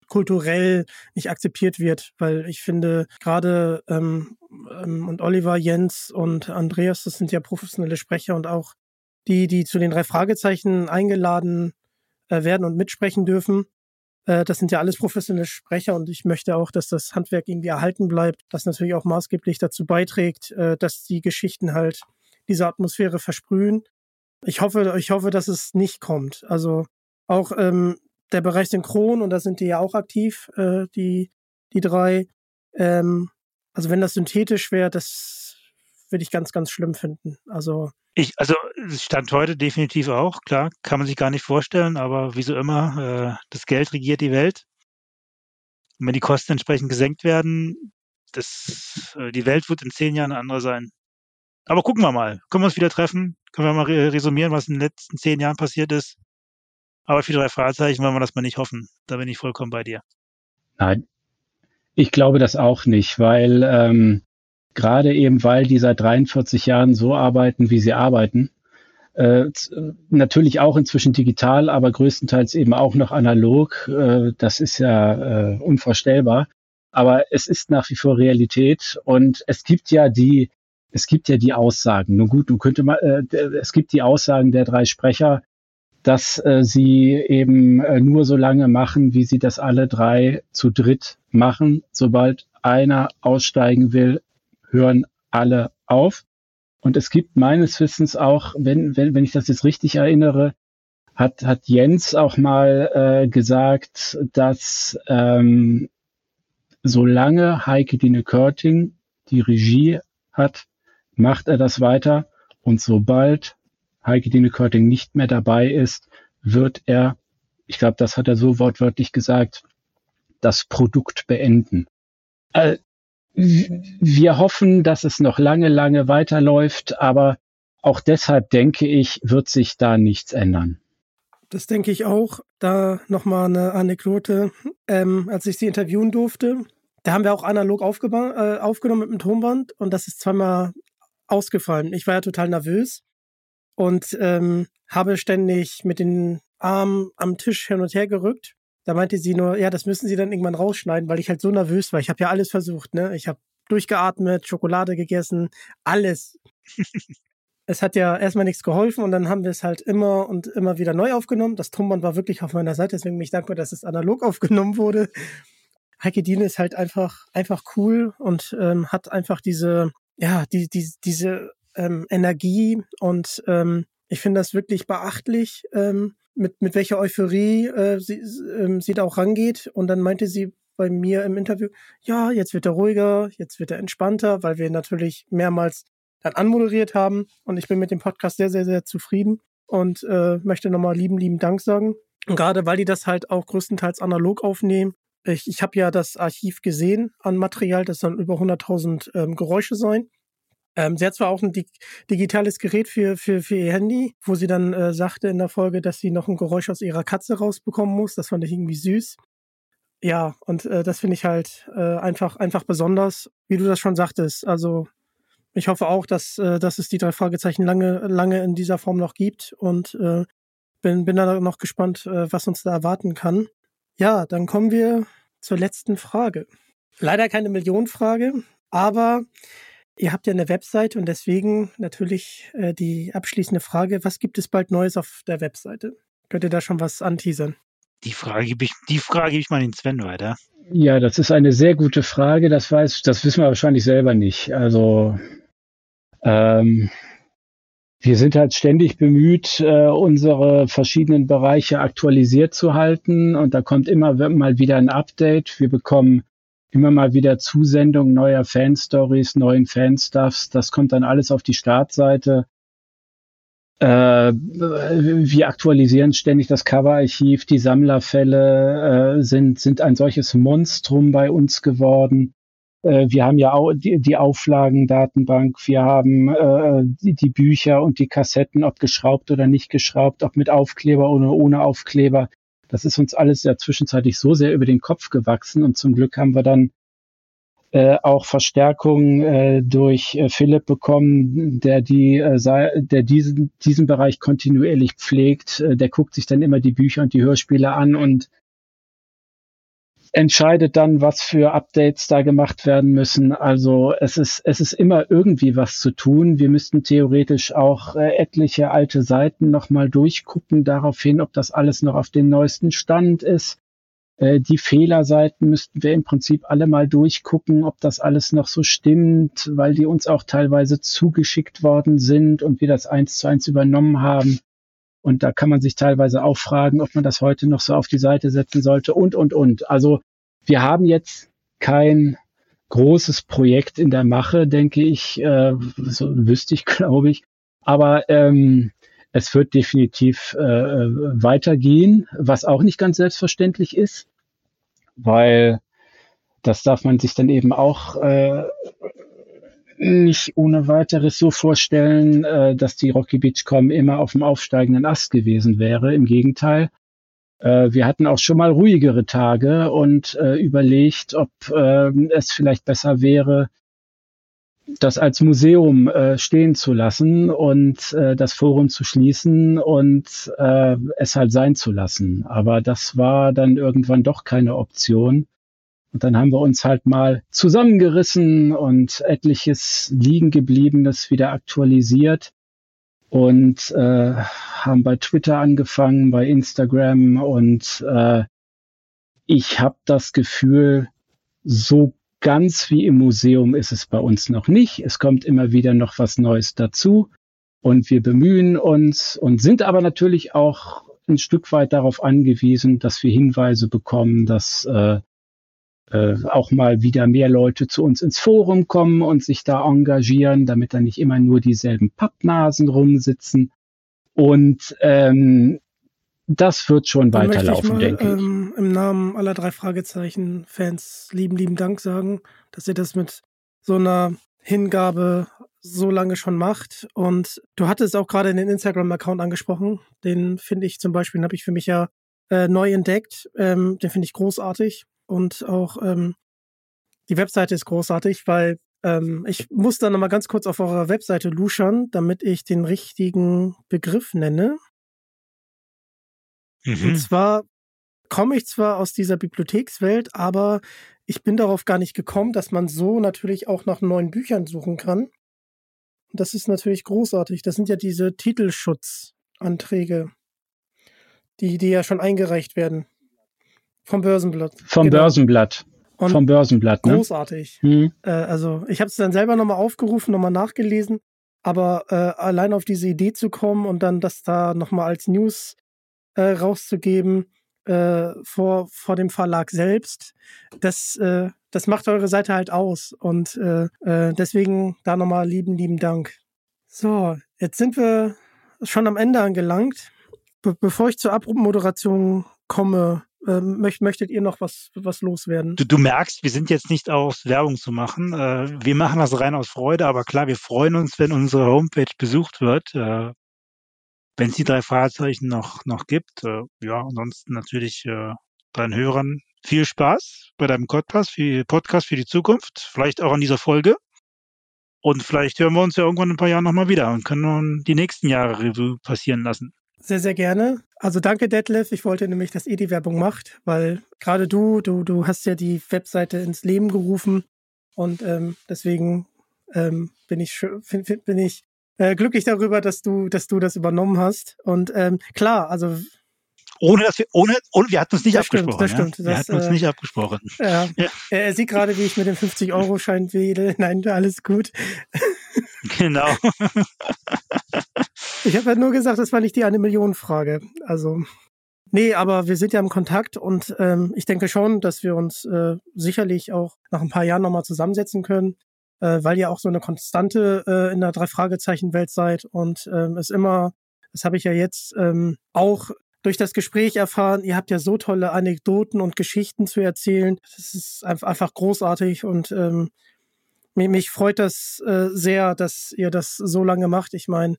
kulturell nicht akzeptiert wird, weil ich finde, gerade ähm, ähm, und Oliver, Jens und Andreas, das sind ja professionelle Sprecher und auch die, die zu den drei Fragezeichen eingeladen äh, werden und mitsprechen dürfen. Äh, das sind ja alles professionelle Sprecher und ich möchte auch, dass das Handwerk irgendwie erhalten bleibt, das natürlich auch maßgeblich dazu beiträgt, äh, dass die Geschichten halt diese Atmosphäre versprühen. Ich hoffe, ich hoffe, dass es nicht kommt. Also auch ähm, der Bereich Synchron, und da sind die ja auch aktiv, äh, die, die drei. Ähm, also wenn das synthetisch wäre, das würde ich ganz, ganz schlimm finden. Also ich, also Stand heute definitiv auch, klar, kann man sich gar nicht vorstellen, aber wie so immer, äh, das Geld regiert die Welt. Und wenn die Kosten entsprechend gesenkt werden, das, äh, die Welt wird in zehn Jahren eine andere sein. Aber gucken wir mal. Können wir uns wieder treffen? Können wir mal resümieren, was in den letzten zehn Jahren passiert ist? Aber für drei Fragezeichen wollen wir das mal nicht hoffen. Da bin ich vollkommen bei dir. Nein, ich glaube das auch nicht, weil ähm, gerade eben, weil die seit 43 Jahren so arbeiten, wie sie arbeiten, äh, natürlich auch inzwischen digital, aber größtenteils eben auch noch analog. Äh, das ist ja äh, unvorstellbar. Aber es ist nach wie vor Realität und es gibt ja die, es gibt ja die Aussagen. Nun gut, du könnte mal, äh, es gibt die Aussagen der drei Sprecher, dass äh, sie eben äh, nur so lange machen, wie sie das alle drei zu dritt machen. Sobald einer aussteigen will, hören alle auf. Und es gibt meines Wissens auch, wenn, wenn, wenn ich das jetzt richtig erinnere, hat, hat Jens auch mal äh, gesagt, dass ähm, solange Heike Dine Körting die Regie hat, macht er das weiter. Und sobald Heike Dine Körting nicht mehr dabei ist, wird er, ich glaube, das hat er so wortwörtlich gesagt, das Produkt beenden. Äh, wir hoffen, dass es noch lange, lange weiterläuft, aber auch deshalb denke ich, wird sich da nichts ändern. Das denke ich auch. Da nochmal eine Anekdote. Ähm, als ich sie interviewen durfte, da haben wir auch analog äh, aufgenommen mit dem Tonband und das ist zweimal ausgefallen. Ich war ja total nervös und ähm, habe ständig mit den Armen am Tisch hin und her gerückt. Da meinte sie nur, ja, das müssen Sie dann irgendwann rausschneiden, weil ich halt so nervös war. Ich habe ja alles versucht, ne? Ich habe durchgeatmet, Schokolade gegessen, alles. es hat ja erstmal nichts geholfen und dann haben wir es halt immer und immer wieder neu aufgenommen. Das Tonband war wirklich auf meiner Seite, deswegen bin ich dankbar, dass es analog aufgenommen wurde. Heike Diene ist halt einfach, einfach cool und ähm, hat einfach diese, ja, die, die, diese ähm, Energie und ähm, ich finde das wirklich beachtlich, ähm, mit, mit welcher Euphorie äh, sie, ähm, sie da auch rangeht. Und dann meinte sie bei mir im Interview, ja, jetzt wird er ruhiger, jetzt wird er entspannter, weil wir natürlich mehrmals dann anmoderiert haben. Und ich bin mit dem Podcast sehr, sehr, sehr zufrieden und äh, möchte nochmal lieben, lieben Dank sagen. Und gerade weil die das halt auch größtenteils analog aufnehmen. Ich, ich habe ja das Archiv gesehen an Material, das sollen über 100.000 ähm, Geräusche sein. Ähm, sie hat zwar auch ein dig digitales Gerät für, für, für ihr Handy, wo sie dann äh, sagte in der Folge, dass sie noch ein Geräusch aus ihrer Katze rausbekommen muss. Das fand ich irgendwie süß. Ja, und äh, das finde ich halt äh, einfach, einfach besonders, wie du das schon sagtest. Also ich hoffe auch, dass, äh, dass es die drei Fragezeichen lange, lange in dieser Form noch gibt und äh, bin, bin da noch gespannt, äh, was uns da erwarten kann. Ja, dann kommen wir zur letzten Frage. Leider keine Millionenfrage, aber Ihr habt ja eine Webseite und deswegen natürlich äh, die abschließende Frage, was gibt es bald Neues auf der Webseite? Könnt ihr da schon was anteasern? Die Frage gebe ich, die Frage gebe ich mal den Sven weiter. Ja, das ist eine sehr gute Frage. Das weiß, das wissen wir wahrscheinlich selber nicht. Also ähm, wir sind halt ständig bemüht, äh, unsere verschiedenen Bereiche aktualisiert zu halten und da kommt immer mal wieder ein Update. Wir bekommen immer mal wieder Zusendungen neuer Fanstories, neuen Fanstuffs. Das kommt dann alles auf die Startseite. Äh, wir aktualisieren ständig das Coverarchiv. Die Sammlerfälle äh, sind, sind ein solches Monstrum bei uns geworden. Äh, wir haben ja auch die, die Auflagendatenbank. Wir haben äh, die, die Bücher und die Kassetten, ob geschraubt oder nicht geschraubt, ob mit Aufkleber oder ohne Aufkleber. Das ist uns alles ja zwischenzeitlich so sehr über den Kopf gewachsen und zum Glück haben wir dann äh, auch Verstärkung äh, durch äh, Philipp bekommen, der die, äh, der diesen diesen Bereich kontinuierlich pflegt. Äh, der guckt sich dann immer die Bücher und die Hörspiele an und entscheidet dann, was für Updates da gemacht werden müssen. Also es ist, es ist immer irgendwie was zu tun. Wir müssten theoretisch auch äh, etliche alte Seiten nochmal durchgucken, darauf hin, ob das alles noch auf dem neuesten Stand ist. Äh, die Fehlerseiten müssten wir im Prinzip alle mal durchgucken, ob das alles noch so stimmt, weil die uns auch teilweise zugeschickt worden sind und wir das eins zu eins übernommen haben. Und da kann man sich teilweise auch fragen, ob man das heute noch so auf die Seite setzen sollte und, und, und. Also wir haben jetzt kein großes Projekt in der Mache, denke ich. Äh, so wüsste ich, glaube ich. Aber ähm, es wird definitiv äh, weitergehen, was auch nicht ganz selbstverständlich ist, weil das darf man sich dann eben auch äh, nicht ohne weiteres so vorstellen, äh, dass die Rocky Beachcom immer auf dem aufsteigenden Ast gewesen wäre. Im Gegenteil. Äh, wir hatten auch schon mal ruhigere Tage und äh, überlegt, ob äh, es vielleicht besser wäre, das als Museum äh, stehen zu lassen und äh, das Forum zu schließen und äh, es halt sein zu lassen. Aber das war dann irgendwann doch keine Option. Und dann haben wir uns halt mal zusammengerissen und etliches liegen gebliebenes wieder aktualisiert und äh, haben bei Twitter angefangen, bei Instagram und äh, ich habe das Gefühl, so ganz wie im Museum ist es bei uns noch nicht. Es kommt immer wieder noch was Neues dazu und wir bemühen uns und sind aber natürlich auch ein Stück weit darauf angewiesen, dass wir Hinweise bekommen, dass äh, äh, auch mal wieder mehr Leute zu uns ins Forum kommen und sich da engagieren, damit da nicht immer nur dieselben Pappnasen rumsitzen. Und ähm, das wird schon Dann weiterlaufen, möchte ich denke mal ich. ähm, im Namen aller drei Fragezeichen-Fans lieben, lieben Dank sagen, dass ihr das mit so einer Hingabe so lange schon macht. Und du hattest auch gerade den Instagram-Account angesprochen. Den finde ich zum Beispiel, den habe ich für mich ja äh, neu entdeckt. Ähm, den finde ich großartig. Und auch ähm, die Webseite ist großartig, weil ähm, ich muss da nochmal ganz kurz auf eurer Webseite luschern, damit ich den richtigen Begriff nenne. Und Mhm. zwar komme ich zwar aus dieser Bibliothekswelt, aber ich bin darauf gar nicht gekommen, dass man so natürlich auch nach neuen Büchern suchen kann. Und das ist natürlich großartig. Das sind ja diese Titelschutzanträge, die, die ja schon eingereicht werden. Vom Börsenblatt. Vom Genau. Börsenblatt. Und Vom Börsenblatt, ne? großartig. Hm. Äh, also ich habe es dann selber nochmal aufgerufen, nochmal nachgelesen, aber äh, allein auf diese Idee zu kommen und dann das da nochmal als News äh, rauszugeben äh, vor, vor dem Verlag selbst, das, äh, das macht eure Seite halt aus. Und äh, deswegen da nochmal lieben, lieben Dank. So, jetzt sind wir schon am Ende angelangt. Be bevor ich zur Abmoderation komme, äh, möcht möchtet ihr noch was, was loswerden? Du, du merkst, wir sind jetzt nicht aus Werbung zu machen. Äh, wir machen das rein aus Freude, aber klar, wir freuen uns, wenn unsere Homepage besucht wird. Äh, wenn es die drei Fahrzeichen noch, noch gibt. Äh, ja, ansonsten natürlich deinen Hörern viel Spaß bei deinem Podcast für, Podcast für die Zukunft. Vielleicht auch an dieser Folge. Und vielleicht hören wir uns ja irgendwann in ein paar Jahren nochmal wieder und können die nächsten Jahre Revue passieren lassen. Sehr, sehr gerne. Also danke, Detlef. Ich wollte nämlich, dass ihr die Werbung macht, weil gerade du, du, du hast ja die Webseite ins Leben gerufen und ähm, deswegen ähm, bin ich bin ich äh, glücklich darüber, dass du, dass du das übernommen hast. Und ähm, klar, also Ohne dass wir, ohne, ohne, wir hatten uns nicht Das stimmt, abgesprochen. das ja? stimmt. Wir Das, hatten uns äh, nicht abgesprochen. ja, Ja. er, sieht gerade, wie ich mit dem 50-Euro-Schein wedel. Nein, alles gut. Genau. Ich habe ja nur gesagt, das war nicht die eine Million Frage. Also nee, aber wir sind ja im Kontakt und ähm, ich denke schon, dass wir uns äh, sicherlich auch nach ein paar Jahren nochmal zusammensetzen können, äh, weil ihr auch so eine Konstante äh, in der drei Fragezeichen Welt seid und ähm, es immer, das habe ich ja jetzt ähm, auch durch das Gespräch erfahren, ihr habt ja so tolle Anekdoten und Geschichten zu erzählen. Das ist einfach, großartig und ähm, mich, mich freut das äh, sehr, dass ihr das so lange macht. Ich meine,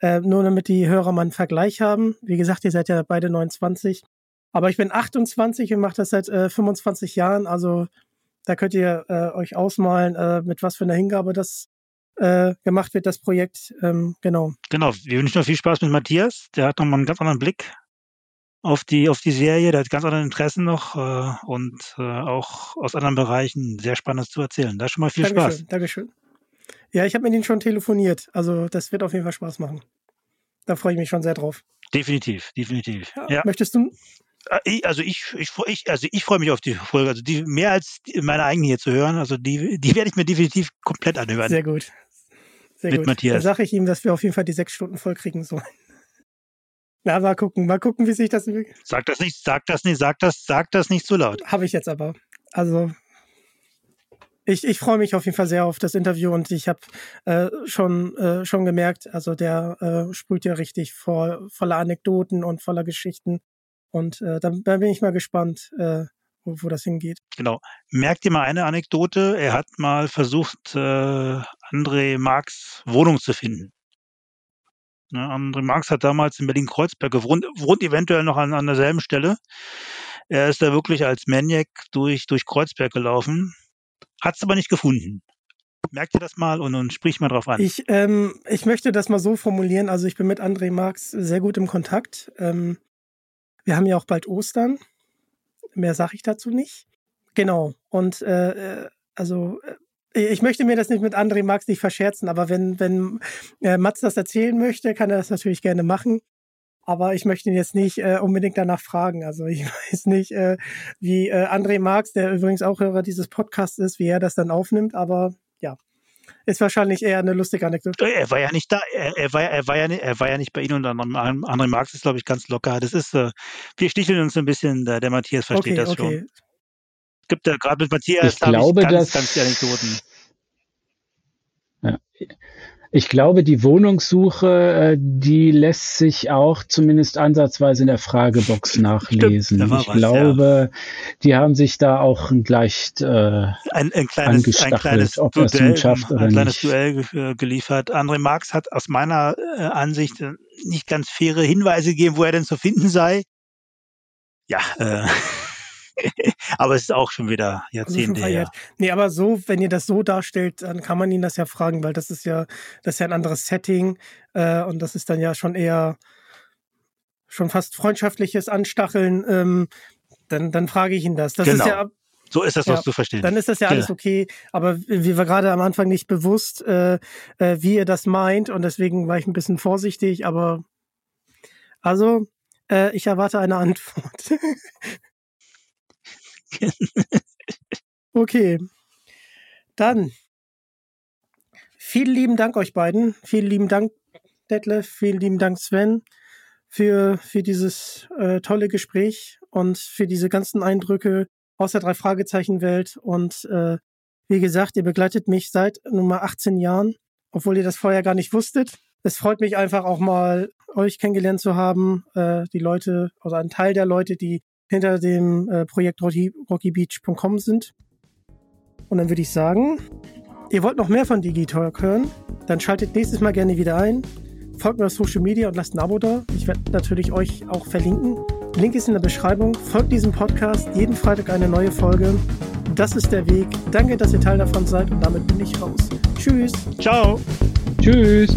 äh, nur damit die Hörer mal einen Vergleich haben. Wie gesagt, ihr seid ja beide 29. Aber ich bin 28 und mache das seit äh, 25 Jahren. Also da könnt ihr äh, euch ausmalen, äh, mit was für einer Hingabe das äh, gemacht wird, das Projekt. Ähm, genau. Genau, wir wünschen noch viel Spaß mit Matthias. Der hat nochmal einen ganz anderen Blick auf die, auf die Serie, der hat ganz andere Interessen noch äh, und äh, auch aus anderen Bereichen sehr Spannendes zu erzählen. Da schon mal viel Dankeschön, Spaß. Dankeschön. Ja, ich habe mit ihnen schon telefoniert. Also das wird auf jeden Fall Spaß machen. Da freue ich mich schon sehr drauf. Definitiv, definitiv. Ja. Ja. Möchtest du? Äh, also ich, ich, ich, also ich freue mich auf die Folge. Also die mehr als meine eigene hier zu hören. Also die, die werde ich mir definitiv komplett anhören. Sehr gut. Sehr Mit gut. Matthias. Dann sage ich ihm, dass wir auf jeden Fall die sechs Stunden voll kriegen sollen. Na, mal gucken, mal gucken, wie sich das Sag das nicht, sag das nicht, sag das, sag das nicht so laut. Habe ich jetzt aber. Also ich, ich freue mich auf jeden Fall sehr auf das Interview und ich habe äh, schon äh, schon gemerkt, also der äh, sprüht ja richtig vor, voller Anekdoten und voller Geschichten und äh, dann, dann bin ich mal gespannt, äh, wo, wo das hingeht. Genau. Merkt ihr mal eine Anekdote? Er hat mal versucht, äh, André Marx Wohnung zu finden. Ne, André Marx hat damals in Berlin-Kreuzberg gewohnt, wohnt eventuell noch an, an derselben Stelle. Er ist da wirklich als Maniac durch, durch Kreuzberg gelaufen, hat es aber nicht gefunden. Merkt ihr das mal und, und sprich mal drauf an. Ich, ähm, ich möchte das mal so formulieren, also ich bin mit André Marx sehr gut im Kontakt. Ähm, wir haben ja auch bald Ostern. Mehr sage ich dazu nicht. Genau. Und äh, äh, also äh, ich möchte mir das nicht mit André Marx nicht verscherzen, aber wenn, wenn äh, Mats das erzählen möchte, kann er das natürlich gerne machen. Aber ich möchte ihn jetzt nicht äh, unbedingt danach fragen. Also ich weiß nicht, äh, wie äh, André Marx, der übrigens auch Hörer dieses Podcasts ist, wie er das dann aufnimmt. Aber ja, ist wahrscheinlich eher eine lustige Anekdote. Er war ja nicht da, er, er, war, ja- er, war, ja, nicht- er war ja nicht bei Ihnen und André André Marx ist, glaube ich, ganz locker. Das ist, äh, wir sticheln uns ein bisschen, der, der Matthias versteht okay, das okay. schon. Gibt ja gerade mit Matthias ich glaube, ich ganz, dass, ganz die Anekdoten. Ja. Ich glaube, die Wohnungssuche, äh, die lässt sich auch zumindest ansatzweise in der Fragebox nachlesen. war ich was, glaube, die haben sich da auch gleich äh, ein, ein kleines, ein kleines ob Duell, nun schafft oder ein kleines nicht. Duell äh, geliefert. André Marx hat aus meiner äh, Ansicht nicht ganz faire Hinweise gegeben, wo er denn zu finden sei. Ja, äh, aber es ist auch schon wieder Also Jahrzehnte her. verjährt. Nee, aber so, wenn ihr das so darstellt, dann kann man ihn das ja fragen, weil das ist ja, das ist ja ein anderes Setting äh, und das ist dann ja schon eher schon fast freundschaftliches Anstacheln. Ähm, dann, dann frage ich ihn das. Das Genau. ist ja So ist das Ja, doch zu verstehen. dann ist das ja alles Genau. okay. Aber wir gerade am Anfang nicht bewusst, äh, äh, wie ihr das meint und deswegen war ich ein bisschen vorsichtig. Aber also, äh, ich erwarte eine Antwort. okay, dann vielen lieben Dank euch beiden. Vielen lieben Dank, Detlef. Vielen lieben Dank, Sven, für, für dieses äh, tolle Gespräch und für diese ganzen Eindrücke aus der Drei-Fragezeichen-Welt. Und äh, wie gesagt, ihr begleitet mich seit Nummer 18 Jahren, obwohl ihr das vorher gar nicht wusstet. Es freut mich einfach auch mal, euch kennengelernt zu haben, äh, die Leute, also einen Teil der Leute, die hinter dem äh, Projekt Rocky, rockybeach.com sind. Und dann würde ich sagen, ihr wollt noch mehr von Digitalk hören, dann schaltet nächstes Mal gerne wieder ein. Folgt mir auf Social Media und lasst ein Abo da. Ich werde natürlich euch auch verlinken. Link ist in der Beschreibung. Folgt diesem Podcast. Jeden Freitag eine neue Folge. Das ist der Weg. Danke, dass ihr Teil davon seid und damit bin ich raus. Tschüss. Ciao. Tschüss.